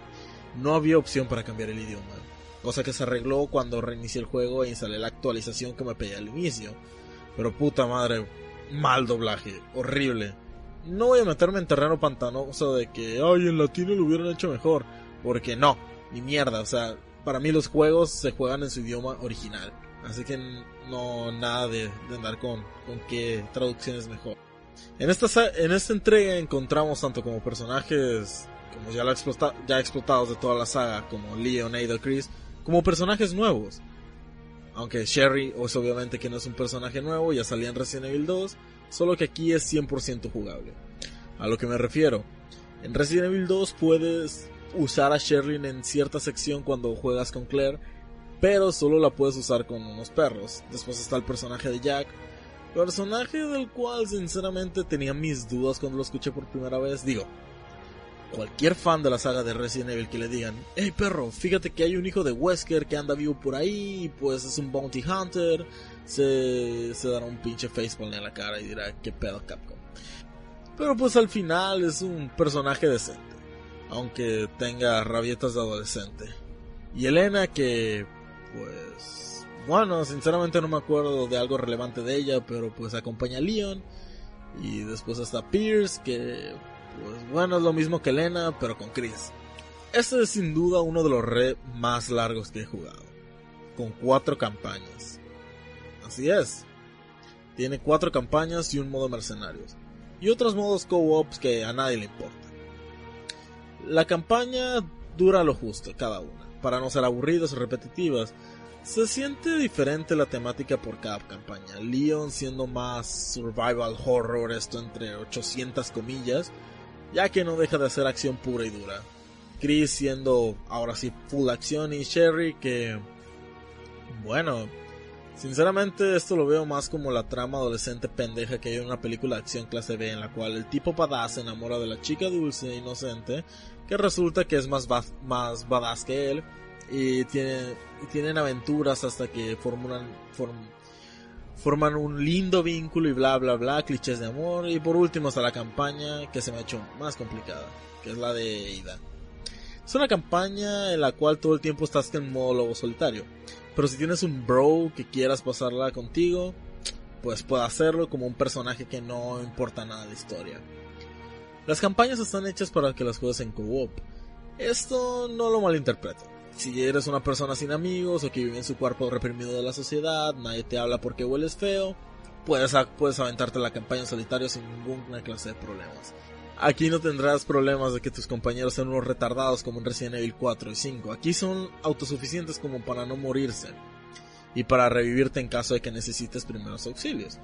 no había opción para cambiar el idioma cosa que se arregló cuando reinicié el juego e instalé la actualización que me pedía al inicio. Pero puta madre, mal doblaje, horrible. No voy a meterme en terreno pantanoso de que, ay, en latino lo hubieran hecho mejor, porque no, ni mierda, o sea, para mí los juegos se juegan en su idioma original, así que no, nada de, andar con, con qué traducción es mejor. En esta, en esta entrega encontramos tanto como personajes como ya, la ya explotados de toda la saga, como Leon, Ada, Chris, como personajes nuevos. Aunque Sherry es obviamente que no es un personaje nuevo, ya salía en Resident Evil 2, solo que aquí es 100% jugable. A lo que me refiero, en Resident Evil 2 puedes usar a Sherry en cierta sección cuando juegas con Claire, pero solo la puedes usar con unos perros. Después está el personaje de Jack, personaje del cual sinceramente tenía mis dudas cuando lo escuché por primera vez. Digo, cualquier fan de la saga de Resident Evil que le digan, hey perro, fíjate que hay un hijo de Wesker que anda vivo por ahí, pues es un bounty hunter, se, dará un pinche facepalm en la cara y dirá, qué pedo Capcom. Pero pues al final es un personaje decente, aunque tenga rabietas de adolescente. Y Elena que, pues, bueno, sinceramente no me acuerdo de algo relevante de ella, pero pues acompaña a Leon. Y después está Pierce que pues bueno, es lo mismo que Elena, pero con Chris. Este es sin duda uno de los re más largos que he jugado. Con cuatro campañas. Así es. Tiene cuatro campañas y un modo mercenarios. Y otros modos co-ops que a nadie le importa. La campaña dura lo justo, cada una. Para no ser aburridas o repetitivas. Se siente diferente la temática por cada campaña. Leon siendo más survival horror, esto entre 800 comillas ya que no deja de ser acción pura y dura. Chris siendo ahora sí full acción y Sherry que bueno, sinceramente esto lo veo más como la trama adolescente pendeja que hay en una película de acción clase B en la cual el tipo badass se enamora de la chica dulce e inocente que resulta que es más, más badass que él y, tiene, y tienen aventuras hasta que forman, form- forman un lindo vínculo y bla bla bla, clichés de amor y por último está la campaña que se me ha hecho más complicada, que es la de Ida. Es una campaña en la cual todo el tiempo estás en modo lobo solitario. Pero si tienes un bro que quieras pasarla contigo, pues puede hacerlo como un personaje que no importa nada de historia. Las campañas están hechas para que las juegues en co-op. Esto no lo malinterpreto. Si eres una persona sin amigos o que vive en su cuerpo reprimido de la sociedad, nadie te habla porque hueles feo, puedes, puedes aventarte la campaña en solitario sin ninguna clase de problemas. Aquí no tendrás problemas de que tus compañeros sean unos retardados como en Resident Evil 4 y 5. Aquí son autosuficientes como para no morirse y para revivirte en caso de que necesites primeros auxilios.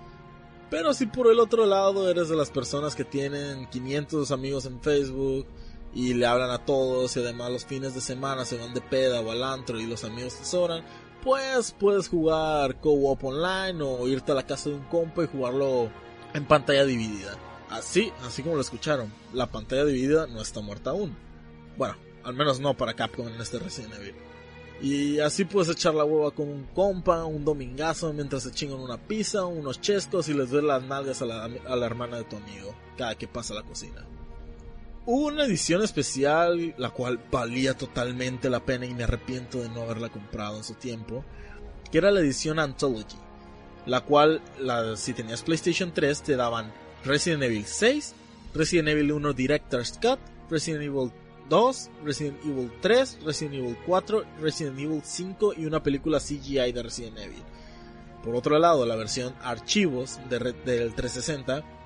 Pero si por el otro lado eres de las personas que tienen 500 amigos en Facebook y le hablan a todos y además los fines de semana se van de peda o al antro y los amigos te sobran, pues puedes jugar co-op online o irte a la casa de un compa y jugarlo en pantalla dividida. Así, así como lo escucharon, la pantalla dividida no está muerta aún. Bueno, al menos no para Capcom en este Resident Evil. Y así puedes echar la hueva con un compa, un domingazo mientras se chingan una pizza, unos chescos y les ves las nalgas a la, a la hermana de tu amigo cada que pasa a la cocina. Hubo una edición especial la cual valía totalmente la pena y me arrepiento de no haberla comprado en su tiempo, que era la edición Anthology, la cual la, si tenías PlayStation 3 te daban Resident Evil 6, Resident Evil 1 Director's Cut, Resident Evil 2, Resident Evil 3, Resident Evil 4, Resident Evil 5 y una película CGI de Resident Evil. Por otro lado, la versión archivos del 360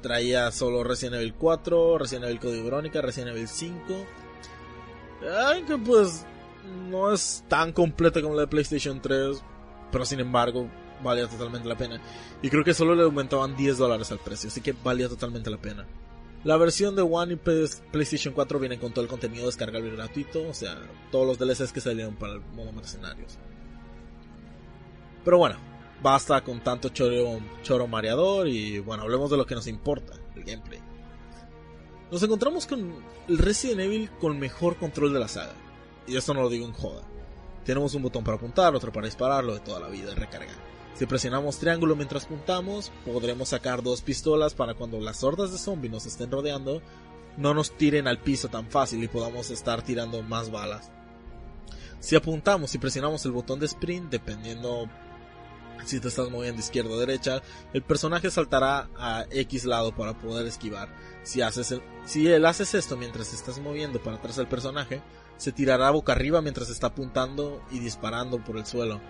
traía solo Resident Evil 4, Resident Evil Code Verónica, Resident Evil 5. Ay, que pues no es tan completa como la de PlayStation 3, pero sin embargo valía totalmente la pena. Y creo que solo le aumentaban 10 dólares al precio, así que valía totalmente la pena. La versión de One y PlayStation 4 viene con todo el contenido descargable gratuito, o sea, todos los DLCs que salieron para el modo mercenarios. Pero bueno, basta con tanto choro, choro mareador y bueno, hablemos de lo que nos importa, el gameplay. Nos encontramos con el Resident Evil con mejor control de la saga. Y esto no lo digo en joda. Tenemos un botón para apuntar, otro para disparar, lo de toda la vida, recargar. Si presionamos triángulo mientras puntamos, podremos sacar dos pistolas para cuando las hordas de zombies nos estén rodeando, no nos tiren al piso tan fácil y podamos estar tirando más balas. Si apuntamos y presionamos el botón de sprint, dependiendo si te estás moviendo izquierda o derecha, el personaje saltará a X lado para poder esquivar. Si haces el- si él haces esto mientras estás moviendo para atrás del personaje, se tirará boca arriba mientras está apuntando y disparando por el suelo.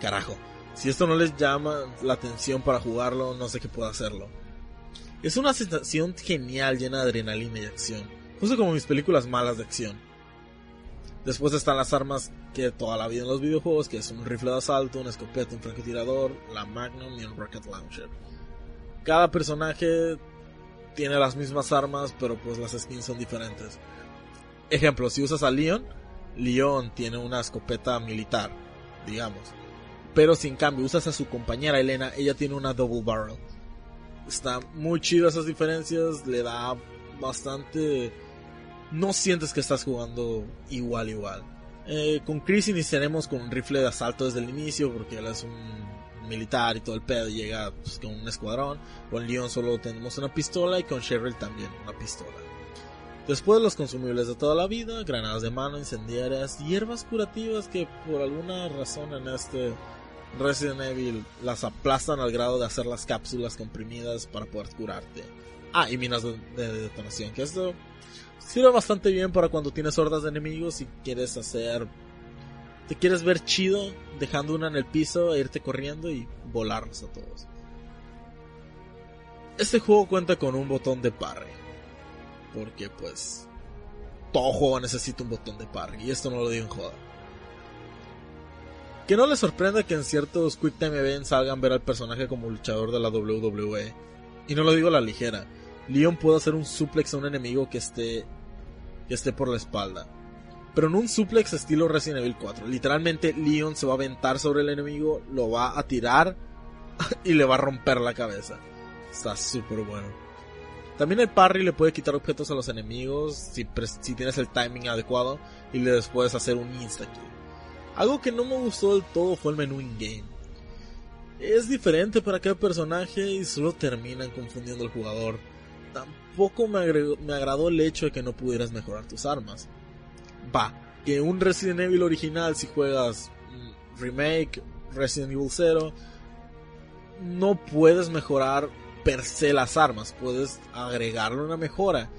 Carajo, si esto no les llama la atención para jugarlo, no sé qué puedo hacerlo. Es una sensación genial llena de adrenalina y acción, justo como mis películas malas de acción. Después están las armas que toda la vida en los videojuegos, que es un rifle de asalto, una escopeta, un francotirador, la Magnum y un Rocket Launcher. Cada personaje tiene las mismas armas, pero pues las skins son diferentes. Ejemplo, si usas a Leon, Leon tiene una escopeta militar, digamos. Pero si en cambio usas a su compañera Elena, ella tiene una double barrel. Está muy chido esas diferencias, le da bastante... No sientes que estás jugando igual igual. Eh, con Chris iniciaremos con un rifle de asalto desde el inicio porque él es un militar y todo el pedo llega pues, con un escuadrón. Con Leon solo tenemos una pistola y con Cheryl también una pistola. Después los consumibles de toda la vida, granadas de mano, incendiarias, hierbas curativas que por alguna razón en este Resident Evil las aplastan al grado de hacer las cápsulas comprimidas para poder curarte. Ah, y minas de, de detonación, que esto sirve bastante bien para cuando tienes hordas de enemigos y quieres hacer... Te quieres ver chido dejando una en el piso e irte corriendo y volarlos a todos. Este juego cuenta con un botón de parry. Porque pues... Todo juego necesita un botón de parry. Y esto no lo digo en joda. Que no les sorprenda que en ciertos Quick Time Events salgan ver al personaje como luchador de la WWE. Y no lo digo a la ligera. Leon puede hacer un suplex a un enemigo que esté que esté por la espalda. Pero en un suplex estilo Resident Evil 4. Literalmente Leon se va a aventar sobre el enemigo, lo va a tirar y le va a romper la cabeza. Está súper bueno. También el parry le puede quitar objetos a los enemigos si, tienes el timing adecuado y le puedes hacer un insta kill. Algo que no me gustó del todo fue el menú in-game. Es diferente para cada personaje y solo terminan confundiendo al jugador. Tampoco me, me agradó el hecho de que no pudieras mejorar tus armas. Va, que un Resident Evil original si juegas remake, Resident Evil 0, no puedes mejorar per se las armas, puedes agregarle una mejora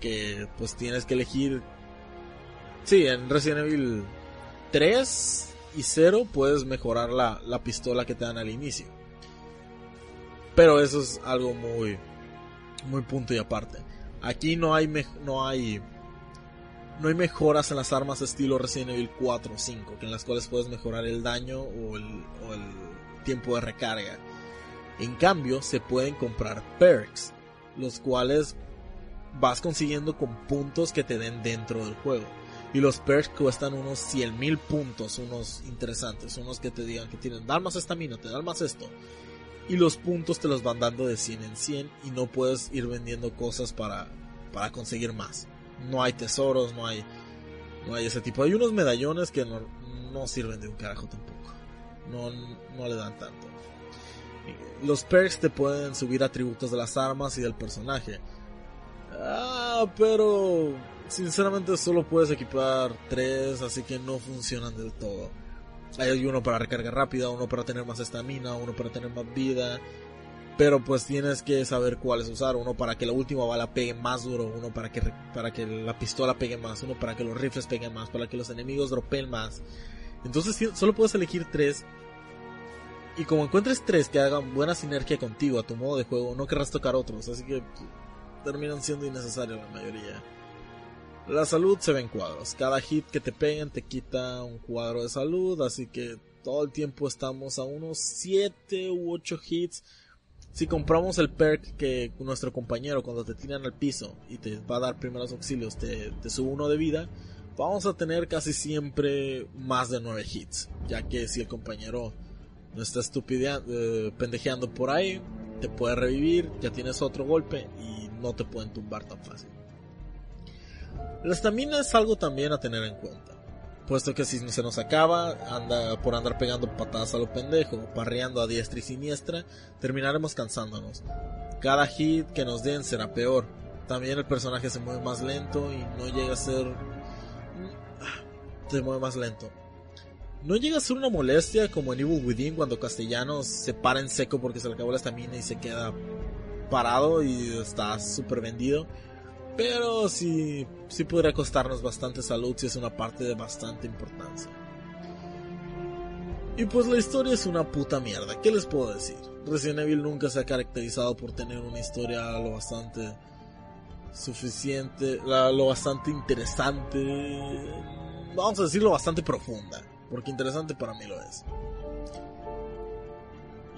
que pues tienes que elegir. Sí, en Resident Evil 3 y 0 puedes mejorar la, la pistola que te dan al inicio. Pero eso es algo muy muy punto y aparte. Aquí no hay no hay no hay mejoras en las armas estilo Resident Evil 4 o 5, que en las cuales puedes mejorar el daño o el, tiempo de recarga. En cambio, se pueden comprar perks, los cuales vas consiguiendo con puntos que te den dentro del juego. Y los perks cuestan unos 100 mil puntos, unos interesantes, unos que te digan que tienen, dar más estamina, te dan más esto. Y los puntos te los van dando de 100 en 100 y no puedes ir vendiendo cosas para, para conseguir más. No hay tesoros, no hay, no hay ese tipo. Hay unos medallones que no, no sirven de un carajo tampoco. No, no le dan tanto. Los perks te pueden subir atributos de las armas y del personaje. Ah, pero sinceramente solo puedes equipar tres, así que no funcionan del todo. Hay uno para recarga rápida, uno para tener más estamina, uno para tener más vida. Pero pues tienes que saber cuáles usar. Uno para que la última bala pegue más duro, uno para que, para que la pistola pegue más, uno para que los rifles peguen más, para que los enemigos dropeen más. Entonces solo puedes elegir tres. Y como encuentres tres que hagan buena sinergia contigo a tu modo de juego, no querrás tocar otros. Así que terminan siendo innecesarios la mayoría. La salud se ve en cuadros. Cada hit que te peguen te quita un cuadro de salud. Así que todo el tiempo estamos a unos 7 u 8 hits. Si compramos el perk que nuestro compañero cuando te tiran al piso y te va a dar primeros auxilios te, te sube uno de vida, vamos a tener casi siempre más de 9 hits. Ya que si el compañero no está eh, pendejeando por ahí, te puede revivir, ya tienes otro golpe y no te pueden tumbar tan fácil. La estamina es algo también a tener en cuenta, puesto que si se nos acaba, anda por andar pegando patadas a lo pendejo, parreando a diestra y siniestra, terminaremos cansándonos. Cada hit que nos den será peor. También el personaje se mueve más lento y no llega a ser... Se mueve más lento. No llega a ser una molestia como en Evil Within cuando Castellanos se para en seco porque se le acabó la estamina y se queda parado y está súper vendido. Pero sí, sí podría costarnos bastante salud si es una parte de bastante importancia. Y pues la historia es una puta mierda, ¿qué les puedo decir? Resident Evil nunca se ha caracterizado por tener una historia lo bastante suficiente, lo bastante interesante, vamos a decirlo bastante profunda, porque interesante para mí lo es.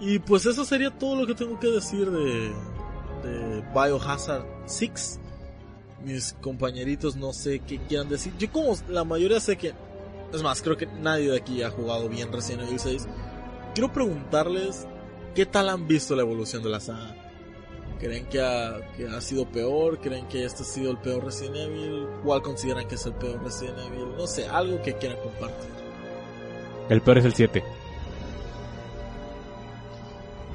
Y pues eso sería todo lo que tengo que decir de, de Biohazard 6 mis compañeritos no sé qué quieran decir. Yo como la mayoría sé que... Es más, creo que nadie de aquí ha jugado bien Resident Evil 6. Quiero preguntarles qué tal han visto la evolución de la saga. ¿Creen que ha, que ha sido peor? ¿Creen que este ha sido el peor Resident Evil? ¿Cuál consideran que es el peor Resident Evil? No sé, algo que quieran compartir. El peor es el 7.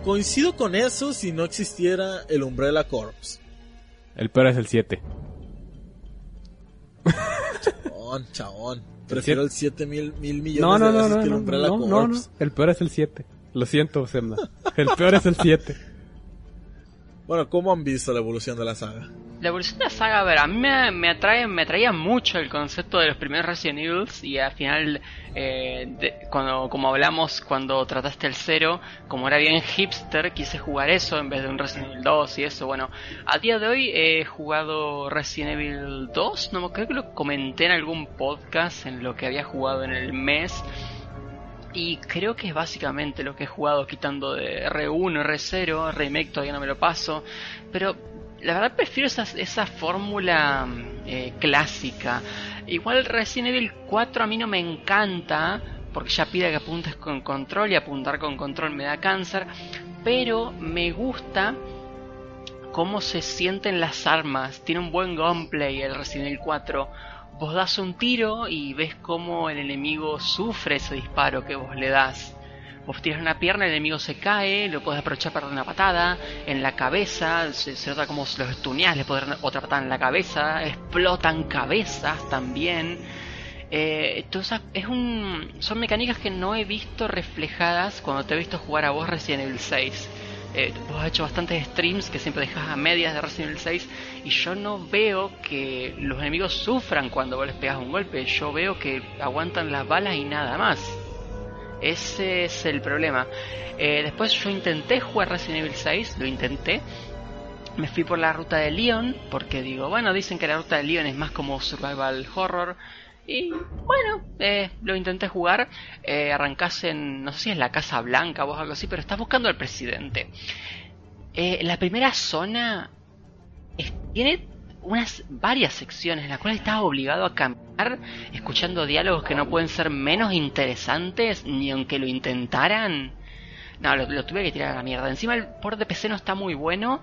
Coincido con eso si no existiera el Umbrella Corps. El peor es el 7. Chabón, chabón. Prefiero el 7 mil, mil millones no, no, de no, veces no, que el no, Umbrella no, no, no. El peor es el 7. Lo siento, Semna. El peor es el 7. Bueno, ¿cómo han visto la evolución de la saga? La evolución de la saga, a ver, a mí me, me atrae, me atraía mucho el concepto de los primeros Resident Evil y al final, eh, cuando, como hablamos cuando trataste el cero, como era bien hipster, quise jugar eso en vez de un Resident Evil 2 y eso. Bueno, a día de hoy he jugado Resident Evil 2, no creo que lo comenté en algún podcast en lo que había jugado en el mes. Y creo que es básicamente lo que he jugado quitando de R1, R0, Remake todavía no me lo paso. Pero la verdad prefiero esa, esa fórmula eh, clásica. Igual Resident Evil 4 a mí no me encanta, porque ya pide que apuntes con control y apuntar con control me da cáncer, pero me gusta cómo se sienten las armas, tiene un buen gameplay el Resident Evil 4. Vos das un tiro y ves cómo el enemigo sufre ese disparo que vos le das. Vos tiras una pierna, el enemigo se cae, lo puedes aprovechar para dar una patada en la cabeza, se, nota como los estuneas, le puedes dar otra patada en la cabeza, explotan cabezas también. Eh, es un, son mecánicas que no he visto reflejadas cuando te he visto jugar a vos Resident Evil 6. Eh, vos has hecho bastantes streams que siempre dejas a medias de Resident Evil 6 y yo no veo que los enemigos sufran cuando vos les pegas un golpe, yo veo que aguantan las balas y nada más. Ese es el problema. Eh, después yo intenté jugar Resident Evil 6, lo intenté. Me fui por la ruta de Leon, porque digo, bueno, dicen que la ruta de Leon es más como survival horror. Y bueno, eh, lo intenté jugar. Eh, arrancás en, no sé si es la Casa Blanca o algo así, pero estás buscando al presidente. Eh, la primera zona tiene unas varias secciones en las cuales estás obligado a caminar escuchando diálogos que no pueden ser menos interesantes ni aunque lo intentaran. No, lo, tuve que tirar a la mierda. Encima el port de PC no está muy bueno.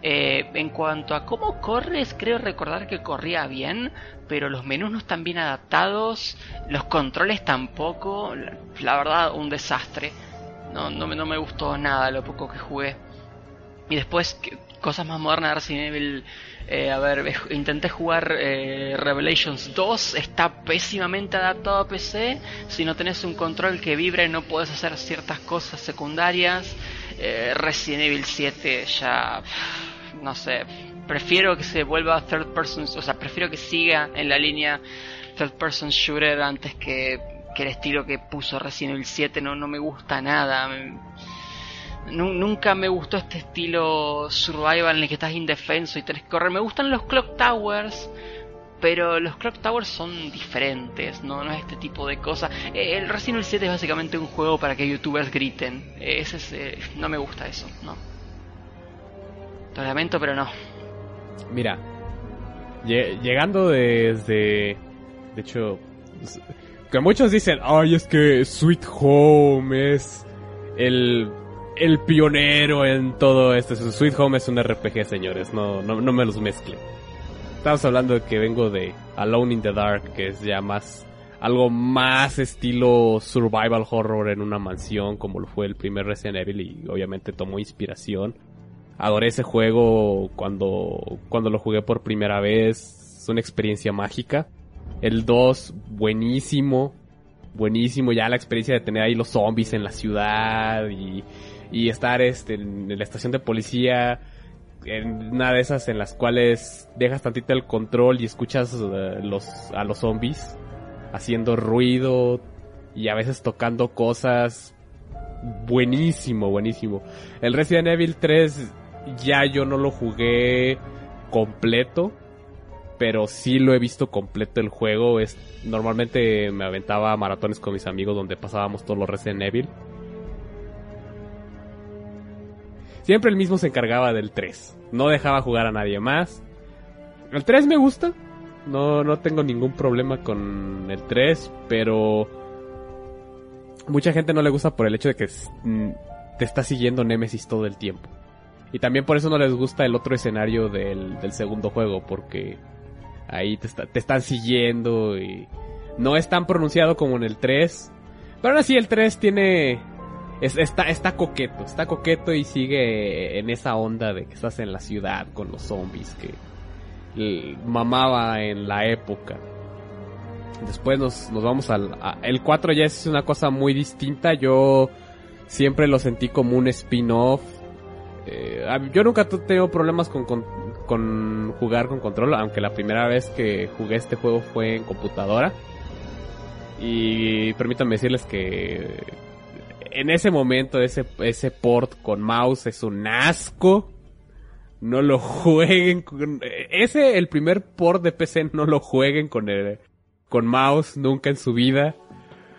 Eh, en cuanto a cómo corres, creo recordar que corría bien, pero los menús no están bien adaptados, los controles tampoco. La, verdad, un desastre. No, no, no me gustó nada lo poco que jugué. Y después, cosas más modernas de Resident Evil eh, a ver, intenté jugar eh, Revelations 2, está pésimamente adaptado a PC. Si no tenés un control que vibre, no puedes hacer ciertas cosas secundarias. Eh, Resident Evil 7 ya, no sé, prefiero que se vuelva third person, o sea, prefiero que siga en la línea third person shooter antes que, que el estilo que puso Resident Evil 7, no, no me gusta nada nunca me gustó este estilo survival en el que estás indefenso y tenés que correr. Me gustan los Clock Towers, pero los Clock Towers son diferentes, no, no es este tipo de cosas. Eh, el Resident Evil 7 es básicamente un juego para que youtubers griten. Ese es, eh, no me gusta eso, no. Lo lamento, pero no. Mira, llegando desde... De hecho, que muchos dicen, ay, es que Sweet Home es el el pionero en todo esto. Sweet Home es un RPG, señores, no, no, no me los mezcle. Estamos hablando de que vengo de Alone in the Dark, que es ya más algo más estilo survival horror en una mansión como lo fue el primer Resident Evil y obviamente tomó inspiración. Adoré ese juego cuando, cuando lo jugué por primera vez, es una experiencia mágica. El 2, buenísimo, buenísimo ya la experiencia de tener ahí los zombies en la ciudad y y estar este, en la estación de policía, en una de esas en las cuales dejas tantito el control y escuchas eh, los, a los zombies haciendo ruido y a veces tocando cosas. Buenísimo, buenísimo. El Resident Evil 3 ya yo no lo jugué completo, pero sí lo he visto completo el juego. Es, normalmente me aventaba maratones con mis amigos donde pasábamos todos los Resident Evil. Siempre el mismo se encargaba del 3. No dejaba jugar a nadie más. El 3 me gusta. No, no tengo ningún problema con el 3, pero mucha gente no le gusta por el hecho de que mm, te está siguiendo Nemesis todo el tiempo. Y también por eso no les gusta el otro escenario del, segundo juego, porque ahí te, te, están siguiendo y no es tan pronunciado como en el 3. Pero aún así el 3 tiene está, está coqueto, está coqueto y sigue en esa onda de que estás en la ciudad con los zombies que mamaba en la época. Después nos, nos vamos al... el 4 ya es una cosa muy distinta, yo siempre lo sentí como un spin-off. Eh, yo nunca he tenido problemas con, jugar con control, aunque la primera vez que jugué este juego fue en computadora. Y permítanme decirles que en ese momento ese, ese port con mouse es un asco. No lo jueguen con... Ese, el primer port de PC, no lo jueguen con, el, con mouse nunca en su vida.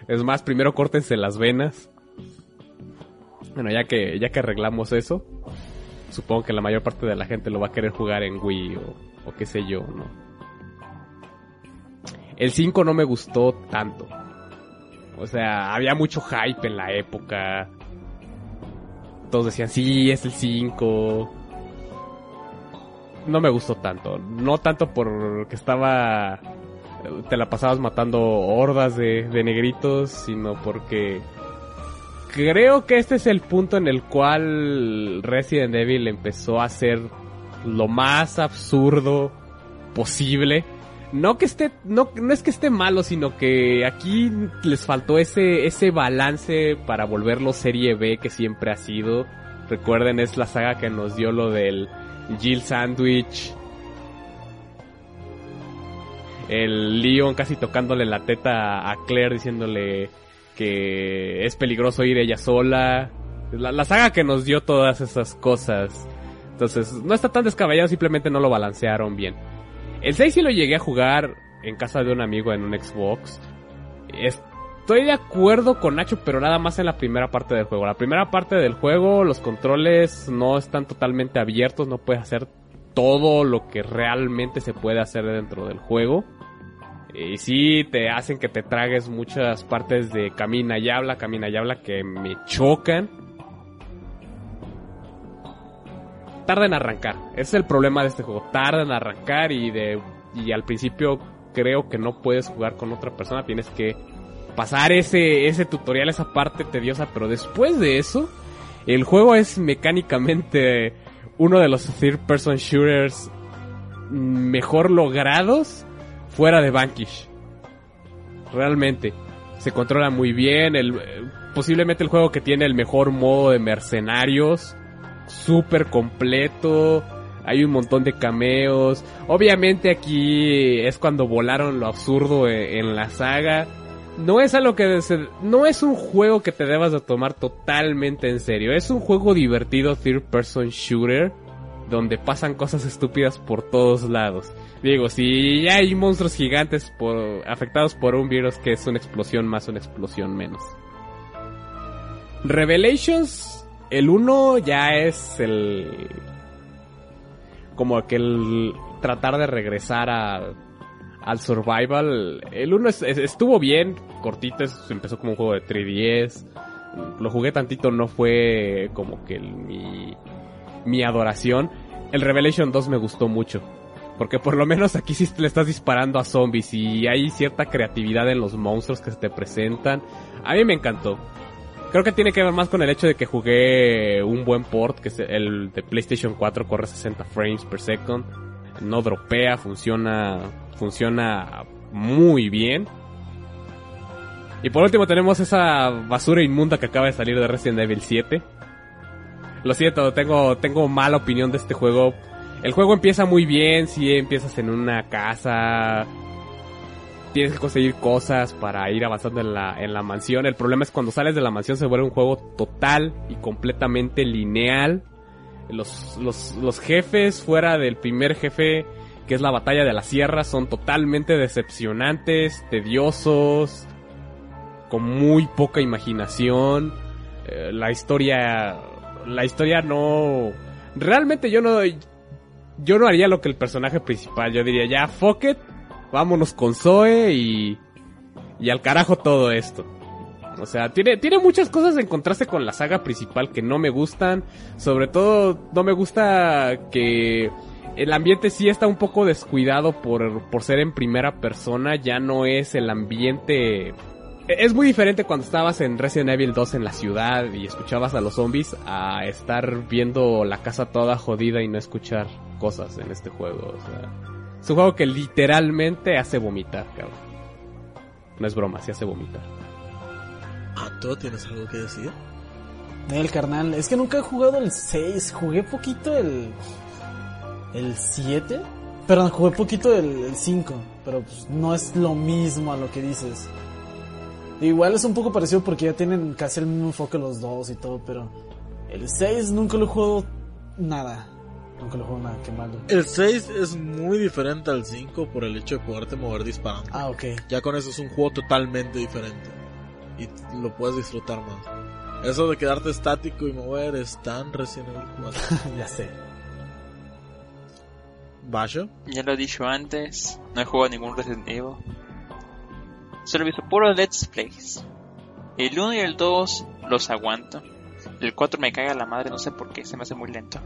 Es más, primero córtense las venas. Bueno, ya que, ya que arreglamos eso, supongo que la mayor parte de la gente lo va a querer jugar en Wii o, o qué sé yo, ¿no? El 5 no me gustó tanto. O sea, había mucho hype en la época. Todos decían, sí, es el 5. No me gustó tanto. No tanto porque estaba... Te la pasabas matando hordas de, de negritos, sino porque creo que este es el punto en el cual Resident Evil empezó a ser lo más absurdo posible. No que esté, no, no es que esté malo, sino que aquí les faltó ese, ese balance para volverlo serie B que siempre ha sido. Recuerden, es la saga que nos dio lo del Jill Sandwich. El Leon casi tocándole la teta a Claire diciéndole que es peligroso ir ella sola. La, la saga que nos dio todas esas cosas. Entonces, no está tan descabellado, simplemente no lo balancearon bien. El 6 sí lo llegué a jugar en casa de un amigo en un Xbox. Estoy de acuerdo con Nacho, pero nada más en la primera parte del juego. La primera parte del juego, los controles no están totalmente abiertos, no puedes hacer todo lo que realmente se puede hacer dentro del juego. Y sí, te hacen que te tragues muchas partes de camina y habla, camina y habla que me chocan. Tarda en arrancar. Es el problema de este juego. Tarda en arrancar y de y al principio creo que no puedes jugar con otra persona. Tienes que pasar ese, ese tutorial, esa parte tediosa. Pero después de eso, el juego es mecánicamente uno de los third person shooters mejor logrados fuera de Vanquish. Realmente. Se controla muy bien. El, posiblemente el juego que tiene el mejor modo de mercenarios. Súper completo. Hay un montón de cameos. Obviamente aquí es cuando volaron lo absurdo en, en la saga. No es algo que se, no es un juego que te debas de tomar totalmente en serio. Es un juego divertido third person shooter donde pasan cosas estúpidas por todos lados. Digo, si hay monstruos gigantes por, afectados por un virus que es una explosión más, una explosión menos. Revelations, el 1 ya es el... Como que el tratar de regresar a, al survival. El 1 estuvo bien, cortito, empezó como un juego de 3DS. Lo jugué tantito, no fue como que el, mi, mi adoración. El Revelation 2 me gustó mucho. Porque por lo menos aquí sí le estás disparando a zombies y hay cierta creatividad en los monstruos que se te presentan. A mí me encantó. Creo que tiene que ver más con el hecho de que jugué un buen port, que es el de PlayStation 4 corre 60 frames per second. No dropea, funciona, funciona muy bien. Y por último tenemos esa basura inmunda que acaba de salir de Resident Evil 7. Lo siento, tengo, tengo mala opinión de este juego. El juego empieza muy bien, si empiezas en una casa, tienes que conseguir cosas para ir avanzando en la, en la mansión. El problema es cuando sales de la mansión se vuelve un juego total y completamente lineal. Los, los, los jefes fuera del primer jefe, que es la batalla de la sierra, son totalmente decepcionantes, tediosos, con muy poca imaginación. Eh, la historia, la historia no, realmente yo no, yo no haría lo que el personaje principal. Yo diría, ya, fuck it, vámonos con Zoe y, y al carajo todo esto. O sea, tiene, tiene muchas cosas en contraste con la saga principal que no me gustan. Sobre todo, no me gusta que el ambiente sí está un poco descuidado por, por ser en primera persona. Ya no es el ambiente... Es muy diferente cuando estabas en Resident Evil 2 en la ciudad y escuchabas a los zombies a estar viendo la casa toda jodida y no escuchar cosas en este juego. O sea, es un juego que literalmente hace vomitar, cabrón. No es broma, sí hace vomitar. Ah, ¿tú tienes algo que decir? El carnal, es que nunca he jugado el 6, jugué poquito el. el 7. Perdón, jugué poquito el, el 5, pero pues no es lo mismo a lo que dices. Igual es un poco parecido porque ya tienen casi el mismo enfoque los dos y todo, pero el 6 nunca lo he jugado nada. Nunca lo juego nada, qué malo. El 6 es muy diferente al 5 por el hecho de poderte mover disparando. Ah, ok. Ya con eso es un juego totalmente diferente. Y lo puedes disfrutar más. Eso de quedarte estático y mover es tan recién Evil 4. ya sé. ¿Basho? Ya lo he dicho antes, no he jugado ningún Resident Evil. Solo he visto puro Let's Plays. El 1 y el 2 los aguanto. El 4 me caga la madre, no sé por qué, se me hace muy lento.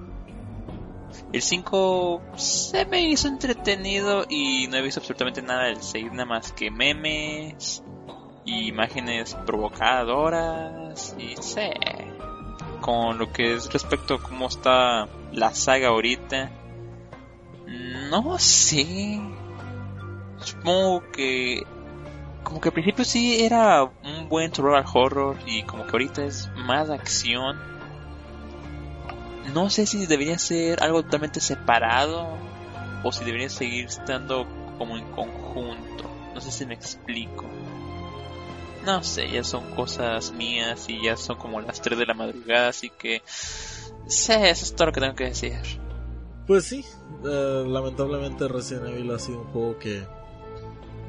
El 5 se me hizo entretenido y no he visto absolutamente nada del 6, nada más que memes y imágenes provocadoras y sé. Con lo que es respecto a cómo está la saga ahorita, no sé. Supongo que como que al principio sí era un buen survival horror y como que ahorita es más acción. No sé si debería ser algo totalmente separado o si debería seguir estando como en conjunto. No sé si me explico. No sé, ya son cosas mías y ya son como las 3 de la madrugada, así que... Sé, eso es todo lo que tengo que decir. Pues sí, eh, lamentablemente Resident Evil ha sido un juego que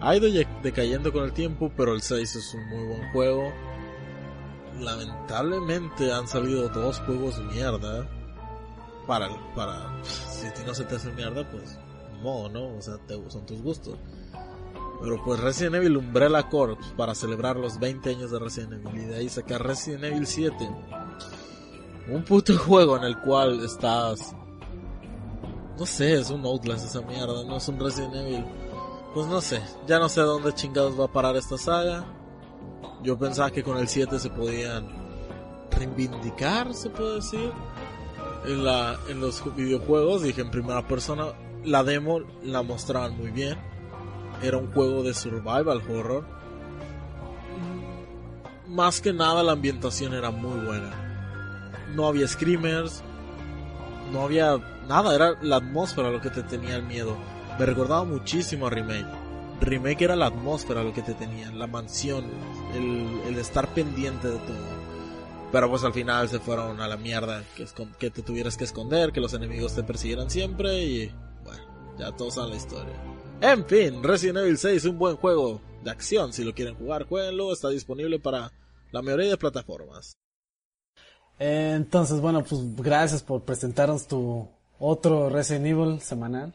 ha ido decayendo con el tiempo, pero el 6 es un muy buen juego. Lamentablemente han salido dos juegos de mierda. Para, para, si no se te hace mierda, pues, modo, ¿no? O sea, son tus gustos. Pero pues Resident Evil Umbrella Corps para celebrar los 20 años de Resident Evil y de ahí sacar Resident Evil 7. Un puto juego en el cual estás... No sé, es un Outlast esa mierda, no es un Resident Evil. Pues no sé, ya no sé dónde chingados va a parar esta saga. Yo pensaba que con el 7 se podían reivindicar, se puede decir. En, la, en los videojuegos, dije en primera persona, la demo la mostraban muy bien. Era un juego de survival horror. Más que nada la ambientación era muy buena. No había screamers, no había nada, era la atmósfera lo que te tenía el miedo me recordaba muchísimo a Remake. Remake era la atmósfera lo que te tenía, la mansión, el, estar pendiente de todo. Pero pues al final se fueron a la mierda, que, que te tuvieras que esconder, que los enemigos te persiguieran siempre y bueno, ya todos saben la historia. En fin, Resident Evil 6 un buen juego de acción, si lo quieren jugar, jueguenlo, está disponible para la mayoría de plataformas. Entonces, bueno, pues gracias por presentarnos tu otro Resident Evil semanal.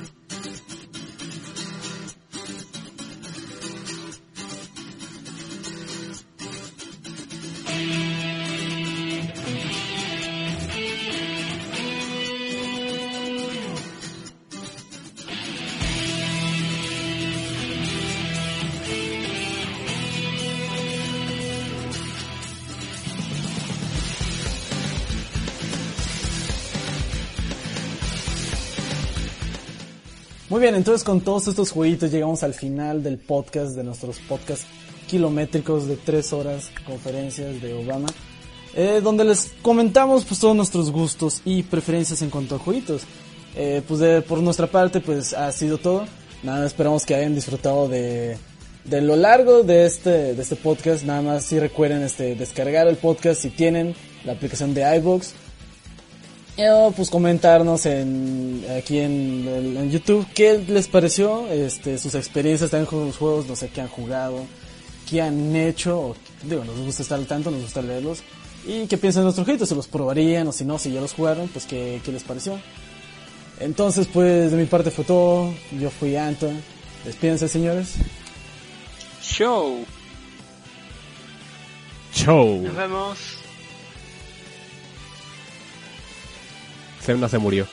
Muy bien, entonces con todos estos jueguitos llegamos al final del podcast, de nuestros podcasts kilométricos de tres horas, conferencias de Obama, eh, donde les comentamos pues todos nuestros gustos y preferencias en cuanto a jueguitos. Eh, pues por nuestra parte pues ha sido todo. Nada, esperamos que hayan disfrutado de, de lo largo de este, de este podcast. Nada más si recuerden este, descargar el podcast si tienen la aplicación de iVoox pues comentarnos en, aquí en, YouTube qué les pareció, este, sus experiencias también con los juegos, no sé qué han jugado, qué han hecho, digo, nos gusta estar al tanto, nos gusta leerlos, y qué piensan de nuestros juegos, si los probarían o si no, si ya los jugaron, pues qué, qué les pareció. Entonces, pues de mi parte fue todo, yo fui Anton, despídense señores. Show. Show. Nos vemos. Semna se murió.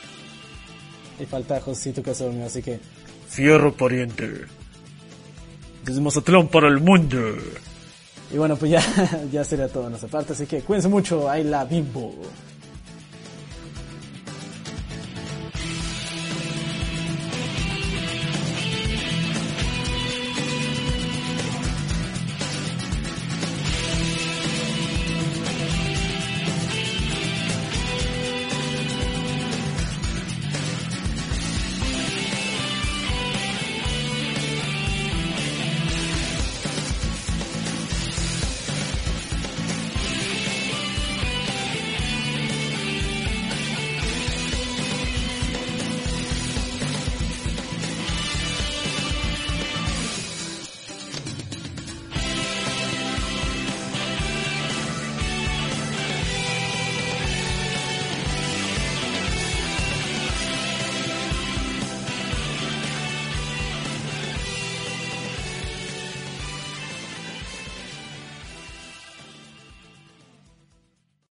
Y falta Josito que se durmió, así que. Fierro pariente. Desde Mazatlán para el mundo. Y bueno, pues ya, ya sería todo de nuestra parte, así que cuídense mucho, ahí la bimbo.